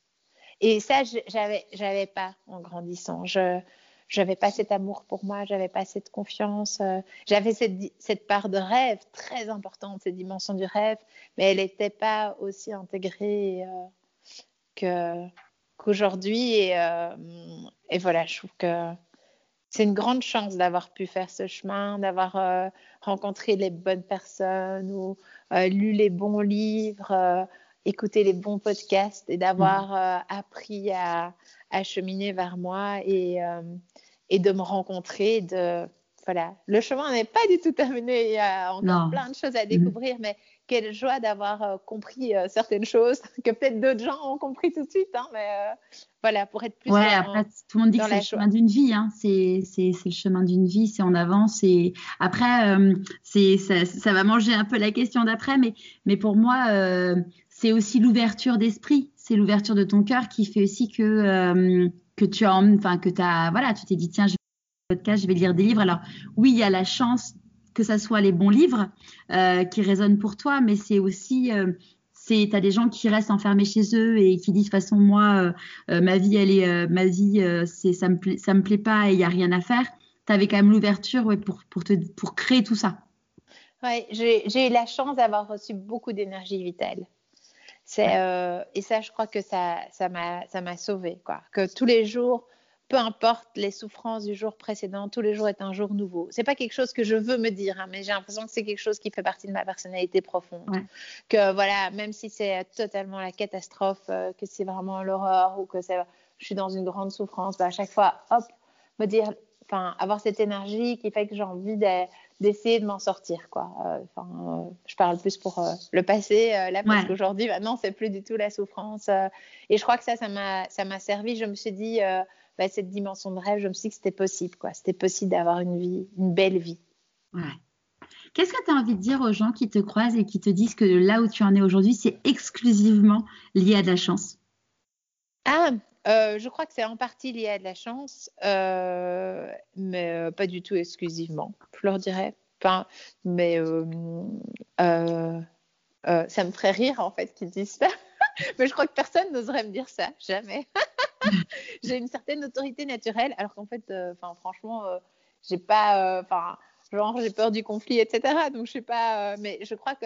Et ça, j'avais, j'avais pas en grandissant. Je, j'avais pas cet amour pour moi, j'avais pas cette confiance. Euh, j'avais cette, cette, part de rêve très importante, cette dimension du rêve, mais elle n'était pas aussi intégrée euh, que, qu'aujourd'hui. Et, euh, et, voilà, je trouve que c'est une grande chance d'avoir pu faire ce chemin, d'avoir rencontré les bonnes personnes ou lu les bons livres écouter les bons podcasts et d'avoir mm. euh, appris à, à, cheminer vers moi et, euh, et de me rencontrer. De, voilà. Le chemin n'est pas du tout terminé, il y a encore plein de choses à mm-hmm. découvrir, mais quelle joie d'avoir euh, compris euh, certaines choses que peut-être d'autres gens ont compris tout de suite. Hein, mais euh, voilà, pour être plus.
Ouais, après, tout le monde dit que c'est le chemin d'une vie. Hein. C'est le chemin d'une vie, c'est en avance. Et après, c'est ça, ça, va manger un peu la question d'après, mais, mais pour moi, c'est aussi l'ouverture d'esprit. C'est l'ouverture de ton cœur qui fait aussi que, que tu as, enfin, que as, voilà, tu t'es dit, tiens, je vais podcast, je vais lire des livres. Alors, oui, il y a la chance que ça soit les bons livres euh, qui résonnent pour toi, mais c'est aussi euh, c'est as des gens qui restent enfermés chez eux et qui disent de toute façon moi euh, ma vie elle est ma vie c'est ça me plaît ça me plaît pas et il y a rien à faire. Tu avais quand même l'ouverture ouais, pour pour te pour créer tout ça.
Ouais, j'ai eu la chance d'avoir reçu beaucoup d'énergie vitale. C'est et ça je crois que ça ça m'a ça m'a sauvé quoi. Que tous les jours peu importe les souffrances du jour précédent, tous les jours est un jour nouveau. C'est pas quelque chose que je veux me dire, hein, mais j'ai l'impression que c'est quelque chose qui fait partie de ma personnalité profonde. Que voilà, même si c'est totalement la catastrophe, euh, que c'est vraiment l'horreur ou que je suis dans une grande souffrance, bah, à chaque fois, hop, me dire, enfin, avoir cette énergie qui fait que j'ai envie d'essayer de m'en sortir, quoi. Euh, enfin, euh, je parle plus pour le passé, là, parce qu'aujourd'hui, maintenant, c'est plus du tout la souffrance. et je crois que ça, ça m'a, ça m'a servi. Je me suis dit bah, cette dimension de rêve, je me suis dit que c'était possible, quoi. C'était possible d'avoir une vie, une belle vie.
Ouais. Qu'est-ce que tu as envie de dire aux gens qui te croisent et qui te disent que là où tu en es aujourd'hui, c'est exclusivement lié à de la chance?
Ah, euh, je crois que c'est en partie lié à de la chance, euh, mais euh, pas du tout exclusivement, je leur dirais. Enfin, mais ça me ferait rire en fait qu'ils disent ça. mais je crois que personne n'oserait me dire ça, jamais. j'ai une certaine autorité naturelle, alors qu'en fait, euh, franchement, euh, j'ai pas, euh, genre, j'ai peur du conflit, etc. Donc, je sais pas, mais je crois que,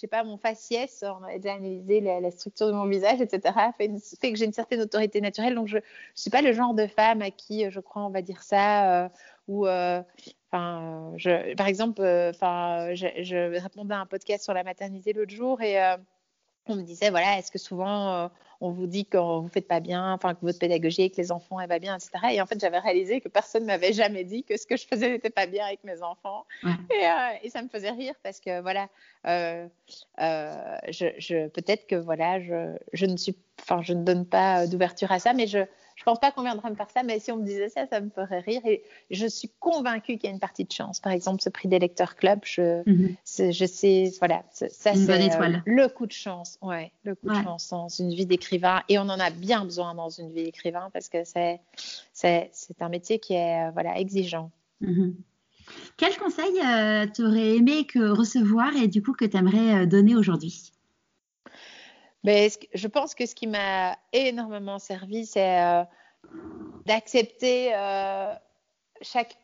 je pas, mon faciès, on a déjà analysé la, structure de mon visage, etc., fait, que j'ai une certaine autorité naturelle. Donc, je, je suis pas le genre de femme à qui, je crois, on va dire ça, ou, enfin, je, par exemple, enfin, je, je, répondais à un podcast sur la maternité l'autre jour et on me disait, voilà, est-ce que souvent on vous dit que vous ne faites pas bien, enfin que votre pédagogie avec les enfants, elle va bien, etc. Et en fait, j'avais réalisé que personne ne m'avait jamais dit que ce que je faisais n'était pas bien avec mes enfants. Euh, et, ça me faisait rire parce que, voilà, euh, je, peut-être que, voilà, je, je, ne suis, enfin, je ne donne pas d'ouverture à ça, mais je, je pense pas qu'on viendrait me faire ça, mais si on me disait ça, ça me ferait rire. Et je suis convaincue qu'il y a une partie de chance. Par exemple, ce prix d'électeur club, je, mhm. je sais, voilà, ça c'est euh, le coup de chance. Ouais, le coup de chance dans une vie d'écrivain. Et on en a bien besoin dans une vie d'écrivain parce que c'est, c'est, un métier qui est, euh, voilà, exigeant.
Mhm. Quel conseil euh, tu aurais aimé que recevoir et du coup que tu aimerais donner aujourd'hui?
Mais je pense que ce qui m'a énormément servi, c'est euh, d'accepter euh, chaque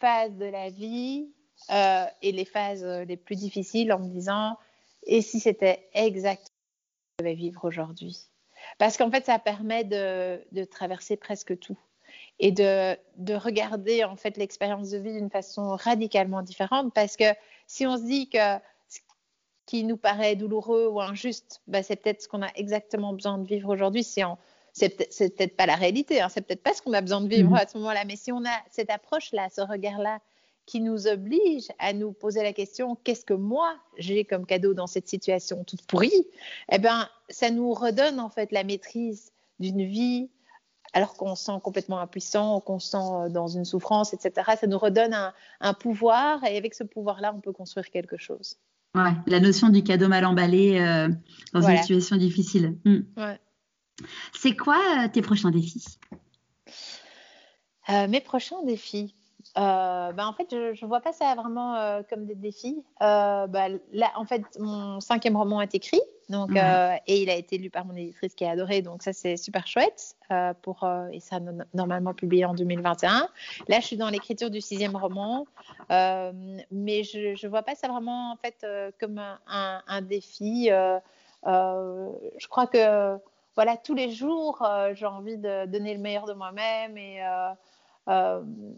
phase de la vie euh, et les phases les plus difficiles en me disant et si c'était exactement ce que je devais vivre aujourd'hui? Parce qu'en fait, ça permet de, de, traverser presque tout et de, de regarder en fait l'expérience de vie d'une façon radicalement différente. Parce que si on se dit que qui nous paraît douloureux ou injuste, bah, c'est peut-être ce qu'on a exactement besoin de vivre aujourd'hui. C'est c'est peut-être pas la réalité, hein, c'est peut-être pas ce qu'on a besoin de vivre mhm. à ce moment-là, mais si on a cette approche-là, ce regard-là, qui nous oblige à nous poser la question qu'est-ce que moi j'ai comme cadeau dans cette situation toute pourrie? Eh bien, ça nous redonne en fait la maîtrise d'une vie alors qu'on se sent complètement impuissant, qu'on se sent euh, dans une souffrance, etc. Ça nous redonne un, un pouvoir et avec ce pouvoir-là, on peut construire quelque chose
la notion du cadeau mal emballé euh, dans une situation difficile. Hmm. C'est quoi euh, tes prochains défis?
Euh, Mes prochains défis ben, en fait, je ne vois pas ça vraiment comme des défis. Bah, là, en fait, mon cinquième roman est écrit. Donc, euh, et il a été lu par mon éditrice qui a adoré, donc ça c'est super chouette. Euh, pour, euh, et ça normalement publié en 2021. Là, je suis dans l'écriture du sixième roman, mais je ne vois pas ça vraiment en fait comme un, un, défi. je crois que voilà, tous les jours, j'ai envie de donner le meilleur de moi-même et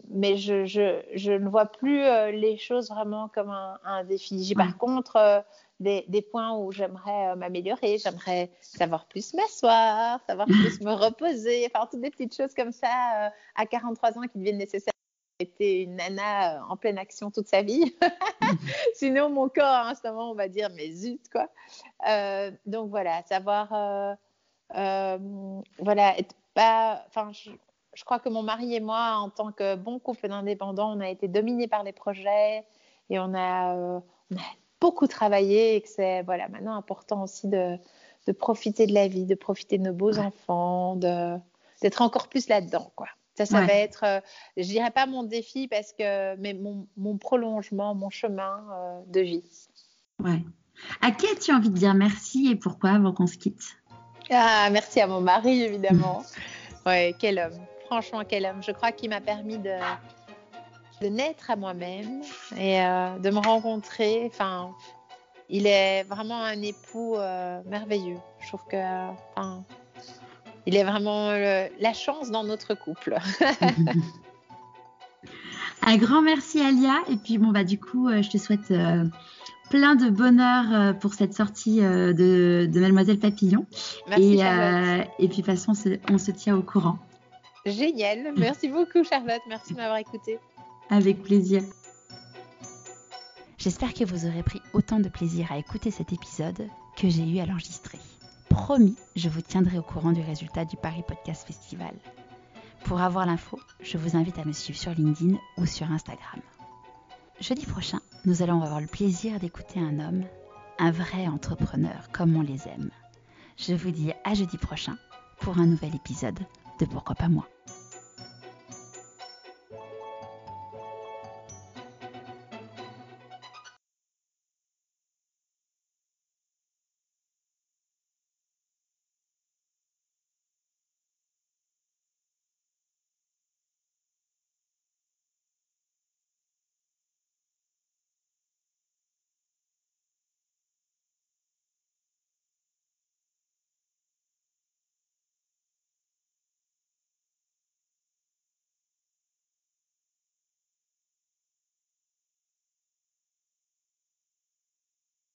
mais je, je, je, ne vois plus les choses vraiment comme un, un défi. Par contre des, points où j'aimerais euh, m'améliorer, j'aimerais savoir plus m'asseoir, savoir plus me reposer, enfin toutes des petites choses comme ça euh, à 43 ans qui deviennent nécessaires été une nana en pleine action toute sa vie. Sinon, mon corps, à un moment, on va dire, mais zut, quoi. Euh, donc voilà, savoir, euh, euh, voilà, être pas, enfin, je, crois que mon mari et moi, en tant que bon couple d'indépendants, on a été dominés par les projets et on a beaucoup travaillé et que c'est, voilà, maintenant important aussi de, de, profiter de la vie, de profiter de nos beaux enfants, d'être encore plus là-dedans, quoi. Ça, ça va être, euh, je dirais pas mon défi parce que, mais mon, mon prolongement, mon chemin euh, de vie.
Ouais. À qui as-tu envie de dire merci et pourquoi avant qu'on se quitte?
Ah, merci à mon mari évidemment. ouais, quel homme. Franchement, quel homme. Je crois qu'il m'a permis de, de naître à moi-même et euh, de me rencontrer. Enfin, il est vraiment un époux euh, merveilleux. Je trouve que, enfin, il est vraiment le, la chance dans notre couple.
Un grand merci Alia et puis bon bah du coup euh, je te souhaite euh, plein de bonheur pour cette sortie de, de, Mademoiselle Papillon.
Merci
et, et puis de toute façon on se, on se tient au courant.
Génial, merci beaucoup Charlotte, merci de m'avoir écouté.
Avec plaisir. J'espère que vous aurez pris autant de plaisir à écouter cet épisode que j'ai eu à l'enregistrer. Promis, je vous tiendrai au courant du résultat du Paris Podcast Festival. Pour avoir l'info, je vous invite à me suivre sur LinkedIn ou sur Instagram. Jeudi prochain, nous allons avoir le plaisir d'écouter un homme, un vrai entrepreneur comme on les aime. Je vous dis à jeudi prochain pour un nouvel épisode de Pourquoi pas moi.